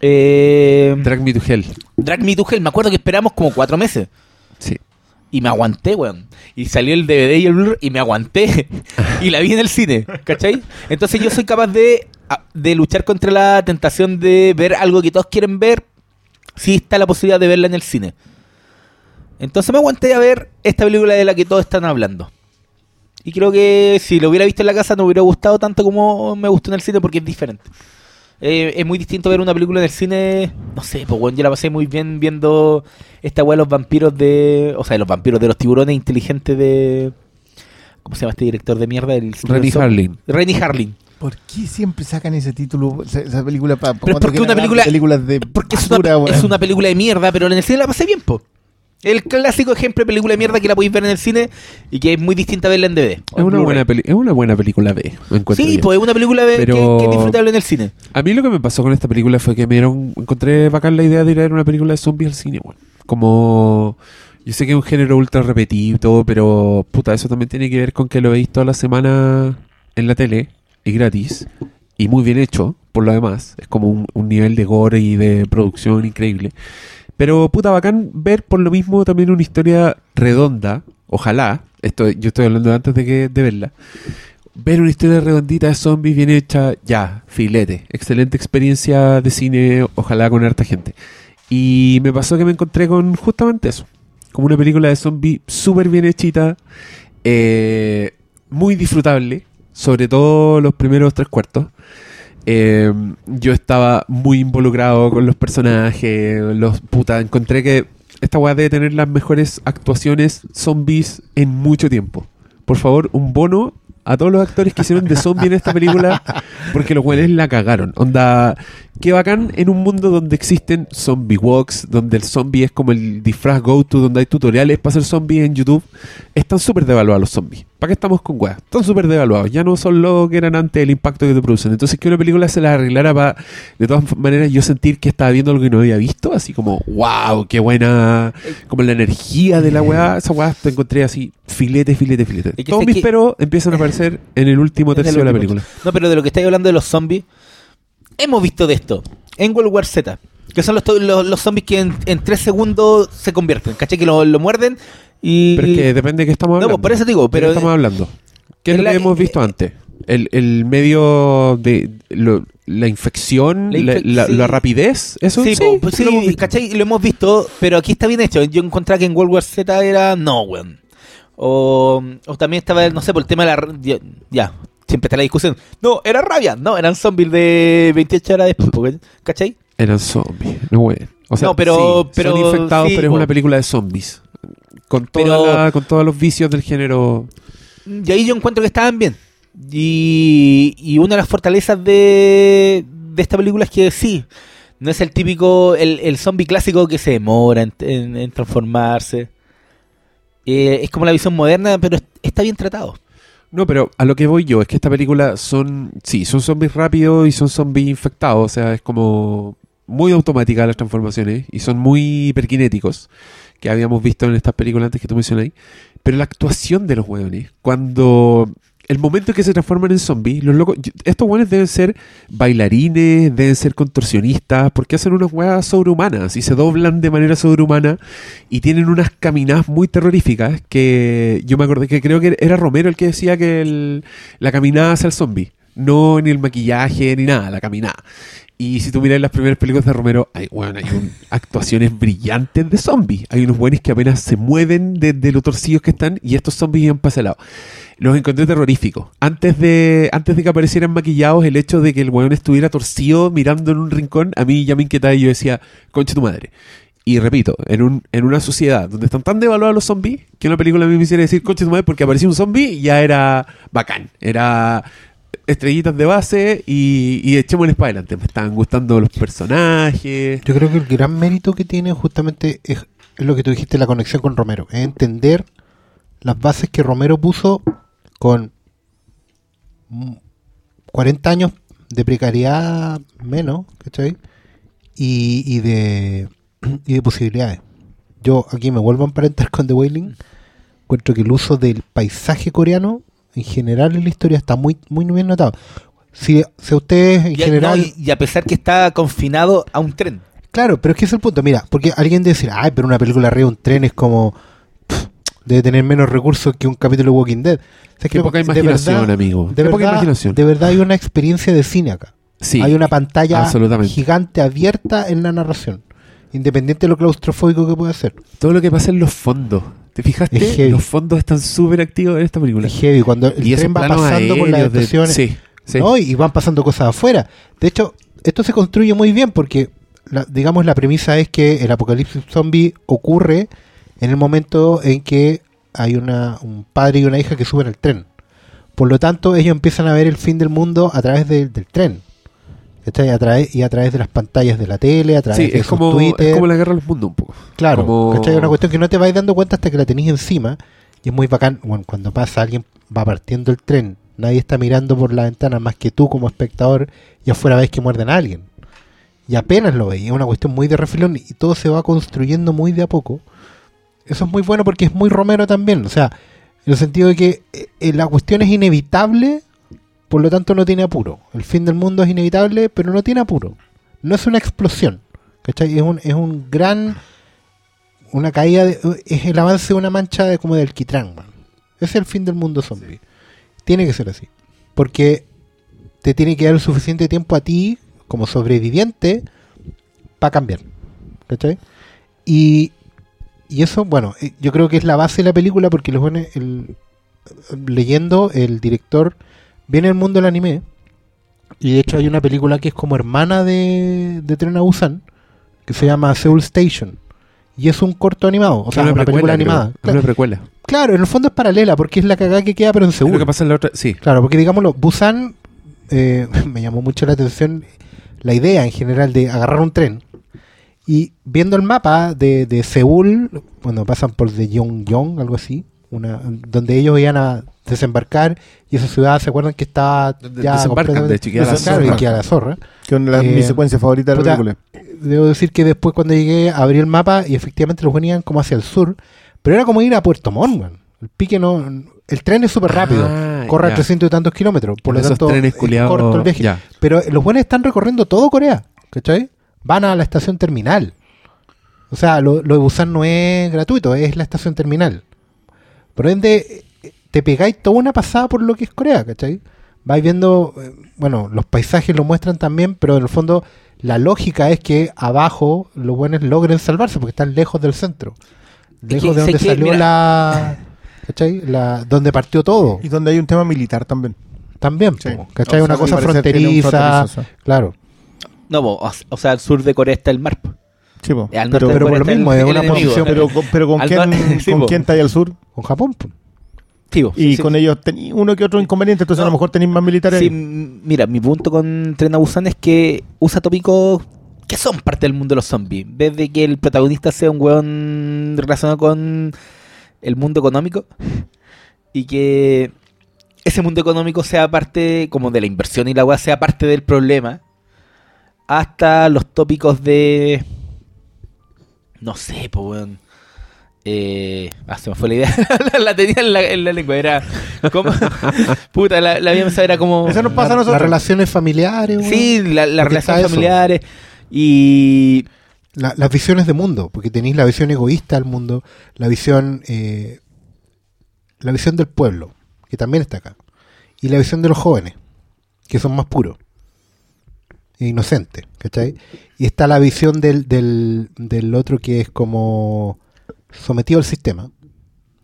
eh, Drag Me to Hell. Drag Me to Hell. Me acuerdo que esperamos como cuatro meses. Sí. Y me aguanté, weón. Y salió el DVD y el Blu-ray y me aguanté. y la vi en el cine, ¿cachai? Entonces yo soy capaz de, de luchar contra la tentación de ver algo que todos quieren ver si está la posibilidad de verla en el cine. Entonces me aguanté a ver esta película de la que todos están hablando. Y creo que si lo hubiera visto en la casa no me hubiera gustado tanto como me gustó en el cine porque es diferente. Eh, es muy distinto ver una película en el cine. No sé, pues bueno, yo la pasé muy bien viendo esta weá de los vampiros de. O sea, de los vampiros de los tiburones inteligentes de. ¿Cómo se llama este director de mierda? El Renny Harlin. Renny Harlin. ¿Por qué siempre sacan ese título, esa, película para porque una película. películas de porque es basura, una, es una película de mierda, pero en el cine la pasé bien, po. El clásico ejemplo de película de mierda que la podéis ver en el cine y que es muy distinta a verla en DVD. Es una, buena peli- es una buena película B. Sí, pues es una película de- Pero- que, que es disfrutable en el cine. A mí lo que me pasó con esta película fue que me dieron, encontré bacán la idea de ir a ver una película de zombies al cine, weón. Como, yo sé que es un género ultra repetido y todo, pero puta, eso también tiene que ver con que lo veis toda la semana en la tele y gratis y muy bien hecho, por lo demás. Es como un, nivel de gore y de producción increíble. Pero puta, bacán ver por lo mismo también una historia redonda, ojalá, esto yo estoy hablando antes de que de verla, ver una historia redondita de zombies bien hecha, ya, filete. Excelente experiencia de cine, ojalá con harta gente. Y me pasó que me encontré con justamente eso. Como una película de zombies súper bien hechita, eh, muy disfrutable, sobre todo los primeros tres cuartos. Eh, yo estaba muy involucrado con los personajes, los puta, encontré que esta weá debe tener las mejores actuaciones zombies en mucho tiempo. Por favor, un bono a todos los actores que hicieron de zombie en esta película, porque los weones la cagaron. Onda, qué bacán en un mundo donde existen zombie walks, donde el zombie es como el disfraz go-to, donde hay tutoriales para hacer zombies en YouTube. Están súper devaluados los zombies. ¿Para qué estamos con weas? Están súper devaluados. Ya no son lo que eran antes el impacto que te producen. Entonces, que una película se la arreglara para, de todas maneras, yo sentir que estaba viendo algo que no había visto. Así como, wow, qué buena. Como la energía de la weá. Esa weá te encontré así, filete, filete, filete. Todos mis que- peros empiezan a aparecer en el último tercio de la película. No, pero de lo que estáis hablando de los zombies, hemos visto de esto en World War Z. Que son los, to- los, los zombies que en, en tres segundos se convierten. ¿Cachai? Que lo, lo muerden y. Pero es que depende de qué estamos No, hablando. pues, por eso digo, ¿De qué pero- estamos hablando? ¿Qué es la- hemos visto antes? El, el medio de lo- la infección, La la, infec- la- sí. la rapidez, eso Sí, po, pues sí, lo hemos. Lo hemos visto, pero aquí está bien hecho. Yo encontré que en World War Z era no, weón. O, o también estaba, no sé, por el tema de la. ya, siempre está la discusión. No, era rabia. No, eran zombies de 28 horas después, ¿cachai? Eran zombies, no güey. O sea, No, pero- sí, pero- son infectados, sí, pero es una película de zombies. Con, toda Pero- la- con todos los vicios del género. Y ahí yo encuentro que estaban bien. Y, y una de las fortalezas de, de esta película es que sí, no es el típico, el, el zombie clásico que se demora en, en- en transformarse. Eh, es como la visión moderna, pero es- está bien tratado. No, pero a lo que voy yo es que esta película son, sí, son zombies rápidos y son zombies infectados, o sea, es como muy automática las transformaciones y son muy hiperkinéticos, que habíamos visto en estas películas antes que tú mencionáis, pero la actuación de los hueones, cuando el momento en que se transforman en zombies, los locos, estos buenos deben ser bailarines, deben ser contorsionistas, porque hacen unas weas sobrehumanas y se doblan de manera sobrehumana y tienen unas caminadas muy terroríficas que yo me acordé que creo que era Romero el que decía que el- la caminada hacia el zombie, no ni el maquillaje ni nada, la caminada. Y si tú miras las primeras películas de Romero, hay, bueno, hay actuaciones brillantes de zombies. Hay unos buenos que apenas se mueven de, de lo torcidos que están y estos zombies iban para ese lado. Los encontré terroríficos. Antes de, antes de que aparecieran maquillados, el hecho de que el weón estuviera torcido mirando en un rincón, a mí ya me inquietaba y yo decía, concha tu madre. Y repito, en, un, en una sociedad donde están tan devaluados los zombies, que una película a mí me hiciera decir, concha tu madre, porque apareció un zombie, ya era bacán. Era estrellitas de base y, y echémosles para adelante. Me estaban gustando los personajes. Yo creo que el gran mérito que tiene justamente es, es lo que tú dijiste, la conexión con Romero. Es entender las bases que Romero puso con mm, 40 años de precariedad menos, ¿cachai? Y, y de, y de posibilidades. Yo aquí me vuelvo a emparentar con The Wailing. Encuentro que el uso del paisaje coreano en general en la historia está muy, muy bien notado. Si, si a ustedes en Y, general... no, y- y a pesar que está confinado a un tren. Claro, pero es que es el punto. Mira, porque alguien debe decir, ay, pero una película arriba de un tren es como. Debe tener menos recursos que un capítulo de Walking Dead. O sea, que poca de imaginación, verdad- amigo. De verdad, imaginación. de verdad hay una experiencia de cine acá. Sí, hay una pantalla gigante abierta en la narración. Independiente de lo claustrofóbico que pueda ser. todo lo que pasa en los fondos. ¿Te fijaste? Los fondos están súper activos en esta película. Es heavy. Cuando el y tren va pasando por las aéreos de- estaciones. Sí, sí. ¿no? Y van pasando cosas afuera. De hecho, esto se construye muy bien porque, la- digamos, la premisa es que el apocalipsis zombie ocurre en el momento en que hay una, un padre y una hija que suben al tren. Por lo tanto, ellos empiezan a ver el fin del mundo a través del- del tren. ¿Cachai? A través, y a través de las pantallas de la tele, a través Sí, de es sus como, Twitter. es como la guerra de los mundos un poco. Claro, Como- ¿cachai? Una cuestión que no te vais dando cuenta hasta que la tenéis encima. Y es muy bacán, bueno, cuando pasa alguien va partiendo el tren, nadie está mirando por la ventana más que tú como espectador y afuera ves que muerden a alguien. Y apenas lo veis, es una cuestión muy de refilón y todo se va construyendo muy de a poco. Eso es muy bueno porque es muy romero también, o sea, en el sentido de que eh, la cuestión es inevitable, por lo tanto no tiene apuro. El fin del mundo es inevitable, pero no tiene apuro. No es una explosión, ¿cachai? Es un, es un gran una caída de- es el avance de una mancha de como de alquitrán, man. Es el fin del mundo zombie. Tiene que ser así. Porque te tiene que dar el suficiente tiempo a ti, como sobreviviente, para cambiar. ¿Cachai? Y, y eso, bueno, eh, yo creo que es la base de la película porque los buenos, el, leyendo, el director viene del mundo del anime. Y de hecho hay una película que es como hermana de, de Tren a Busan, que se llama Seoul Station. Y es un corto animado, o sea, una, película animada. creo. Es una precuela. Claro, en el fondo es paralela, porque es la cagada que queda, pero en Es lo Seúl. que pasa en la otra. Sí. Claro, porque digámoslo, Busan eh, me llamó mucho la atención la idea en general de agarrar un tren y viendo el mapa de, de Seúl, bueno, pasan por de Yongyong, algo así, una, donde ellos iban a desembarcar y esa ciudad, ¿se acuerdan que estaba Donde ya desembarcan, completamente- de hecho, y queda la y zorra. queda la zorra? Que es una de las- Eh, mi secuencia favorita de la película. Debo decir que después cuando llegué abrí el mapa y efectivamente los venían como hacia el sur, pero era como ir a Puerto Montt, man. El pique no... El tren es súper rápido, Ah, corre a ya. 300 y tantos kilómetros, por lo tanto es corto el viaje. ya. Pero los buenos están recorriendo todo Corea, ¿cachai? Van a la estación terminal. O sea, lo, lo de Busan no es gratuito, es la estación terminal. Por ende, te pegáis toda una pasada por lo que es Corea, ¿cachai? Vais viendo, eh, bueno, los paisajes lo muestran también, pero en el fondo la lógica es que abajo los buenos logren salvarse porque están lejos del centro. Lejos de donde salió mira- la... ¿Cachai? La, donde partió todo. Y donde hay un tema militar también. También, Sí. ¿cachai? O sea, una cosa un fronteriza. Claro. No, po, o, o sea, al sur de Corea está el mar. Sí, po. Al pero, norte pero por lo mismo, es una enemigo. posición- pero, con- pero ¿con quién, sí, ¿con quién está ahí al sur? Con Japón, po. Sí, po, Y sí, con ellos tenéis uno que otro inconveniente, entonces a lo mejor tenéis más militares. Sí, mira, mi punto con Tren a Busan es que usa tópicos que son parte del mundo de los zombies. Desde que el protagonista sea un weón relacionado con el mundo económico y que ese mundo económico sea parte como de la inversión y la weá sea parte del problema. Hasta los tópicos de. No sé, pues weón. Eh, ah, se me fue la idea. la, la tenía en la, en la lengua. Era como. Puta, la, la había era como. Eso nos pasa a nosotros. Las relaciones familiares, weón. Sí, la- las relaciones familiares. Y. La- las visiones de mundo, porque tenéis la visión egoísta del mundo, la visión eh, la visión del pueblo, que también está acá, y la visión de los jóvenes, que son más puros e inocentes, ¿cachai? Y está la visión del, del, del otro que es como sometido al sistema,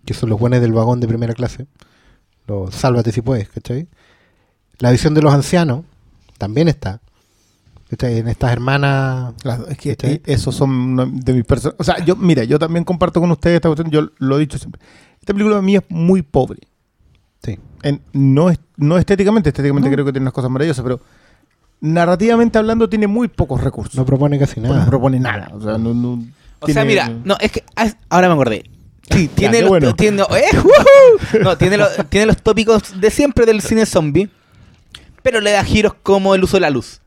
que son los buenos del vagón de primera clase, los sálvate si puedes, ¿cachai? La visión de los ancianos también está, ¿cachai? En estas hermanas Las- es que ¿Cachai? eh, esos son de mis personas. O sea, yo, mira, yo también comparto con ustedes esta cuestión. Yo lo he dicho siempre. Esta película para mí es muy pobre. Sí. En- no, no estéticamente, estéticamente No. creo que tiene unas cosas maravillosas, pero narrativamente hablando tiene muy pocos recursos. No propone casi No nada. propone nada. O sea, no, no O tiene- sea, mira, no, es que ah, ahora me acordé. Sí, tiene, los, bueno. tiene, ¡eh, no, tiene, los, tiene los tópicos de siempre del cine zombie, pero le da giros como el uso de la luz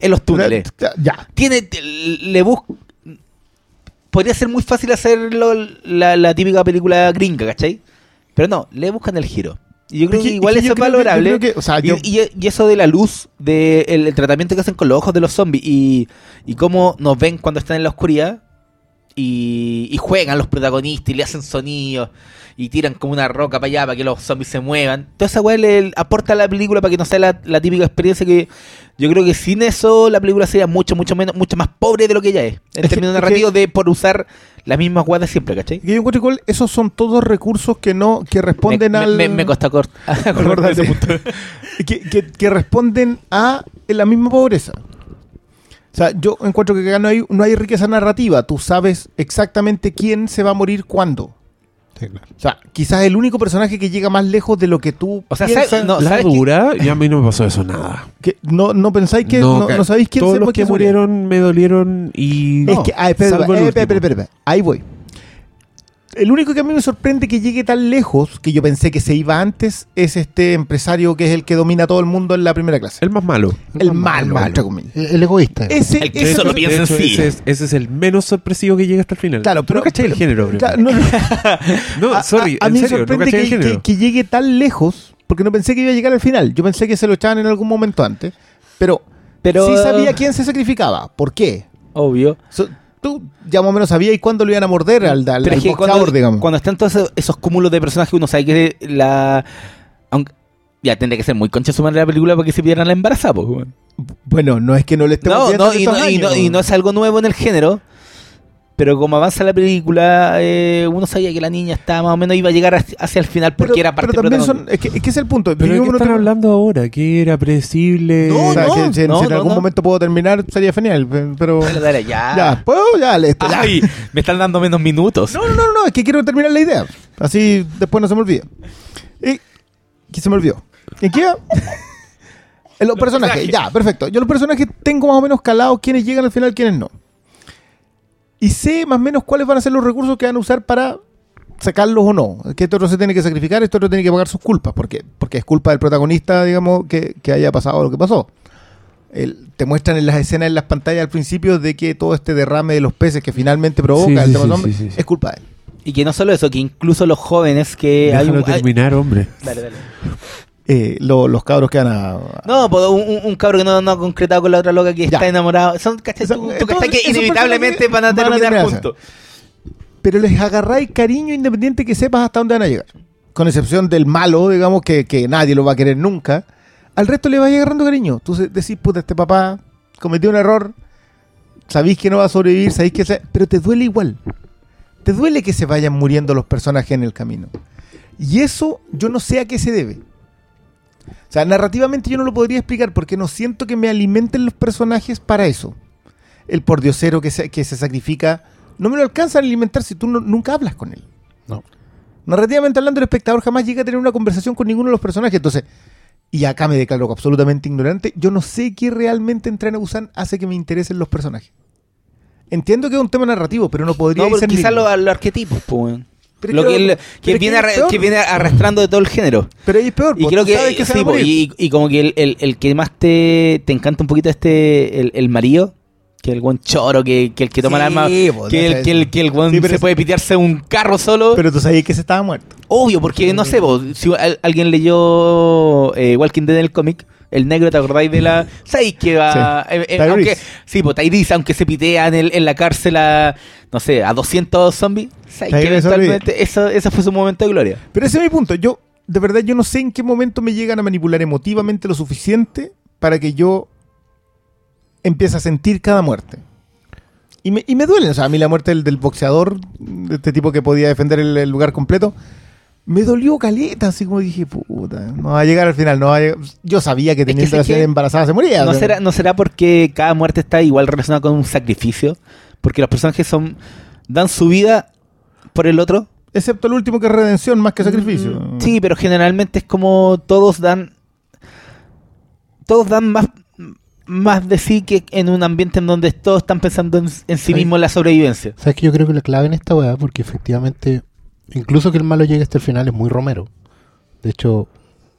en los túneles. Ya, ya. Tiene, le bus Podría ser muy fácil hacerlo la, la típica película gringa, ¿cachai? Pero no, le buscan el giro. Y yo creo que, que- igual es que eso es que- valorable. creo que, o sea, y, yo- y- y eso de la luz, de el, el tratamiento que hacen con los ojos de los zombies y, y cómo nos ven cuando están en la oscuridad y, juegan los protagonistas y le hacen sonidos y tiran como una roca para allá para que los zombies se muevan. Toda esa weá le aporta a la película para que no sea la, la típica experiencia que yo creo que sin eso la película sería mucho, mucho menos, mucho más pobre de lo que ella es. En términos es que- narrativos de por usar las mismas weas de siempre, ¿cachai? Que yo encuentro igual, esos son todos recursos que no que responden me, al me, me acordarme de ese punto. que, que- que responden a la misma pobreza. O sea, yo encuentro que acá no hay, no hay riqueza narrativa. Tú sabes exactamente quién se va a morir cuándo. Sí, claro. O sea, quizás el único personaje que llega más lejos de lo que tú O sea, piensas, ¿sabes? No, la dura, y a mí no me pasó eso nada. que no, no pensáis que no, ca- no sabéis quién Todos se los que murió. murieron me dolieron y. Es que, ah, espera, espera, espera, espera. ahí voy. El único que a mí me sorprende que llegue tan lejos, que yo pensé que se iba antes, es este empresario que es el que domina todo el mundo en la primera clase. El más malo. El malo, entre comillas. El, el egoísta. Ese, El que ese- solo piensa en sí. Ese es, ese es el menos sorpresivo que llega hasta el final. Claro, Tú no pero- cachai el género, bro. Claro, no, no. No, A- sorry, a, a en mí me serio, sorprende el que, género. que- que llegue tan lejos, porque no pensé que iba a llegar al final. Yo pensé que se lo echaban en algún momento antes, pero, Pero- sí sabía quién se sacrificaba. ¿Por qué? Obvio. So- tú ya más o menos sabías cuándo lo iban a morder al, al, Pero al es que boxeador, cuando, digamos. cuando están todos esos, esos cúmulos de personajes, uno sabe que la. Aunque, ya tendría que ser muy concha su madre la película para que se pierdan la embarazada, pues. Bueno, no es que no le estemos No, no, y no, y, y no es algo nuevo en el género. Pero como avanza la película, eh, uno sabía que la niña estaba más o menos iba a llegar hacia el final porque Pero- era parte pero también son, es, que, es que es el punto. Pero ¿de Yo qué no están hablando ahora? ¿Que era predecible? No, o sea, no, si, no, si en no, algún no. momento puedo terminar, sería genial. pe- Pero. Dale, dale, ya. Ya, puedo, ya, listo. ya. Ay, me están dando menos minutos. No, no, no, no, es que quiero terminar la idea. Así después no se me olvida. Y, que se me olvidó. ¿En qué? los, personajes. personajes. ya, perfecto. Yo los personajes tengo más o menos calados quiénes llegan al final, quiénes no. Y sé más o menos cuáles van a ser los recursos que van a usar para sacarlos o no. Que este otro se tiene que sacrificar, este otro tiene que pagar sus culpas. ¿Por qué? Porque es culpa del protagonista, digamos, que, que haya pasado lo que pasó. El- te muestran en las escenas, en las pantallas al principio, de que todo este derrame de los peces que finalmente provoca Sí, el sí, tema sí, sí, sí, sí. es culpa de él. Y que no solo eso, que incluso los jóvenes que hay Déjalo hay- terminar, hombre. Dale, dale. Eh, lo- los cabros que van a. No, pues un, cabro que no, no ha concretado con la otra loca que Ya. está enamorado. Son, ¿cachai? Tú- tú cachai que inevitablemente van a terminar juntos. Pero les agarráis cariño independiente que sepas hasta dónde van a llegar. Con excepción del malo, digamos, que, que nadie lo va a querer nunca. Al resto le vais agarrando cariño. Tú decís, puta, este papá cometió un error. Sabéis que no va a sobrevivir, sabéis que. se- Pero te duele igual. Te duele que se vayan muriendo los personajes en el camino. Y eso yo no sé a qué se debe. O sea, narrativamente yo no lo podría explicar porque no siento que me alimenten los personajes para eso. El pordiosero que se, que se sacrifica no me lo alcanzan a alimentar si tú no- nunca hablas con él. No. Narrativamente hablando, el espectador jamás llega a tener una conversación con ninguno de los personajes. Entonces, y acá me declaro absolutamente ignorante, yo no sé qué realmente en Tren a Busan hace que me interesen los personajes. Entiendo que es un tema narrativo, pero no podría No, ser quizás los los arquetipos, pues. Pero Lo que, pero viene es arra- peor. que viene arrastrando de todo el género. Pero ahí es peor, Y creo que, que se sí, y, y como que el, el- el que más te, te encanta un poquito este, el, el marido, Que el buen choro, que, que el que toma Sí, el arma. Que el, que el, que el buen Sí, se es- puede pitearse un carro solo. Pero tú sabías que se estaba muerto. Obvio, porque no sé, po, si al- alguien leyó eh, Walking Dead en el cómic, el negro, ¿te acordáis de la. ¿Sabéis que va. Sí. eh, eh, aunque, sí, pues Tyrese, aunque se pitea en, el- en la cárcel a. No sé, a 200 zombies. ¿Sabéis que eventualmente eso, ese fue su momento de gloria? Pero ese es mi punto. Yo, de verdad, yo no sé en qué momento me llegan a manipular emotivamente lo suficiente para que yo empiece a sentir cada muerte. Y me, y me duele. O sea, a mí la muerte del, del boxeador, de este tipo que podía defender el, el lugar completo, me dolió caleta. Así como dije, puta, no va a llegar al final. No va a llegar. Yo sabía que teniendo la que embarazada se moría. ¿No será, ¿No será porque cada muerte está igual relacionada con un sacrificio? Porque los personajes son dan su vida por el otro. Excepto el último que es redención más que sacrificio. Mm, Sí, pero generalmente es como todos dan. Todos dan más, más de sí que en un ambiente en donde todos están pensando en, en sí mismos la sobrevivencia. ¿Sabes que yo creo que la clave en esta weá? Porque efectivamente, incluso que el malo llegue hasta el final es muy Romero. De hecho,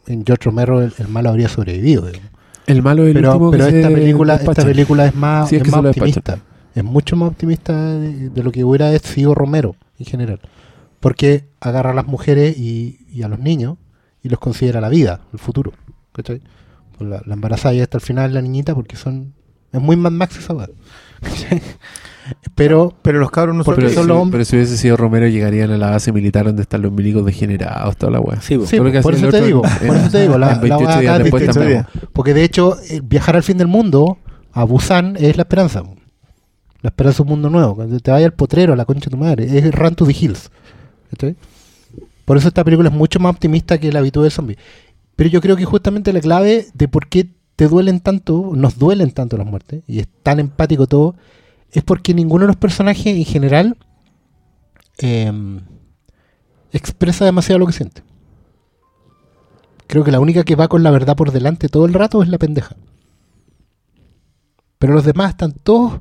en George Romero el, el malo habría sobrevivido. digamos. El malo es el Pero, último pero que esta película, esta película es más, Sí, es es que más optimista. Es mucho más optimista de, de lo que hubiera sido Romero en general. Porque agarra a las mujeres y, y a los niños y los considera la vida, el futuro. ¿cachai? Pues la, la embarazada y hasta el final la niñita porque son... Es muy Mad Max esa. Pero Pero los cabros no Porque Pero, son son los hombres- pero si hubiese sido Romero, llegarían a la base militar donde están los milicos degenerados, toda la weá. Sí. Sí, por eso el te otro digo, en- por eso te digo, la, en la 28 weá días acá después es también. también. Porque de hecho, eh, viajar al fin del mundo a Busan es la esperanza. La esperanza de un mundo nuevo. Cuando te vaya al potrero, a la concha de tu madre. Es Run to the Hills. Por eso esta película es mucho más optimista que la habitual de zombie. Pero yo creo que justamente la clave de por qué te duelen tanto, nos duelen tanto las muertes, y es tan empático todo, es porque ninguno de los personajes en general em, expresa demasiado lo que siente. Creo que la única que va con la verdad por delante todo el rato es la pendeja. Pero los demás están todos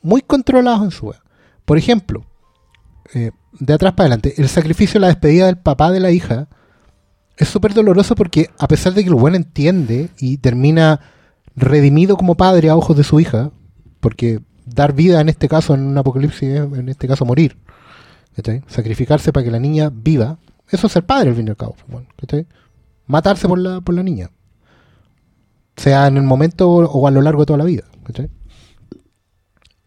muy controlados en su wea. Por ejemplo, eh, de atrás para adelante, el sacrificio la despedida del papá de la hija es súper doloroso porque a pesar de que el buen entiende y termina redimido como padre a ojos de su hija, porque dar vida en este caso, en un apocalipsis, es, en este caso morir, ¿cachai? sacrificarse para que la niña viva, eso es ser padre al fin y al cabo, ¿cachai? matarse por la, por la niña, sea en el momento o, a lo largo de toda la vida.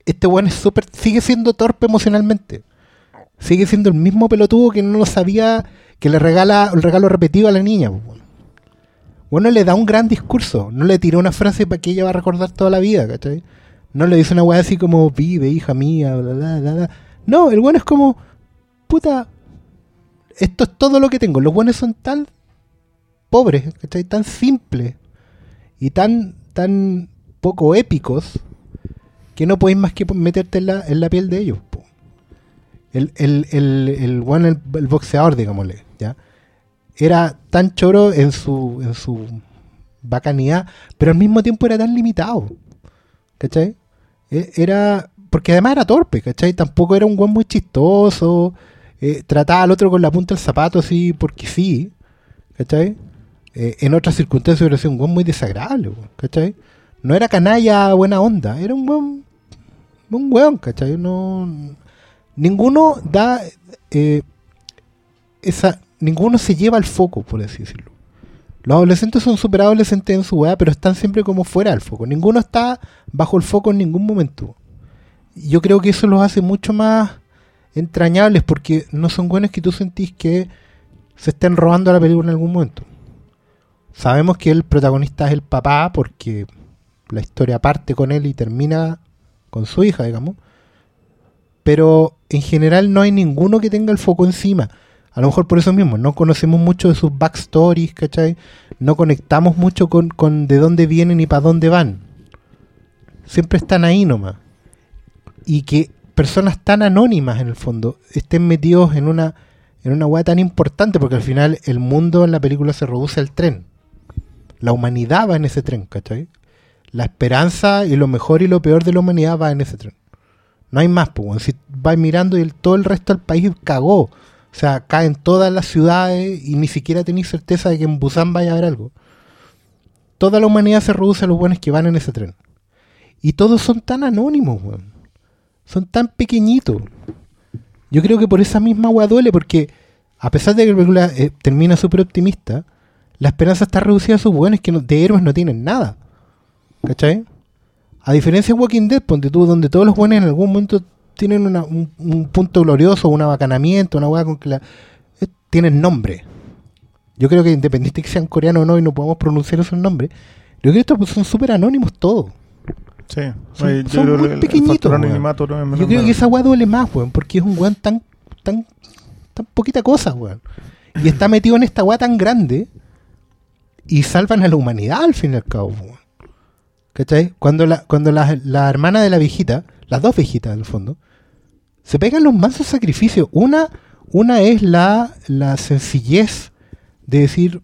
Este weón es súper, sigue siendo torpe emocionalmente. Sigue siendo el mismo pelotudo que no lo sabía, que le regala el regalo repetido a la niña. Bueno, le da un gran discurso. No le tiró una frase para que ella va a recordar toda la vida, ¿cachai? No le dice una weá así como, vive, hija mía, bla, bla, bla. No, el bueno es como, puta, esto es todo lo que tengo. Los buenos son tan pobres, ¿cachai? Tan simples y tan, tan poco épicos que no podéis más que meterte en la, en la piel de ellos. po. El, el, el, el, bueno, el, boxeador, digámosle, ¿ya? Era tan choro en su, en su bacanidad, pero al mismo tiempo era tan limitado. ¿Cachai? E- Era. Porque además era torpe, ¿cachai? Tampoco era un buen muy chistoso. eh, trataba al otro con la punta del zapato así porque sí. ¿Cachai? Eh, en otras circunstancias hubiera sido un buen muy desagradable, ¿cachai? No era canalla buena onda, era un buen. Un weón, ¿cachai? No. Ninguno da. eh, esa. Ninguno se lleva al foco, por así decirlo. Los adolescentes son super adolescentes en su weá, pero están siempre como fuera del foco. Ninguno está bajo el foco en ningún momento. Yo creo que eso los hace mucho más entrañables porque no son buenos que tú sentís que se estén robando la película en algún momento. Sabemos que el protagonista es el papá porque la historia parte con él y termina con su hija, digamos. Pero en general no hay ninguno que tenga el foco encima. A lo mejor por eso mismo, no conocemos mucho de sus backstories, ¿cachai? No conectamos mucho con, de dónde vienen y para dónde van. Siempre están ahí nomás. Y que personas tan anónimas en el fondo estén metidos en una en una hueá tan importante, porque al final el mundo en la película se reduce al tren. La humanidad va en ese tren, ¿cachai? La esperanza y lo mejor y lo peor de la humanidad va en ese tren. No hay más, pues. Si vais mirando y el- todo el resto del país cagó. O sea, caen todas las ciudades y ni siquiera tenéis certeza de que en Busan vaya a haber algo. Toda la humanidad se reduce a los buenos que van en ese tren. Y todos son tan anónimos, weón. Son tan pequeñitos. Yo creo que por esa misma weá duele, porque a pesar de que la película eh, termina súper optimista, la esperanza está reducida a sus weones que no- de héroes no tienen nada. ¿Cachai? A diferencia de Walking Dead, ponte tú, donde todos los buenos en algún momento tienen una- un, un punto glorioso, un abacanamiento, una weá con que la, eh, tienen nombre. Yo creo que independiente que sean coreanos o no y no podamos pronunciar esos nombres, yo creo que estos pues, son súper anónimos todos. Sí. Son- Oye, yo son creo muy que el- el pequeñitos, anonimato no Yo creo que esa weá duele más, weón, porque es un weón tan, tan, tan poquita cosa, weón. Y está metido en esta weá tan grande y salvan a la humanidad al fin y al cabo, weón. ¿Cachai? Cuando la, cuando la, la hermana de la viejita, las dos viejitas en el fondo, se pegan los mansos sacrificios. Una, una es la, la sencillez de decir,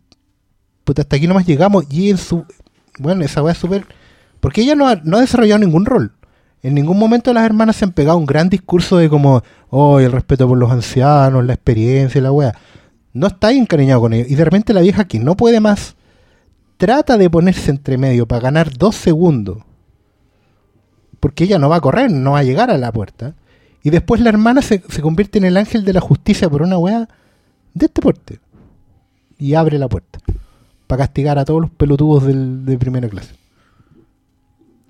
puta, hasta aquí nomás llegamos. Y en su. Bueno, esa weá es súper. Porque ella no ha, no ha desarrollado ningún rol. En ningún momento las hermanas se han pegado un gran discurso de como, oh, el respeto por los ancianos, la experiencia y la weá. No está encariñado con ellos. Y de repente la vieja que no puede más, trata de ponerse entre medio para ganar dos segundos. Porque ella no va a correr, no va a llegar a la puerta. Y después la hermana se, se convierte en el ángel de la justicia por una weá de este porte. Y abre la puerta. Para castigar a todos los pelotudos del, de primera clase.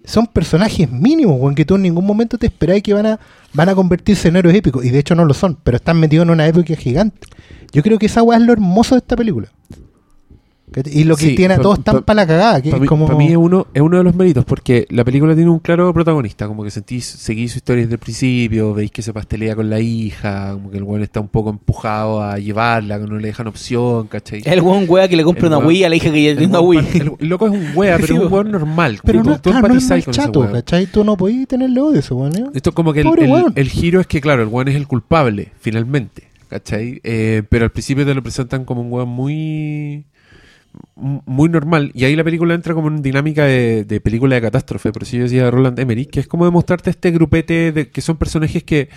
Son personajes mínimos, weón, que tú en ningún momento te esperáis que van a, van a convertirse en héroes épicos. Y de hecho no lo son, pero están metidos en una época gigante. Yo creo que esa weá es lo hermoso de esta película. Y lo que Sí, tiene a todos tan pa- para la cagada, que Para es mí, como... pa' mí es, uno, es uno de los méritos, porque la película tiene un claro protagonista, como que sentís, seguís su historia desde el principio, veis que se pastelea con la hija, como que el weón está un poco empujado a llevarla, que no le dejan opción, ¿cachai? El weón weá que le compra El una weón- Wii a la hija que ya tiene una Wii. el- el loco es un wea, pero es un weón normal. Pero tú, no, tú claro, no es con chato. ¿cachai? Tú no podías tenerle odio a ese weón, ¿eh? Esto es como que Pobre el giro es que, claro, el weón es el culpable, finalmente, ¿cachai? Eh, pero al principio te lo presentan como un weón muy muy normal y ahí la película entra como en dinámica de, de película de catástrofe por eso yo decía Roland Emmerich que es como demostrarte este grupete de que son personajes que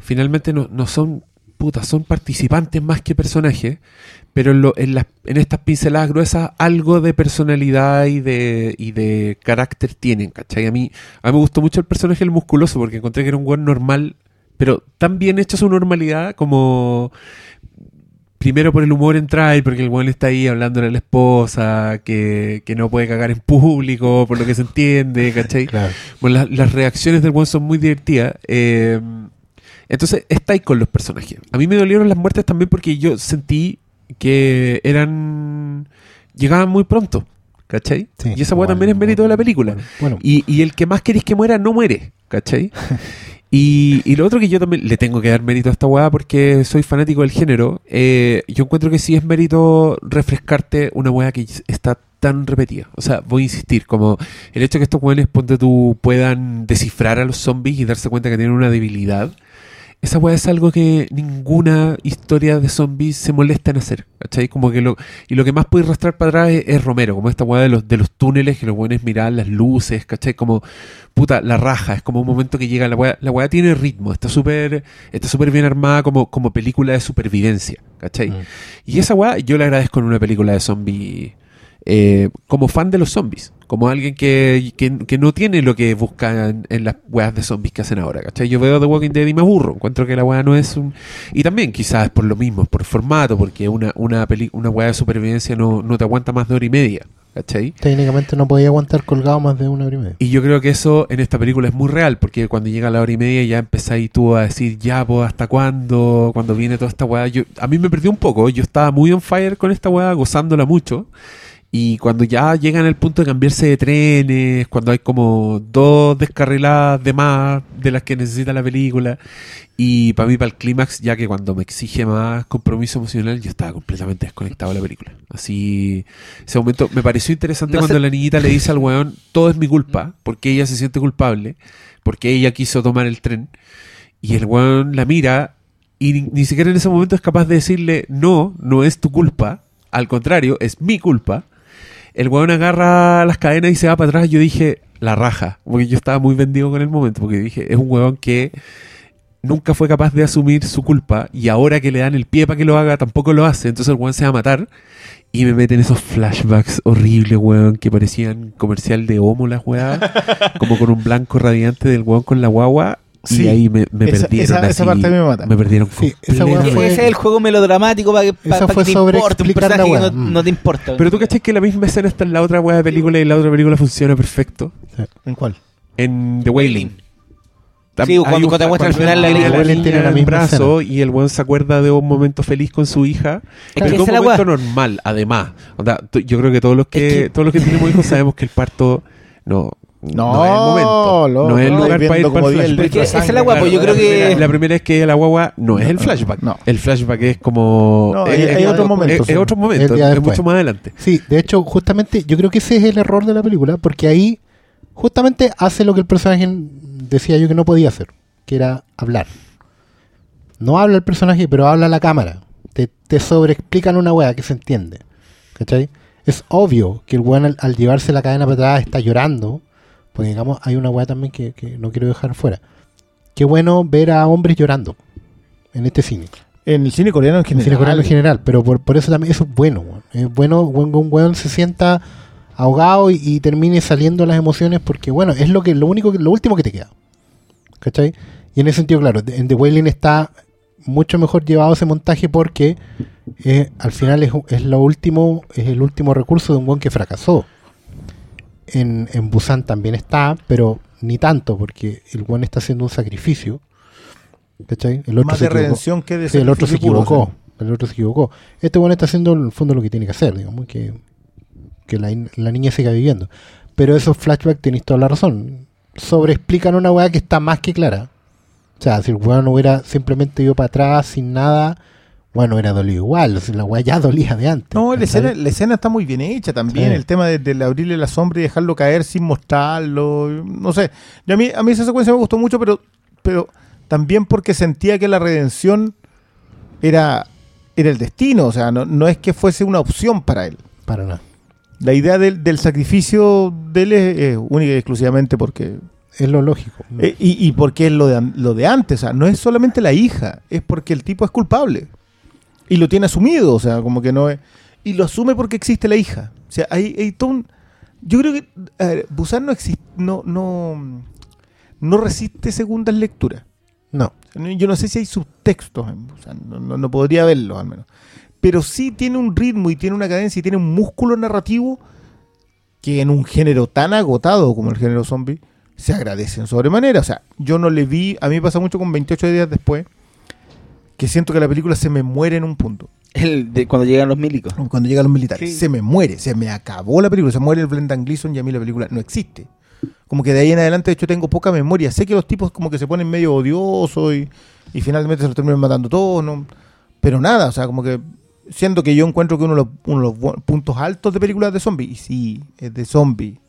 finalmente no, no son putas son participantes más que personajes pero en, lo- en, las- en estas pinceladas gruesas algo de personalidad y de, y de carácter tienen ¿cachai? A mí, a mí me gustó mucho el personaje del musculoso porque encontré que era un buen normal pero tan bien hecho su normalidad como primero por el humor en trail, porque el weón está ahí hablándole a la esposa, que, que no puede cagar en público, por lo que se entiende, ¿cachai? Claro. Bueno, las- las reacciones del weón son muy divertidas. eh, entonces, está ahí con los personajes. A mí me dolieron las muertes también porque yo sentí que eran... llegaban muy pronto, ¿cachai? Sí, y esa weá igual, también es mérito de la película. Bueno, bueno, Y, y el que más queréis que muera no muere, ¿cachai? Y, y lo otro que yo también le tengo que dar mérito a esta weá porque soy fanático del género, eh, yo encuentro que sí es mérito refrescarte una weá que está tan repetida. O sea, voy a insistir, como el hecho que estos weones, ponte tú, puedan descifrar a los zombies y darse cuenta que tienen una debilidad. Esa weá es algo que ninguna historia de zombies se molesta en hacer, ¿cachai? Como que lo, y lo que más puede arrastrar para atrás es, es Romero, como esta weá de los, de los túneles, que los weones miran las luces, ¿cachai? Como, puta, la raja, es como un momento que llega, la weá, la weá tiene ritmo, está súper está súper bien armada como, como película de supervivencia, ¿cachai? Mm. Y esa weá yo le agradezco en una película de zombies eh, como fan de los zombies, como alguien que, que, que no tiene lo que busca en, en las weas de zombies que hacen ahora, ¿cachai? Yo veo The Walking Dead y me aburro, encuentro que la wea no es un... Y también quizás por lo mismo, por formato, porque una, una, peli, una wea de supervivencia no, no te aguanta más de hora y media, ¿cachai? técnicamente no podía aguantar colgado más de una hora y media. Y yo creo que eso en esta película es muy real, porque cuando llega la hora y media ya empezáis tú a decir, ya, pues, ¿hasta cuándo? Cuando viene toda esta weá. Yo, a mí me perdió un poco, yo estaba muy on fire con esta weá, gozándola mucho. Y cuando ya llegan al punto de cambiarse de trenes, cuando hay como dos descarriladas de más de las que necesita la película, y para mí, para el clímax, ya que cuando me exige más compromiso emocional, yo estaba completamente desconectado de la película. Así, ese momento me pareció interesante No cuando la niñita le dice al weón, todo es mi culpa, porque ella se siente culpable, porque ella quiso tomar el tren, y el weón la mira, y ni, ni siquiera en ese momento es capaz de decirle, no, no es tu culpa, al contrario, es mi culpa. El weón agarra las cadenas y se va para atrás. Yo dije, la raja, porque yo estaba muy vendido con el momento, porque dije, es un weón que nunca fue capaz de asumir su culpa y ahora que le dan el pie para que lo haga tampoco lo hace, entonces el weón se va a matar y me meten esos flashbacks horribles, weón, que parecían comercial de homo las weas, como con un blanco radiante del weón con la guagua y Sí. ahí me, me Esa- perdieron esa- esa así, parte a mí me mata. me perdieron Sí, esa fue- Ese es el juego melodramático para que, pa- que te importe un personaje que no, Mm. no te importa. Pero tú cachai que la misma escena está en la otra wea de película y la otra película funciona perfecto. ¿En cuál? En The Wailing. Sí, cuando- cuando te muestra al final la niña tiene misma brazo y el weón se acuerda de un momento feliz con su hija. Es pero que un momento normal, además. Onda, yo creo que todos los que, Es que- todos los que tenemos hijos sabemos que el parto no, no, es el momento. no es el no, lugar para ir para el flashback. Porque es la guapa, yo creo la que- primera- la primera vez que la guagua no es el flashback. No. El flashback es como. No, es, hay- hay es- otro momento, Es, sí. es otro momento, es mucho más adelante. Sí, de hecho, justamente yo creo que ese es el error de la película, porque ahí justamente hace lo que el personaje decía yo que no podía hacer, que era hablar. No habla el personaje, pero habla la cámara. Te, te sobreexplican una wea que se entiende. ¿Cachai? Es obvio que el weón al, al llevarse la cadena para atrás está llorando, porque digamos, hay una wea también que, que no quiero dejar fuera. Qué bueno ver a hombres llorando en este cine. En el cine coreano en En general. cine coreano en general, pero por, por eso también eso es bueno. weón. Es bueno cuando un weón se sienta ahogado y, y termine saliendo las emociones porque, bueno, es lo que lo único lo último que te queda. ¿Cachai? Y en ese sentido, claro, en The Wailing está mucho mejor llevado ese montaje porque eh, al final es, es lo último, es el último recurso de un weón que fracasó. En, en Busan también está, pero ni tanto, porque el weón está haciendo un sacrificio. ¿Cachai? El otro Más se de equivocó. redención que de Sí, el otro se puro, equivocó. El otro se equivocó. Este bueno está haciendo en el fondo lo que tiene que hacer, digamos, que, que la, la niña siga viviendo. Pero esos flashbacks tenéis toda la razón. Sobreexplican una weá que está más que clara. O sea, si el weón hubiera simplemente ido para atrás sin nada, bueno, hubiera dolido igual. O sea, la weá ya dolía de antes. No, la escena, la escena está muy bien hecha también. Sí. El tema de, de abrirle la sombra y dejarlo caer sin mostrarlo. No sé. Yo a, mí, a mí esa secuencia me gustó mucho, pero, pero también porque sentía que la redención era, era el destino. O sea, no, no es que fuese una opción para él. Para nada. La idea del, del sacrificio de él es, es única y exclusivamente porque. Es lo lógico. eh, y, y porque es lo de, lo de antes. O sea, no es solamente la hija, es porque el tipo es culpable. Y lo tiene asumido. O sea, como que no es. Y lo asume porque existe la hija. O sea, hay, hay todo un. Yo creo que. A ver, Busan no existe. No, no, no resiste segundas lecturas. No. Yo no sé si hay subtextos en Busan, no, no- no podría verlos al menos. Pero sí tiene un ritmo y tiene una cadencia y tiene un músculo narrativo que en un género tan agotado como el género zombie se agradece en sobremanera. O sea, yo no le vi, a mí me pasa mucho con 28 días después, que siento que la película se me muere en un punto. El de cuando llegan los milicos. Cuando llegan los militares, Sí. se me muere, se me acabó la película, se muere el Brendan Gleeson y a mí la película no existe. Como que de ahí en adelante, de hecho, tengo poca memoria. Sé que los tipos como que se ponen medio odiosos y, y finalmente se los terminan matando todos, ¿no? Pero nada, o sea, como que siendo que yo encuentro que uno de los, uno de los puntos altos de películas de zombies, y sí, es de zombie.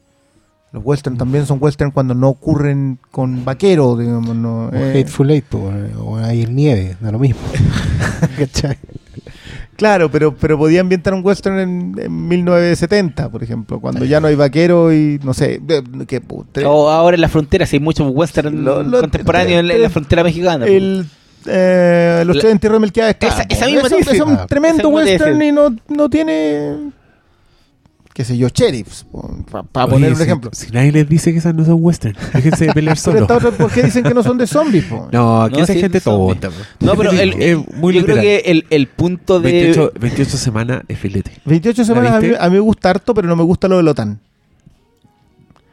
Los western también son western cuando no ocurren con vaqueros, digamos, no. O eh, Hateful Eight, o hay nieve, da lo mismo. ¿Cachai? Claro, pero, pero podía ambientar un western en, en 1970, por ejemplo, cuando ya no hay vaquero y no sé, que O ahora en la frontera, si hay muchos western Lo- lo- contemporáneos en, la- en la frontera mexicana. el eh, los La- tres entierros de Melquiades Esa- esa misma es decía. un tremendo esa western y no, no tiene qué sé yo, sheriffs, para poner un si- ejemplo. Si nadie les dice que esas no son western, déjense de pelear Pero esta otra, ¿por qué dicen que no son de zombies? po? No, aquí No, esa sí, gente tonta. No, pero el, es muy yo creo que el, el punto de... 28, 28 semanas es filete. 28 semanas a mí, a mí me gusta harto, pero no me gusta lo de la OTAN.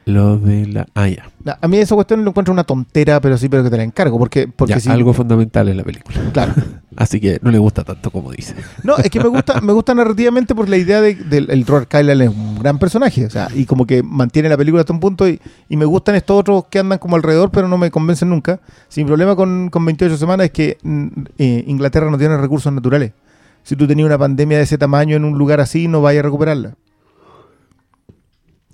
Lo de la. Ah, ya. A mí esa cuestión lo encuentro una tontera, pero sí, pero que te la encargo, porque, porque Ya, si- algo fundamental en la película. claro. Así que no le gusta tanto como dice. No, es que me gusta, me gusta narrativamente por la idea de, del el Robert Kylan es un gran personaje, o sea, y como que mantiene la película hasta un punto y, y me gustan estos otros que andan como alrededor, pero no me convencen nunca. Sin problema con, con 28 semanas es que mm, eh, Inglaterra no tiene recursos naturales. Si tú tenías una pandemia de ese tamaño en un lugar así, no vayas a recuperarla.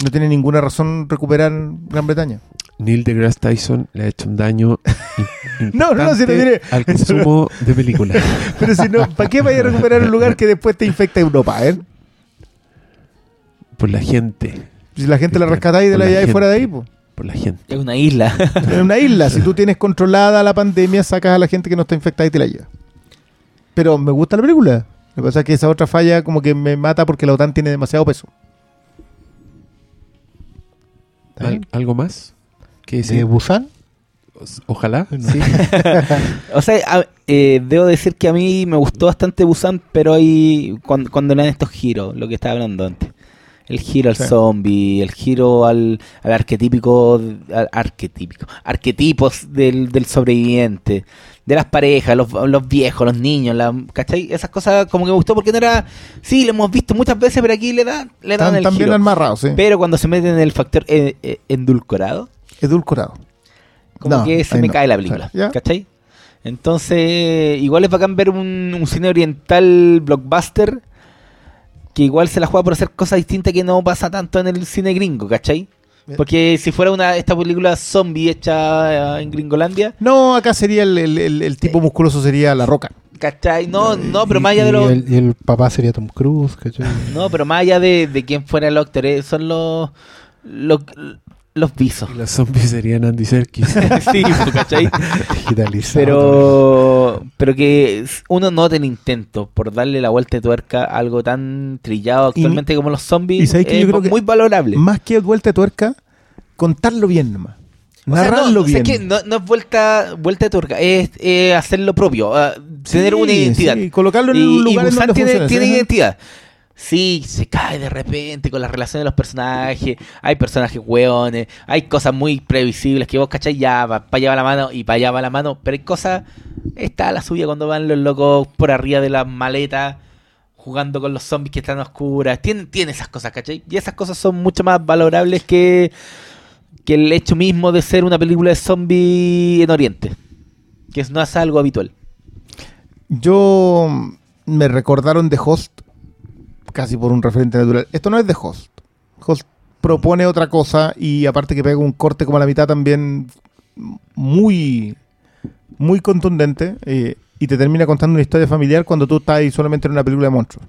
No tiene ninguna razón recuperar Gran Bretaña. Neil deGrasse Tyson le ha hecho un daño No, no, si no tiene- al consumo de películas. Pero si no, ¿para qué vayas a recuperar un lugar que después te infecta Europa? Eh? Por la gente. Si la gente la rescata ahí de la allá y fuera de ahí, pues. por la gente. Es una isla. En una isla, si tú tienes controlada la pandemia, sacas a la gente que no está infectada y te la llevas. Pero me gusta la película. Lo que pasa es que esa otra falla como que me mata porque la OTAN tiene demasiado peso. ¿Está bien? ¿Al- ¿Algo más? ¿Qué ¿De? Busan? Ojalá. No. Sí. O sea, a- eh, debo decir que a mí me gustó bastante Busan, pero hay cuando, cuando le dan estos giros, lo que estaba hablando antes. El giro al Sí. zombie, el giro al, al arquetípico, al arquetípico, arquetipos del, del sobreviviente, de las parejas, los, los viejos, los niños, la, ¿cachai? Esas cosas como que me gustó porque no era, sí, lo hemos visto muchas veces, pero aquí le dan, le dan Están el tan bien giro. amarrados, sí. Pero cuando se meten en el factor eh, eh, endulcorado, Edulcorado. como No, que se me no. cae la película. ¿Ya? ¿Cachai? Entonces, igual es bacán ver un, un cine oriental blockbuster que igual se la juega por hacer cosas distintas que no pasa tanto en el cine gringo, ¿cachai? Porque si fuera una esta película zombie hecha eh, en Gringolandia, No, acá sería el, el- el- el tipo musculoso sería La Roca. ¿cachai? No, no, pero más allá de y los... el, y el papá sería Tom Cruise, ¿cachai? No, pero más allá de, de quién fuera el actor, eh, son los... Los, los visos. Y los zombies serían Andy Serkis. sí, pues, ¿cachai? Digitalizado. Pero, pero que uno note el intento por darle la vuelta de tuerca a algo tan trillado Y- actualmente como los zombies y sabes que es yo creo que- muy valorable. Más que vuelta de tuerca, contarlo bien nomás. O sea, Narrarlo no, o sea, bien. que no, no es vuelta, vuelta de tuerca, es eh, hacer lo propio, ah, tener Sí, una identidad. sí, colocarlo en y, un y lugar Busan donde tiene, funcione, tiene sí, identidad. Sí, se cae de repente con la relación de los personajes. Hay personajes hueones. Hay cosas muy previsibles que vos cachai ya, para allá va la mano y para allá va la mano. Pero hay cosas. Está la suya cuando van los locos por arriba de las maletas jugando con los zombies que están oscuras. Tiene, tiene esas cosas, ¿cachai? Y esas cosas son mucho más valorables que, que el hecho mismo de ser una película de zombie en Oriente. Que no es algo habitual. Yo me recordaron de Host casi por un referente natural. Esto no es de Host. Host propone otra cosa y aparte que pega un corte como a la mitad también muy muy contundente eh, y te termina contando una historia familiar cuando tú estás ahí solamente en una película de monstruos.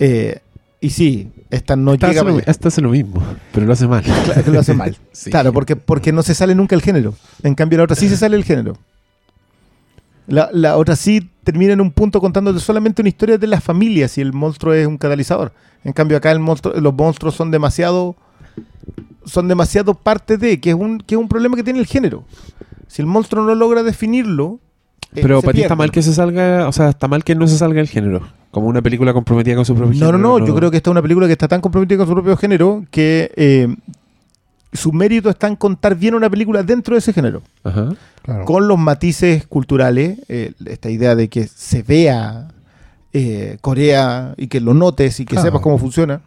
Eh, y sí, esta no Esta llega hace, lo, esta hace lo mismo, pero lo hace mal. Claro, que lo hace mal. Sí. Claro, porque, porque no se sale nunca el género. En cambio, la otra sí se sale el género. La, la otra sí termina en un punto contándote solamente una historia de las familias y el monstruo es un catalizador. En cambio, acá el monstruo, los monstruos son demasiado son demasiado parte de, que es un, que es un problema que tiene el género. Si el monstruo no logra definirlo. eh, Pero para ti está mal que se salga, o sea, está mal que no se salga el género. Como una película comprometida con su propio No, no, género. no, yo creo que esta es una película que está tan comprometida con su propio género que eh, su mérito está en contar bien una película dentro de ese género. Ajá. Claro. con los matices culturales, eh, esta idea de que se vea eh, Corea y que lo notes y que Claro. sepas cómo funciona.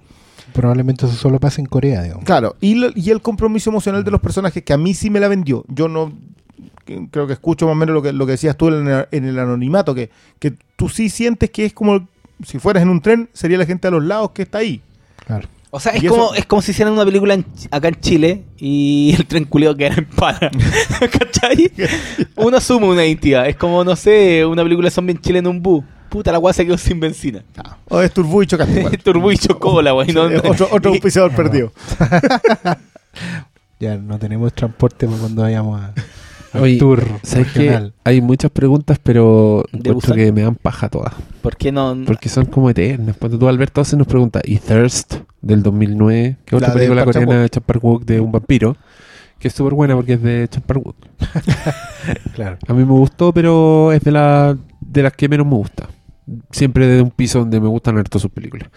Probablemente eso solo pasa en Corea, digamos. Claro, y, lo- y el compromiso emocional de los personajes que a mí sí me la vendió. Yo no creo que escucho más o menos lo que, lo que decías tú en el, en el anonimato, que, que tú sí sientes que es como si fueras en un tren, sería la gente a los lados que está ahí. Claro. O sea, es eso- como, es como si hicieran una película en acá en Chile y el tren culiado quedara en pana. ¿Cachai? Uno asume una identidad. Es como, no sé, una película de zombie en Chile en un bus. Puta, la guasa quedó sin benzina. O es Turbo y chocaste. Turbo y chocó la no- otro otro y- auspiciador perdido. Ya no tenemos transporte para cuando vayamos a, Oye, tour ¿Sabes que regional. Hay muchas preguntas, pero que me dan paja todas. ¿Por qué no? Porque son como eternas. Cuando tú, Alberto, se nos pregunta, ¿y Thirst del 2009? Que es otra película coreana de Champar Wook de un vampiro. Que es súper buena porque es de Champar Wook. Claro. A mí me gustó, pero es de, la, de las que menos me gusta. Siempre desde un piso donde me gustan harto sus películas.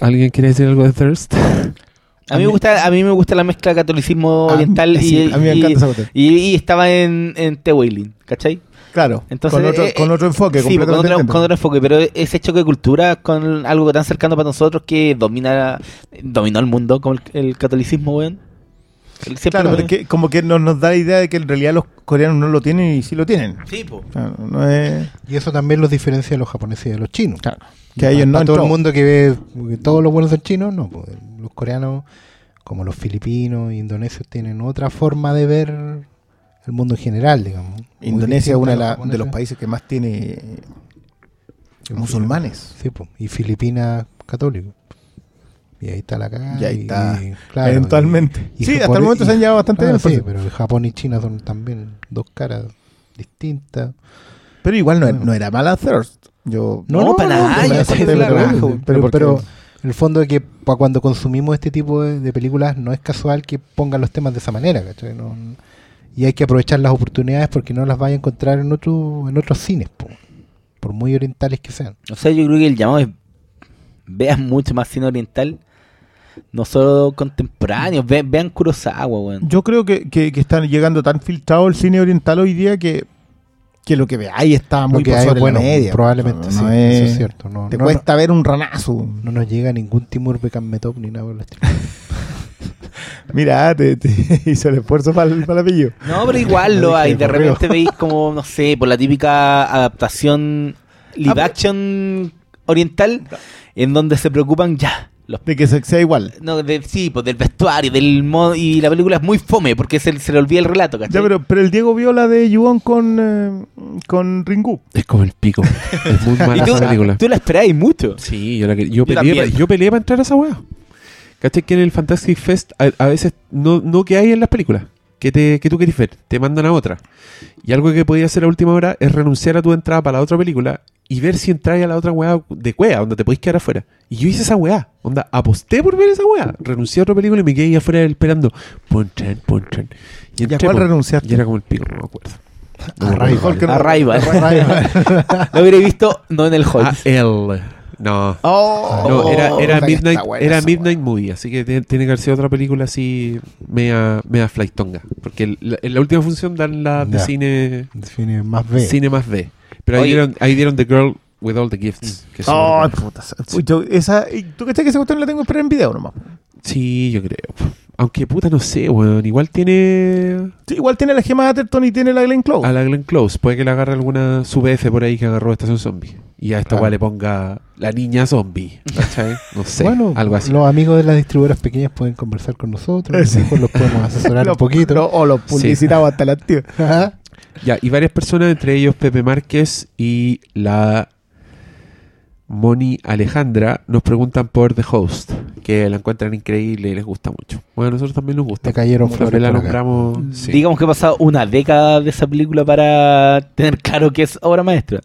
¿Alguien quiere decir algo de Thirst? A mí, me gusta, a mí me gusta la mezcla catolicismo A mí- oriental sí, y, a mí me y- encanta esa cuestión. y, y estaba en, en The Wailing, ¿cachai? Claro, Entonces, con, otro, eh, con otro enfoque. Sí, con otro, con otro enfoque, pero ese choque de cultura con algo tan cercano para nosotros que domina dominó el mundo, como el, el catolicismo, weón. Siempre Claro, lo- pero es que como que nos, nos da la idea de que en realidad los coreanos no lo tienen y sí lo tienen. Sí, sea, no es... Y eso también los diferencia de los japoneses y de los chinos. Claro. Que a ellos no todo entró. el mundo que ve que todos los buenos son chinos, no. pues, los coreanos, como los filipinos, indonesios, tienen otra forma de ver el mundo en general, digamos. Indonesia es uno de, la- japoneses. de los países que más tiene musulmanes. Sí, pues, y Filipinas católicos. Y ahí está la cara. Y ahí está. claro, Eventualmente. y- y sí, hasta el momento y- se han llevado bastante Ah, bien. sí, pero Japón y China son también dos caras distintas. Pero igual no, Bueno. no era mala Thirst. Yo, No, para nada, pero pero- en el fondo es que cuando consumimos este tipo de, de películas no es casual que pongan los temas de esa manera, ¿cachai? No- y hay que aprovechar las oportunidades porque no las vaya a encontrar en otro, en otros cines, po, por muy orientales que sean. O sea, yo creo que el llamado es vean mucho más cine oriental, no solo contemporáneo, ve- vean Kurosawa, weón. Yo creo que, que, que están llegando tan filtrado el cine oriental hoy día que, que lo que veáis está muy por sobre bueno, la media. probablemente No sí, es- eso es cierto. No, Te no- cuesta ver un ranazo. no nos llega ningún Timur Bekanmetov ni nada por el estilo. Mira, te, te hizo el esfuerzo para el, para el apellido. No, pero igual Lo hay. de repente veis como, no sé, por la típica adaptación live Ah, action oriental, en donde se preocupan ya. Los, De que se- sea igual. no, de- sí, pues del vestuario, del modo, y la película es muy fome porque se, se le olvida el relato, ¿cachai? Ya, pero, pero el Diego vio la de Yuon con, eh, con Ringu. Es como el pico. Es muy mala tú, esa película. tú la esperabas mucho. Sí, yo, la que- yo, peleé, pa- yo peleé para entrar a esa weá. ¿Cachai? Que en el Fantastic Fest a, a veces no, no que hay en las películas que, te, que tú querés ver, te mandan a otra. Y algo que podías hacer a última hora es renunciar a tu entrada para la otra película y ver si entráis a la otra weá de cuea, donde te podéis quedar afuera. Y yo hice esa weá, onda, aposté por ver esa weá. Renuncié a otra película y me quedé ahí afuera esperando. Ponchan, ponchan. ¿Y a entré, cuál po. renunciaste? Y era como el pico, no me acuerdo. No Arrival. no- Arrival. Arrival. Lo hubiera visto no en el hall. Ah, él. No. Oh, No, era, era Midnight, era Midnight. Movie, así que tiene, tiene que haber sido otra película así media, media flightonga. Porque el- la- en la última función dan la de cine, Define más B. cine más B. Pero ahí Oye. dieron, ahí dieron The Girl with All the Gifts. que es Oh, puta. Uy, yo- esa, y ¿Tú crees que esa cuestión la tengo que esperar en video nomás? Sí, yo creo. Aunque puta no sé, weón. Igual tiene Sí, igual tiene la Gemma Atherton y tiene la Glenn Close. a la Glenn Close. Puede que le agarre alguna sub F por ahí que agarró Estación Zombie. Y a esta Claro. weá le ponga la niña zombie. ¿Cachai? No sé. bueno, algo así. los amigos de las distribuidoras pequeñas pueden conversar con nosotros, Sí. mejor los podemos asesorar Lo- un poquito. lo- o los publicitamos hasta la tío. Ajá. Ya, y varias personas, entre ellos Pepe Márquez y la Moni Alejandra, nos preguntan por The Host, que la encuentran increíble y les gusta mucho. Bueno, a nosotros también nos gusta. Te cayeron flores la por acá. nombramos. sí. Digamos que ha pasado una década de esa película para tener claro que es obra maestra.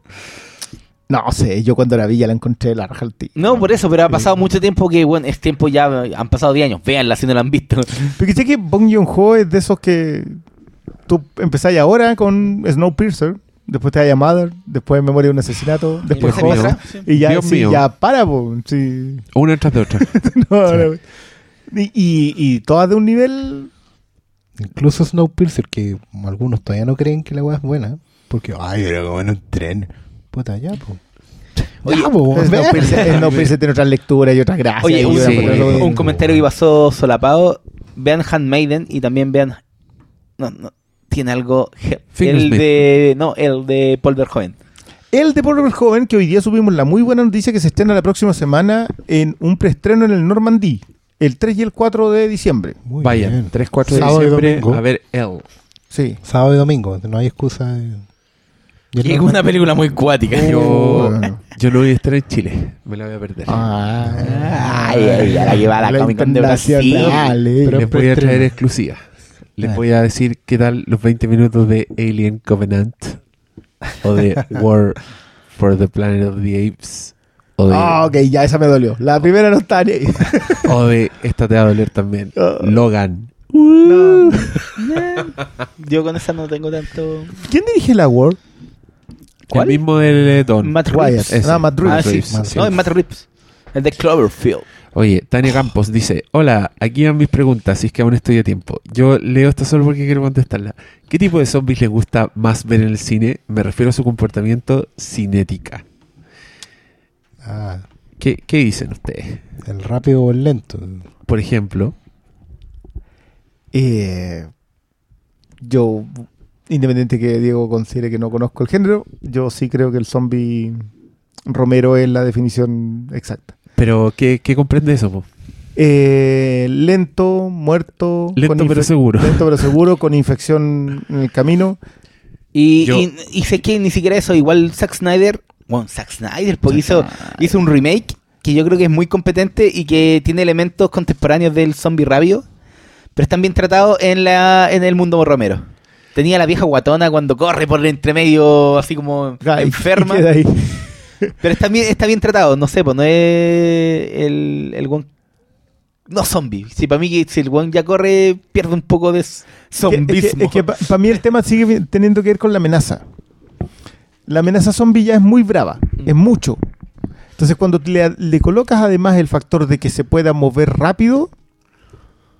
No sé, yo cuando la vi ya la encontré la raja al. No, por eso, pero ha pasado mucho tiempo que, bueno, es tiempo ya, han pasado 10 años. Véanla si no la han visto. Porque sé que Bong Joon-ho es de esos que tú empezás ahora con Snowpiercer, después te da Mother, después Memoria de un asesinato, después Dios mío. Y ya, Dios sí, mío. ya para, po, sí. Una tras de otra. No, no. Y, y, y todas de un nivel Incluso Snowpiercer, que algunos todavía no creen que la weá es buena, porque, ay, era como en un tren. Puta, ya, pues. Oye, Snowpiercer, tiene otras lecturas y otras gracias. Oye, un, sí. comentario que pasó solapado. Vean Handmaiden y también vean. No, no. Tiene algo. El Fingersmith. de. No, el de Paul Verhoeven. El de Paul Joven, que hoy día subimos la muy buena noticia que se estrena la próxima semana en un preestreno en el Normandí, el 3 y el 4 de diciembre. Muy Vayan, bien. 3, 4 de Sábado y diciembre domingo. a ver Elle. Sí. Sábado y domingo, no hay excusa. de- Y el Y es una película muy cuática. Yo, bueno. yo no voy a estar en Chile. Me la voy a perder. Ah, Ay, ay, a la que va a la Comic Con de Brasil. internacional, eh. Pero- Les voy a traer exclusiva. Les voy a decir qué tal los 20 minutos de Alien Covenant o de War for the Planet of the Apes o de, Ah, ok, ya esa me dolió. La primera no está ni ahí. o de esta te va a doler también. Ah. Logan. No. Yo con esa no tengo tanto. ¿Quién dirige la World? ¿Cuál? El mismo del Don. Matt Wyatt. Reeves. Ese. Ah, Matt Reeves. Ah, sí. Reeves, Matt sí. No, es Matt Reeves. El de Cloverfield. Oye, Tania Campos dice, hola, aquí van mis preguntas, si es que aún estoy a tiempo. Yo leo esta solo porque quiero contestarla. ¿Qué tipo de zombies les gusta más ver en el cine? Me refiero a su comportamiento cinética. Ah, ¿Qué, qué dicen ustedes? el rápido o el lento. Por ejemplo, Eh, yo, independiente que Diego considere que no conozco el género, yo sí creo que el zombie Romero es la definición exacta. Pero ¿qué, qué comprende eso? po? Eh, lento, muerto. Lento con pero seguro. Lento pero seguro, con infección en el camino. Y, Yo- y, y sé que ni siquiera eso, igual Zack Snyder, bueno, Zack Snyder, pues hizo, hizo un remake que yo creo que es muy competente y que tiene elementos contemporáneos del zombie rabio, pero están bien tratados en, la, en el mundo Romero. Tenía la vieja guatona cuando corre por el entremedio, así como Ay, enferma. queda ahí. Pero está bien, está bien tratado, no sé, pues no es el, el weón- No zombie. Si para mí si el weón ya corre, pierde un poco de zombismo. Es que, para mí el tema sigue teniendo que ver con la amenaza. La amenaza zombie ya es muy brava, Mm. es mucho. Entonces cuando le, le colocas además el factor de que se pueda mover rápido,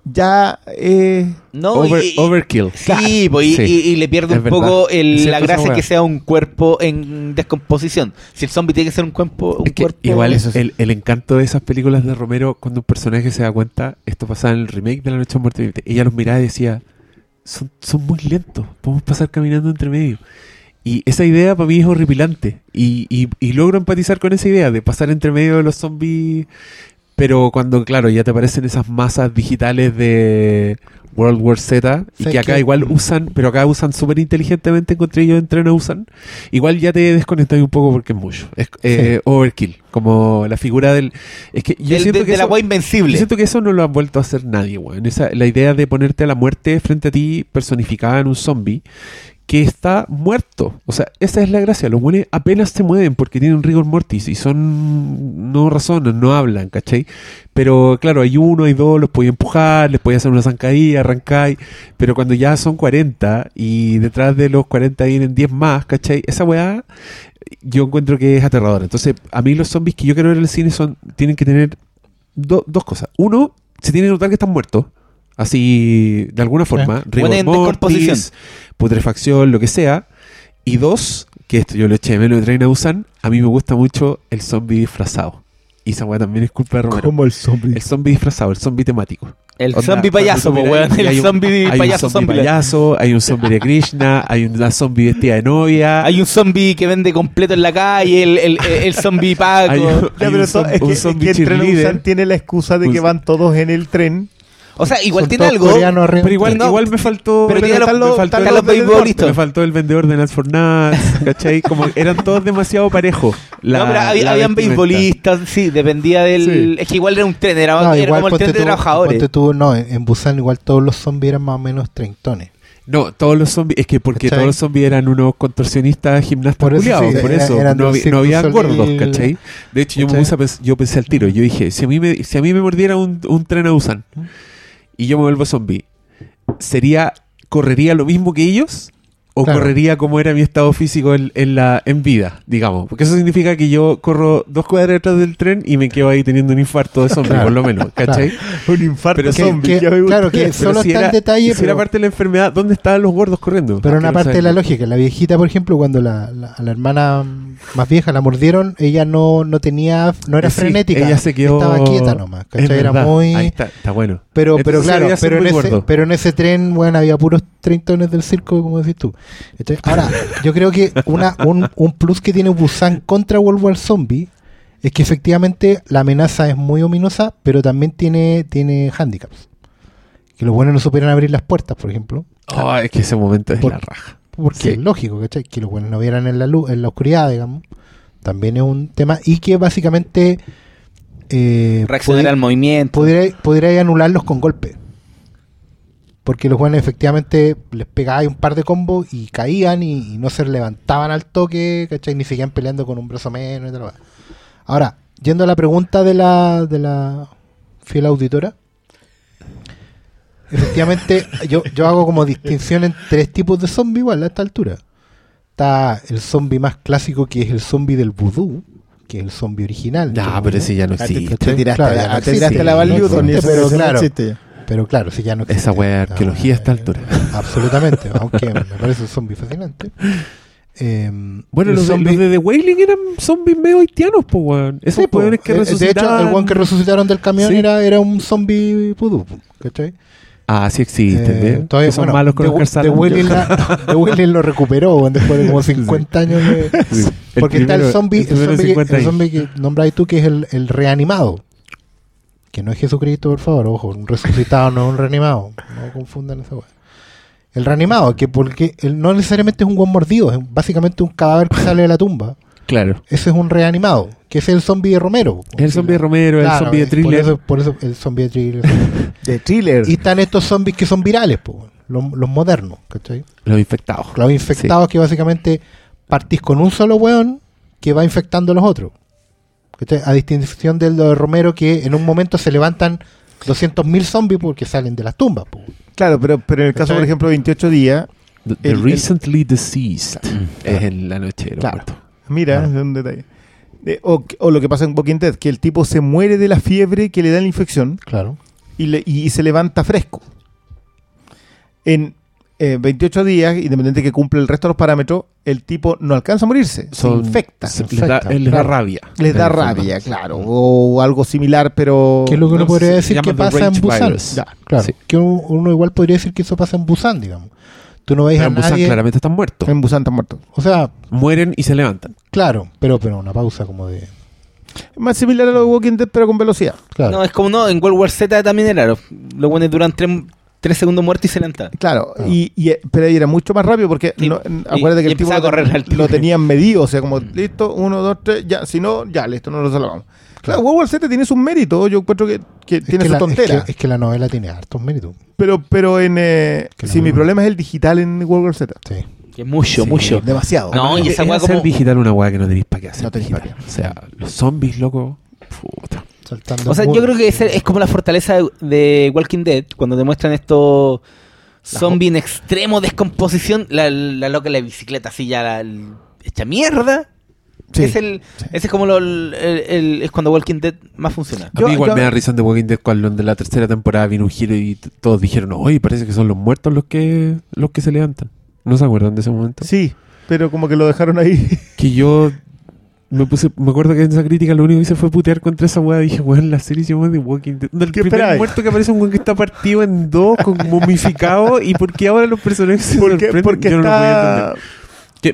ya eh, no, Over- y- overkill. Sí, pues, y, Sí. y- y le pierde Es un verdad. poco el- Es la gracia que sea un cuerpo en descomposición. Si el zombie tiene que ser un cuerpo, un Es que cuerpo igual Eso sí. el, el encanto de esas películas de Romero, cuando un personaje se da cuenta, esto pasaba en el remake de La Noche de Muerte Viviente, ella los miraba y decía, son, son muy lentos, podemos pasar caminando entre medio. Y esa idea para mí es horripilante. Y, y, y logro empatizar con esa idea de pasar entre medio de los zombies. Pero cuando, claro, ya te aparecen esas masas digitales de World War Z, y que acá que- igual usan, pero acá usan súper inteligentemente, encontré yo entre no usan, igual ya te desconectas un poco porque es mucho. Es eh, overkill, como la figura del... Es que yo del- siento de, que de la eso- weá yo invencible. siento que eso no lo ha vuelto a hacer nadie, weón. Esa, la idea de ponerte a la muerte frente a ti personificada en un zombie que está muerto. O sea, esa es la gracia. Los buenos apenas se mueven porque tienen rigor mortis y son. no razonan, no hablan, ¿cachai? Pero claro, hay uno, hay dos, los podía empujar, les podía hacer una zancadilla, arrancar. Pero cuando ya son 40 y detrás de los 40 vienen 10 más, ¿cachai? Esa weá yo encuentro que es aterradora. Entonces, a mí los zombies que yo quiero ver en el cine son tienen que tener do- dos cosas. Uno, se tiene que notar que están muertos. Así, de alguna forma. rigor Buena en mortis. Putrefacción, lo que sea. Y dos, que esto yo lo eché de menos de Train a Busan, a mí me gusta mucho el zombie disfrazado. Y esa weá también es culpa de Romero. como el zombie. El zombie disfrazado, el zombie temático. el Onda, zombie payaso, weón. hay El un- zombie hay payaso un zombie zombie. payaso, hay un zombie de Krishna, hay una zombie vestida de novia. Hay un zombie que vende completo en la calle, el, el, el zombie Paco. Hay un- hay pero un to- zom- es un que, es zombie que el tren. Busan tiene la excusa de Un que van todos en el tren. O sea, igual tiene algo. Pero igual, No, igual me faltó. pero me tiene los- faltó- me faltó el- los. Me faltó el vendedor de Nuts for Nuts, ¿cachai? Como eran todos demasiado parejos. La- no, pero había, la habían beisbolistas, sí, dependía del. Sí. Es que igual era un tren, era, No, era como el tren de tú, trabajadores. tú, no, en en Busan igual todos los zombies eran más o menos treintones. No, todos los zombies, es que porque ¿Cachai? todos los zombies eran unos contorsionistas gimnastas Por eso culiados, sí, por era- eso eran no, había, no había gordos, Soleil. ¿cachai? De hecho, yo me puse yo pensé al tiro, yo dije, si a mí me, si a mí me mordiera un, un tren a Busan y yo me vuelvo zombie, ¿sería, correría lo mismo que ellos? ¿O Claro. correría como era mi estado físico en, en la, en vida, digamos? Porque eso significa que yo corro dos cuadras detrás del tren y me quedo ahí teniendo un infarto de zombie, Claro. por lo menos, ¿cachai? Un infarto Pero que- zombie. que- ya me gusta. claro que Pero solo si está era- el detalle, si era parte de la enfermedad, ¿dónde estaban los gordos corriendo? pero una parte de la lógica. La viejita, por ejemplo, cuando la, la- a la hermana más vieja la mordieron, ella no, no tenía, no era sí, frenética. Ella se quedó. Estaba quieta nomás. Es ¿cachai? Era verdad. muy. Ahí está, está bueno. Pero, Entonces, pero claro, en, ese, pero en ese tren, bueno, había puros treintones del circo, como decís tú. Ahora, yo creo que una, un, un plus que tiene Busan contra World War Zombie es que efectivamente la amenaza es muy ominosa, pero también tiene, tiene handicaps. Que los buenos no supieran abrir las puertas, por ejemplo. Oh, es que ese momento es Por- la raja. Porque Sí. es lógico, ¿cachai? Que los buenos no vieran en la luz, en la oscuridad, digamos. También es un tema. Y que básicamente eh, Reaccionar al movimiento. pudiera, pudiera anularlos con golpe. Porque los buenos efectivamente les pegaba un par de combos y caían y, y no se levantaban al toque, ¿cachai? Ni seguían peleando con un brazo menos y tal. Ahora, yendo a la pregunta de la, de la fiel auditora, efectivamente yo, yo hago como distinción en tres tipos de zombie igual a esta altura. Está el zombie más clásico que es el zombie del vudú, que es el zombie original. No, pero ese ya no existe. te tiraste, Claro, la- te tiraste la no existe, pero no claro. existe ya. Pero claro, si ya no existe. Esa wea de arqueología a esta altura. Absolutamente, aunque me parece un zombie fascinante. Eh, Bueno, los los de The Wailing eran zombies medio haitianos, pues, weón. Esos Sí, po. que Eh, De hecho, el one que resucitaron del camión Sí. era, era un zombie pudú, ¿cachai? Ah, sí existen, Eh, ¿eh? todavía, Que son bueno, malos con de Salem. Wailing la- lo recuperó weón, después de como 50 años de... Sí. El Porque está el zombie, el el zombie, que, 50 el años. zombie que nombráis tú, que es el, el reanimado. Que no es Jesucristo, por favor, ojo, un resucitado no es un reanimado. No confundan esa weá. El reanimado, que porque él no necesariamente es un buen mordido, es básicamente un cadáver que sale de la tumba. Claro. ese es un reanimado, que es el zombie de Romero. El zombie de Romero, el zombie de es thriller. Por eso, por eso el zombie de thriller. De thriller. y están estos zombies que son virales, po, los, los modernos, ¿cachai? Los infectados. Los infectados que básicamente partís con un solo weón que va infectando a los otros. ¿Cachai? A distinción del de Romero que en un momento se levantan 200.000 zombies porque salen de las tumbas. po. Claro, pero, pero en el caso, por ejemplo, 28 días, The, the El- el- recently deceased es en la noche de Claro. mira, Claro. es un detalle. O, o lo que pasa en Walking Dead, que el tipo se muere de la fiebre que le da la infección Claro. y, le- y se levanta fresco. En eh, 28 días, independiente que cumple el resto de los parámetros, el tipo no alcanza a morirse, Son- se infecta. se- Se les da, infecta, les da rabia. Les da rabia, claro, o algo similar, pero... Que es lo que uno no, podría se decir que pasa en Busan. Ya, claro. Sí. Que uno, igual podría decir que eso pasa en Busan, digamos. Tú no ves Pero a en Busan nadie. claramente están muertos. En Busan está muerto. O sea, Mueren y se levantan. claro, pero, pero una pausa como de. Más similar a lo de Walking Dead, pero con velocidad. Claro. No, es como no, en World War Z también era. Los buenos duran 3 segundos muertos y se levantan. Claro, Ah. y, y, eh, pero ahí era mucho más rápido porque Sí, no- y- acuérdate que y el tipo lo, a correr tiro. lo tenían medido, o sea, como listo, uno, dos, tres, ya, si no, ya, listo, no lo salvamos. Claro, Claro. World War Z tiene sus méritos, yo encuentro que, que tiene que su la- tontera, Es que, es que la novela tiene hartos méritos. pero pero en eh, si mi novela- problema es el digital en World War Z, Sí. Que mucho, Sí. mucho. demasiado. No, y Es- esa hacer como- digital una weá que no tenéis para qué hacer. No tenéis digital. pa' qué. O sea, los zombies, loco. Puta. Saltando O sea, yo creo que es, es como la fortaleza de, de Walking Dead, cuando te muestran estos zombies en extremo descomposición, la, la loca en la bicicleta así ya la, el- hecha mierda. Sí, es el, sí. Ese es como lo, el- el- es cuando Walking Dead más funciona. A Yo- mí igual yo- me da risa The Walking Dead cuando de la tercera temporada vino un giro y todos dijeron, oye, parece que son los muertos los que los que se levantan. ¿No se acuerdan de ese momento? Sí, pero como que lo dejaron ahí. Que yo me puse, me acuerdo que en esa crítica lo único que hice fue putear contra esa weá. Dije, weón, la serie se llama The Walking Dead. El ¿Qué primer esperabas? muerto que aparece un weón que está partido en dos, con momificado, y por qué ahora los personajes se porque sorprenden? porque Yo no está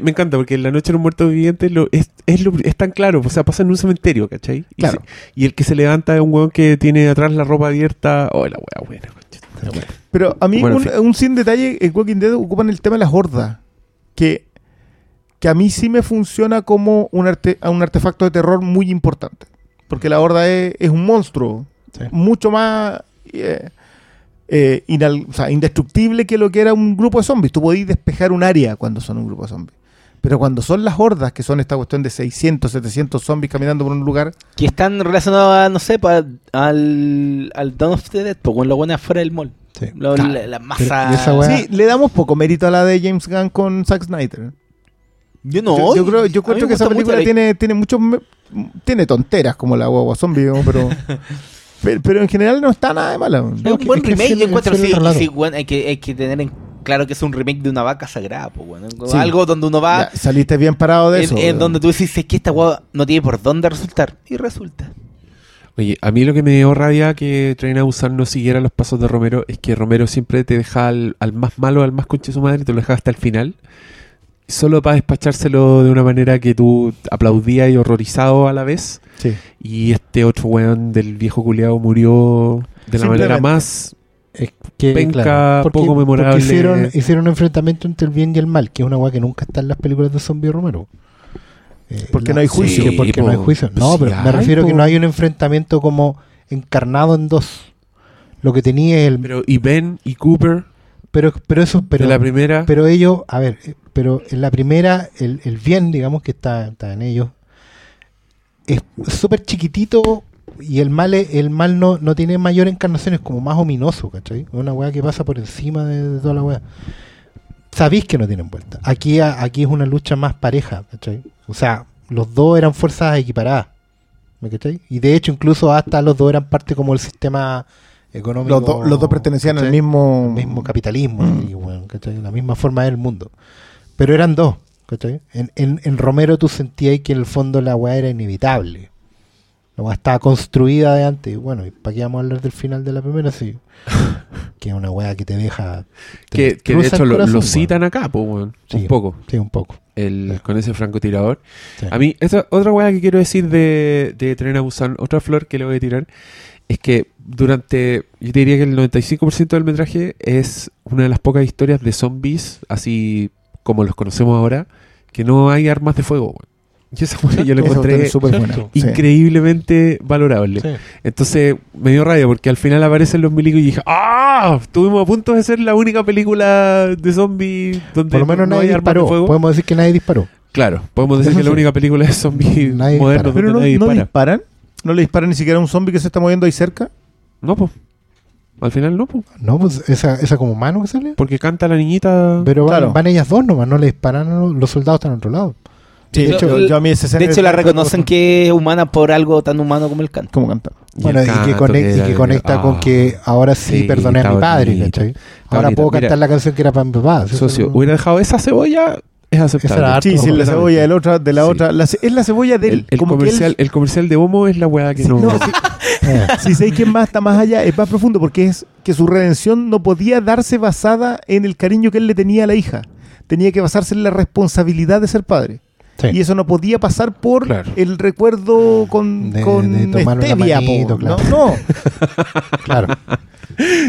me encanta, porque en la noche de los muertos vivientes lo, es, es, lo- es tan claro, o sea, pasa en un cementerio, ¿cachai? Y, Claro. se- y el que se levanta es un weón que tiene atrás la ropa abierta. Oh, la weá buena. Pero a mí Bueno, en un, fin. un sin detalle en Walking Dead ocupan el tema de las hordas. Que, que a mí sí me funciona como un, arte, a un artefacto de terror muy importante. Porque la horda es, es un monstruo. Sí. Mucho más eh, eh, inal- o sea, indestructible que lo que era un grupo de zombies. Tú podías despejar un área cuando son un grupo de zombies. Pero cuando son las hordas, que son esta cuestión de 600, 700 zombies caminando por un lugar, Que están relacionados a, no sé, pa- al, al Dawn of the Dead, pues con lo bueno afuera del mall. Sí. Lo- Claro. la, masa. sí, le damos poco mérito a la de James Gunn con Zack Snyder. Yo no. yo, yo creo, yo me que esa película la- tiene, tiene muchos me- tiene tonteras como la guagua zombie, pero, pero pero en general no está nada de mala. Es un que- buen es remake, yo encuentro sí, sí, bueno, hay, que, hay que tener en claro que es un remake de una vaca sagrada, pues, bueno. Sí. Algo donde uno va, Ya, saliste bien parado de en, eso. en donde tú dices, es que esta guagua no tiene por dónde resultar. Y resulta. Oye, a mí lo que me dio rabia que Train a Busan no siguiera los pasos de Romero es que Romero siempre te deja al, al más malo, al más conche su madre, te lo deja hasta el final. Solo para despachárselo de una manera que tú aplaudías y horrorizado a la vez. Sí. Y este otro weón del viejo culeado murió de la manera más. Es que, Penca, poco memorable. porque hicieron, hicieron un enfrentamiento entre el bien y el mal, que es una weá que nunca está en las películas de zombie Romero. Eh, Porque la- no hay juicio. Sí, porque no hay po. juicio. No, sí pero me hay, refiero a que po. no hay un enfrentamiento como encarnado en dos. Lo que tenía es el. Pero y Ben y Cooper Pero, pero eso. Pero, de la primera. pero ellos. A ver, pero en la primera, el, el bien, digamos, que está, está en ellos, es súper chiquitito. Y el mal, el mal no, no tiene mayor encarnación, es como más ominoso, ¿cachai? Es una weá que pasa por encima de, de toda la weá. Sabéis que no tienen vuelta. Aquí, a- aquí es una lucha más pareja, ¿cachai? O sea, los dos eran fuerzas equiparadas. ¿me cachai? Y de hecho, incluso hasta los dos eran parte como del sistema económico. Los, dos- los dos pertenecían al mismo... El mismo capitalismo, Mm. la misma forma del mundo. Pero eran dos, ¿cachai? En, en, en Romero tú sentías que en el fondo la weá era inevitable. La weá estaba construida de antes. Bueno, ¿y para qué vamos a hablar del final de la primera? Sí. que es una weá que te deja. te que, que de hecho lo, citan acá, pues. Sí. Un poco. Sí, un poco. El, Sí. Con ese francotirador. Sí. A mí, esa, otra weá que quiero decir de, de Tren a Busan, otra flor que le voy a tirar, es que durante, yo te diría que el 95% del metraje es una de las pocas historias de zombies, así como los conocemos ahora, que no hay armas de fuego. Y esa yo la encontré. Sí. increíblemente valorable. Sí. Entonces me dio rabia porque al final aparecen los milicos y dije, ¡ah! Estuvimos a punto de ser la única película de zombies donde Por lo menos no nadie hay armas de disparó. fuego. Podemos decir que nadie disparó. Claro, podemos decir Eso que es la única película de zombies Nadie modernos. Pero donde no, nadie no dispara. disparan. No le disparan ni siquiera a un zombie que se está moviendo ahí cerca. No, pues. Al final no, pues. No, pues esa, esa como mano que sale. Porque canta la niñita. Pero van, Claro. van ellas dos nomás, no le disparan, los, soldados están al otro lado. Sí, de hecho, yo a mí escena De hecho, la reconocen que es humana por algo tan humano como el canto. ¿Cómo canta? Bueno, y que, canto conecta, y que conecta ah. con que ahora sí, Sí, perdoné a mi padre, bonito. ¿cachai? Ahora bonito. puedo cantar Mira. la canción que era para mi papá. Socio, hubiera dejado esa cebolla, es aceptable. Sí, sí, la cebolla del otra, de la Sí. otra. La es la cebolla del. El, el como que él- comercial, el comercial de Homo es la weá que Sí, no. no, sí. Eh, Si sabéis que más está más allá, es más profundo porque es que su redención no podía darse basada en el cariño que él le tenía a la hija. Tenía que basarse en la responsabilidad de ser padre. Sí. Y eso no podía pasar por Claro. el recuerdo con, De- con de stevia, manito, claro. no. claro.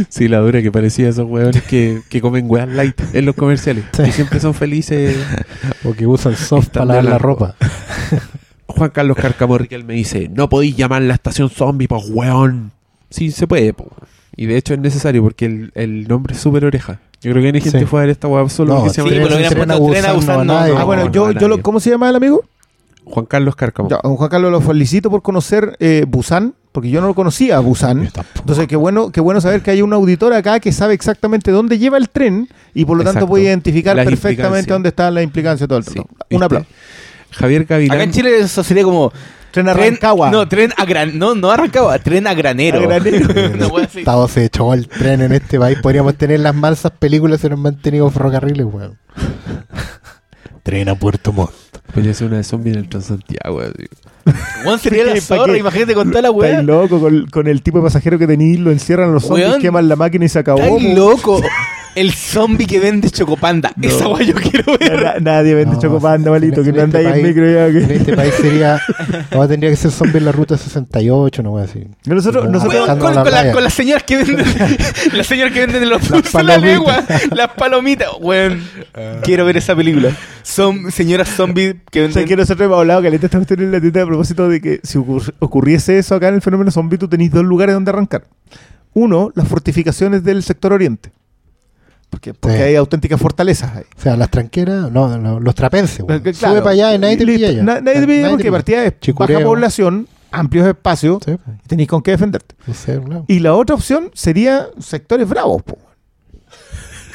Sí, la dura que parecía esos weones que, que comen weas light en los comerciales. Sí. Que siempre son felices. O que usan soft para lavar la ropa. Juan Carlos Carcamo Riquel me dice: No podéis llamar la estación zombie, pues weón. Sí, se puede, po. Y de hecho es necesario porque el, el nombre es súper oreja. Yo creo que hay gente Sí. fue a ver esta wea solo No, porque se sí, llama pero lo hubieran Tren puesto tren abusando abusando, a nadie. no. Ah, bueno, no, yo, yo lo. ¿cómo se llama el amigo? Juan Carlos Carcamo. Ya, Juan Carlos, lo felicito por conocer eh, Busan, porque yo no lo conocía a Busan. Entonces, qué bueno, qué bueno saber que hay un auditor acá que sabe exactamente dónde lleva el tren y por lo tanto puede identificar Las perfectamente dónde está la implicancia de todo el Sí, tren. ¿viste? Un aplauso. Javier Gavilán. Acá en Chile eso sería como... Tren a Rancagua. no, tren a gran, no, no a Rancagua, tren a granero. A granero. Se echó el tren en este país. Podríamos tener las mansas películas si nos han mantenido ferrocarriles, weón. tren a Puerto Montt. Podría ser una de zombie en el Transantiago. Weón, sería la zorra, imagínate con toda la Estáis weá. loco con, con el tipo de pasajero que tenéis, lo encierran los zombies, Weón. queman la máquina y se acabó. Estás loco. El zombie que vende chocopanda. Esa weá yo quiero ver. Na- nadie vende No, chocopanda, malito, en- que en no este andáis en país- micro ya. En Que... este país sería. No, tendría que ser zombie en la ruta 68, no voy a decir. Nosotros, Como nosotros, con, a la la- las señoras que venden las señoras que venden los Las dulces en la legua las palomitas weón quiero ver esa película son señoras zombies que O venden sea, que nosotros hemos hablado que esta cuestión en la tienda a propósito de que si ocur- ocurriese eso acá en el fenómeno zombie, tú tenéis dos lugares donde arrancar. Uno, las fortificaciones del sector oriente. Porque, porque Sí. hay auténticas fortalezas ahí. O sea, las tranqueras, no, no, los trapenses. Porque, Sube para allá y nadie te pilla allá. Na- nadie te pilla porque partida es baja población, amplios espacios, Sí, pues, y tenéis con qué defenderte. claro. Y la otra opción sería sectores bravos. po.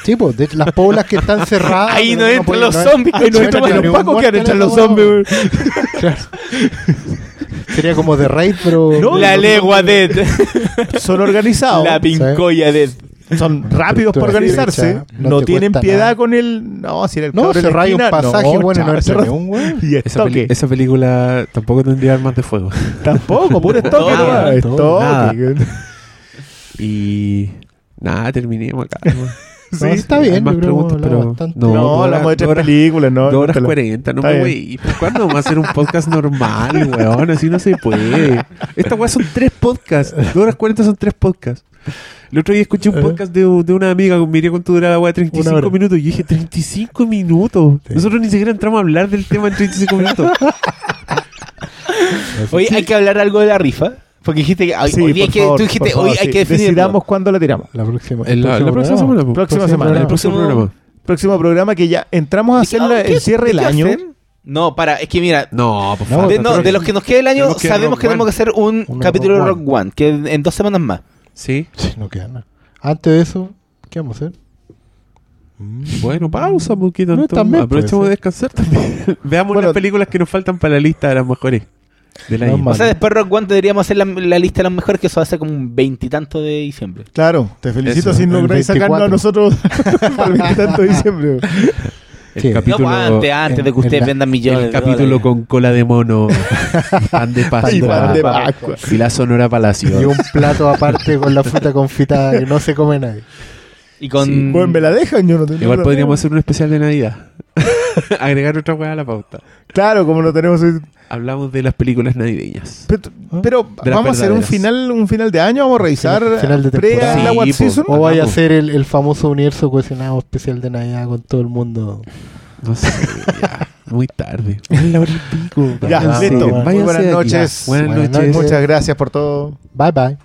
Sí, pues, de las poblas que están cerradas. Ahí no entran los zombies, Ahí no entran los pacos que muerto entran en los zombies. Claro. Sería como de raid, pero. No, la legua dead Son organizados. la pincoya dead son rápidos para organizarse, derecha, no, no tienen piedad nada. con el. No, si era el No, la cerráis un pasaje, no, bueno, no chao, ni un weón. Y Esa, peli- estoque. esa película tampoco tendría armas de fuego. Tampoco, puro estoque, No, nada. estoque. Y nada, terminemos acá. ¿no? No, está bien, más preguntas, pero no, No, hablamos de tres horas- películas, no. Dos no horas cuarenta, no me voy. ¿Cuándo vamos a hacer un podcast normal, weón? Así no se puede. Esta weá son tres podcasts. Dos horas cuarenta son tres podcasts. El otro día escuché un Eh. podcast de, de una amiga con Miriam con tu durada weá de Una 35 hora. minutos. Y yo dije, 35 minutos. Sí. Nosotros ni siquiera entramos a hablar del tema en 35 minutos. oye hay que hablar algo de la rifa porque dijiste que hoy, Sí, hoy día que favor, tú dijiste por favor, hoy hay sí. que definirlo Decidamos cuándo la tiramos. La próxima. La, el la próxima semana. Próxima semana. El El próximo programa. Próximo programa que ya entramos a hacer la- ¿Qué- el cierre del año. hacen? no para es que mira No, por No, favor. de, no, de los que nos queda el año sabemos Rock que tenemos One. que hacer un Uno capítulo de Rock Rock One que en dos semanas más Sí. Sí, no queda nada. Antes de eso, ¿qué vamos a hacer? Bueno, pausa un poquito. No, también Aprovechemos de descansar también. Veamos Bueno, las películas que nos faltan para la lista de las mejores del No, año. mal. o sea después Rock One deberíamos hacer la, la lista de las mejores que eso va a ser como un veintitanto de diciembre Claro, te felicito Eso, si lográis sacarnos a 24. nosotros para el 20 de diciembre. el Sí. no, capítulo, antes antes de que ustedes vendan millones el capítulo dólares. con cola de mono, y pan de Y pascua Pascua. y la Sonora Palacio. Y un plato aparte con la fruta confitada que no se come nadie. y con Sí. Pues me la dejan, yo no tengo Igual podríamos hacer un especial de Navidad. Agregar otra weá a la pauta. Claro, como lo tenemos hoy. Hablamos de las películas navideñas. Pero, vamos a hacer un final, un final de año, vamos a revisar Final- final de pre temporada. a la Sí, What. Season. O vaya a ser el, el famoso universo cohesionado especial de Navidad con todo el mundo. No sé. ya. Muy tarde. Es la hora y pico. Ya, listo. Buenas noches. Buenas noches. Muchas gracias por todo. Bye bye.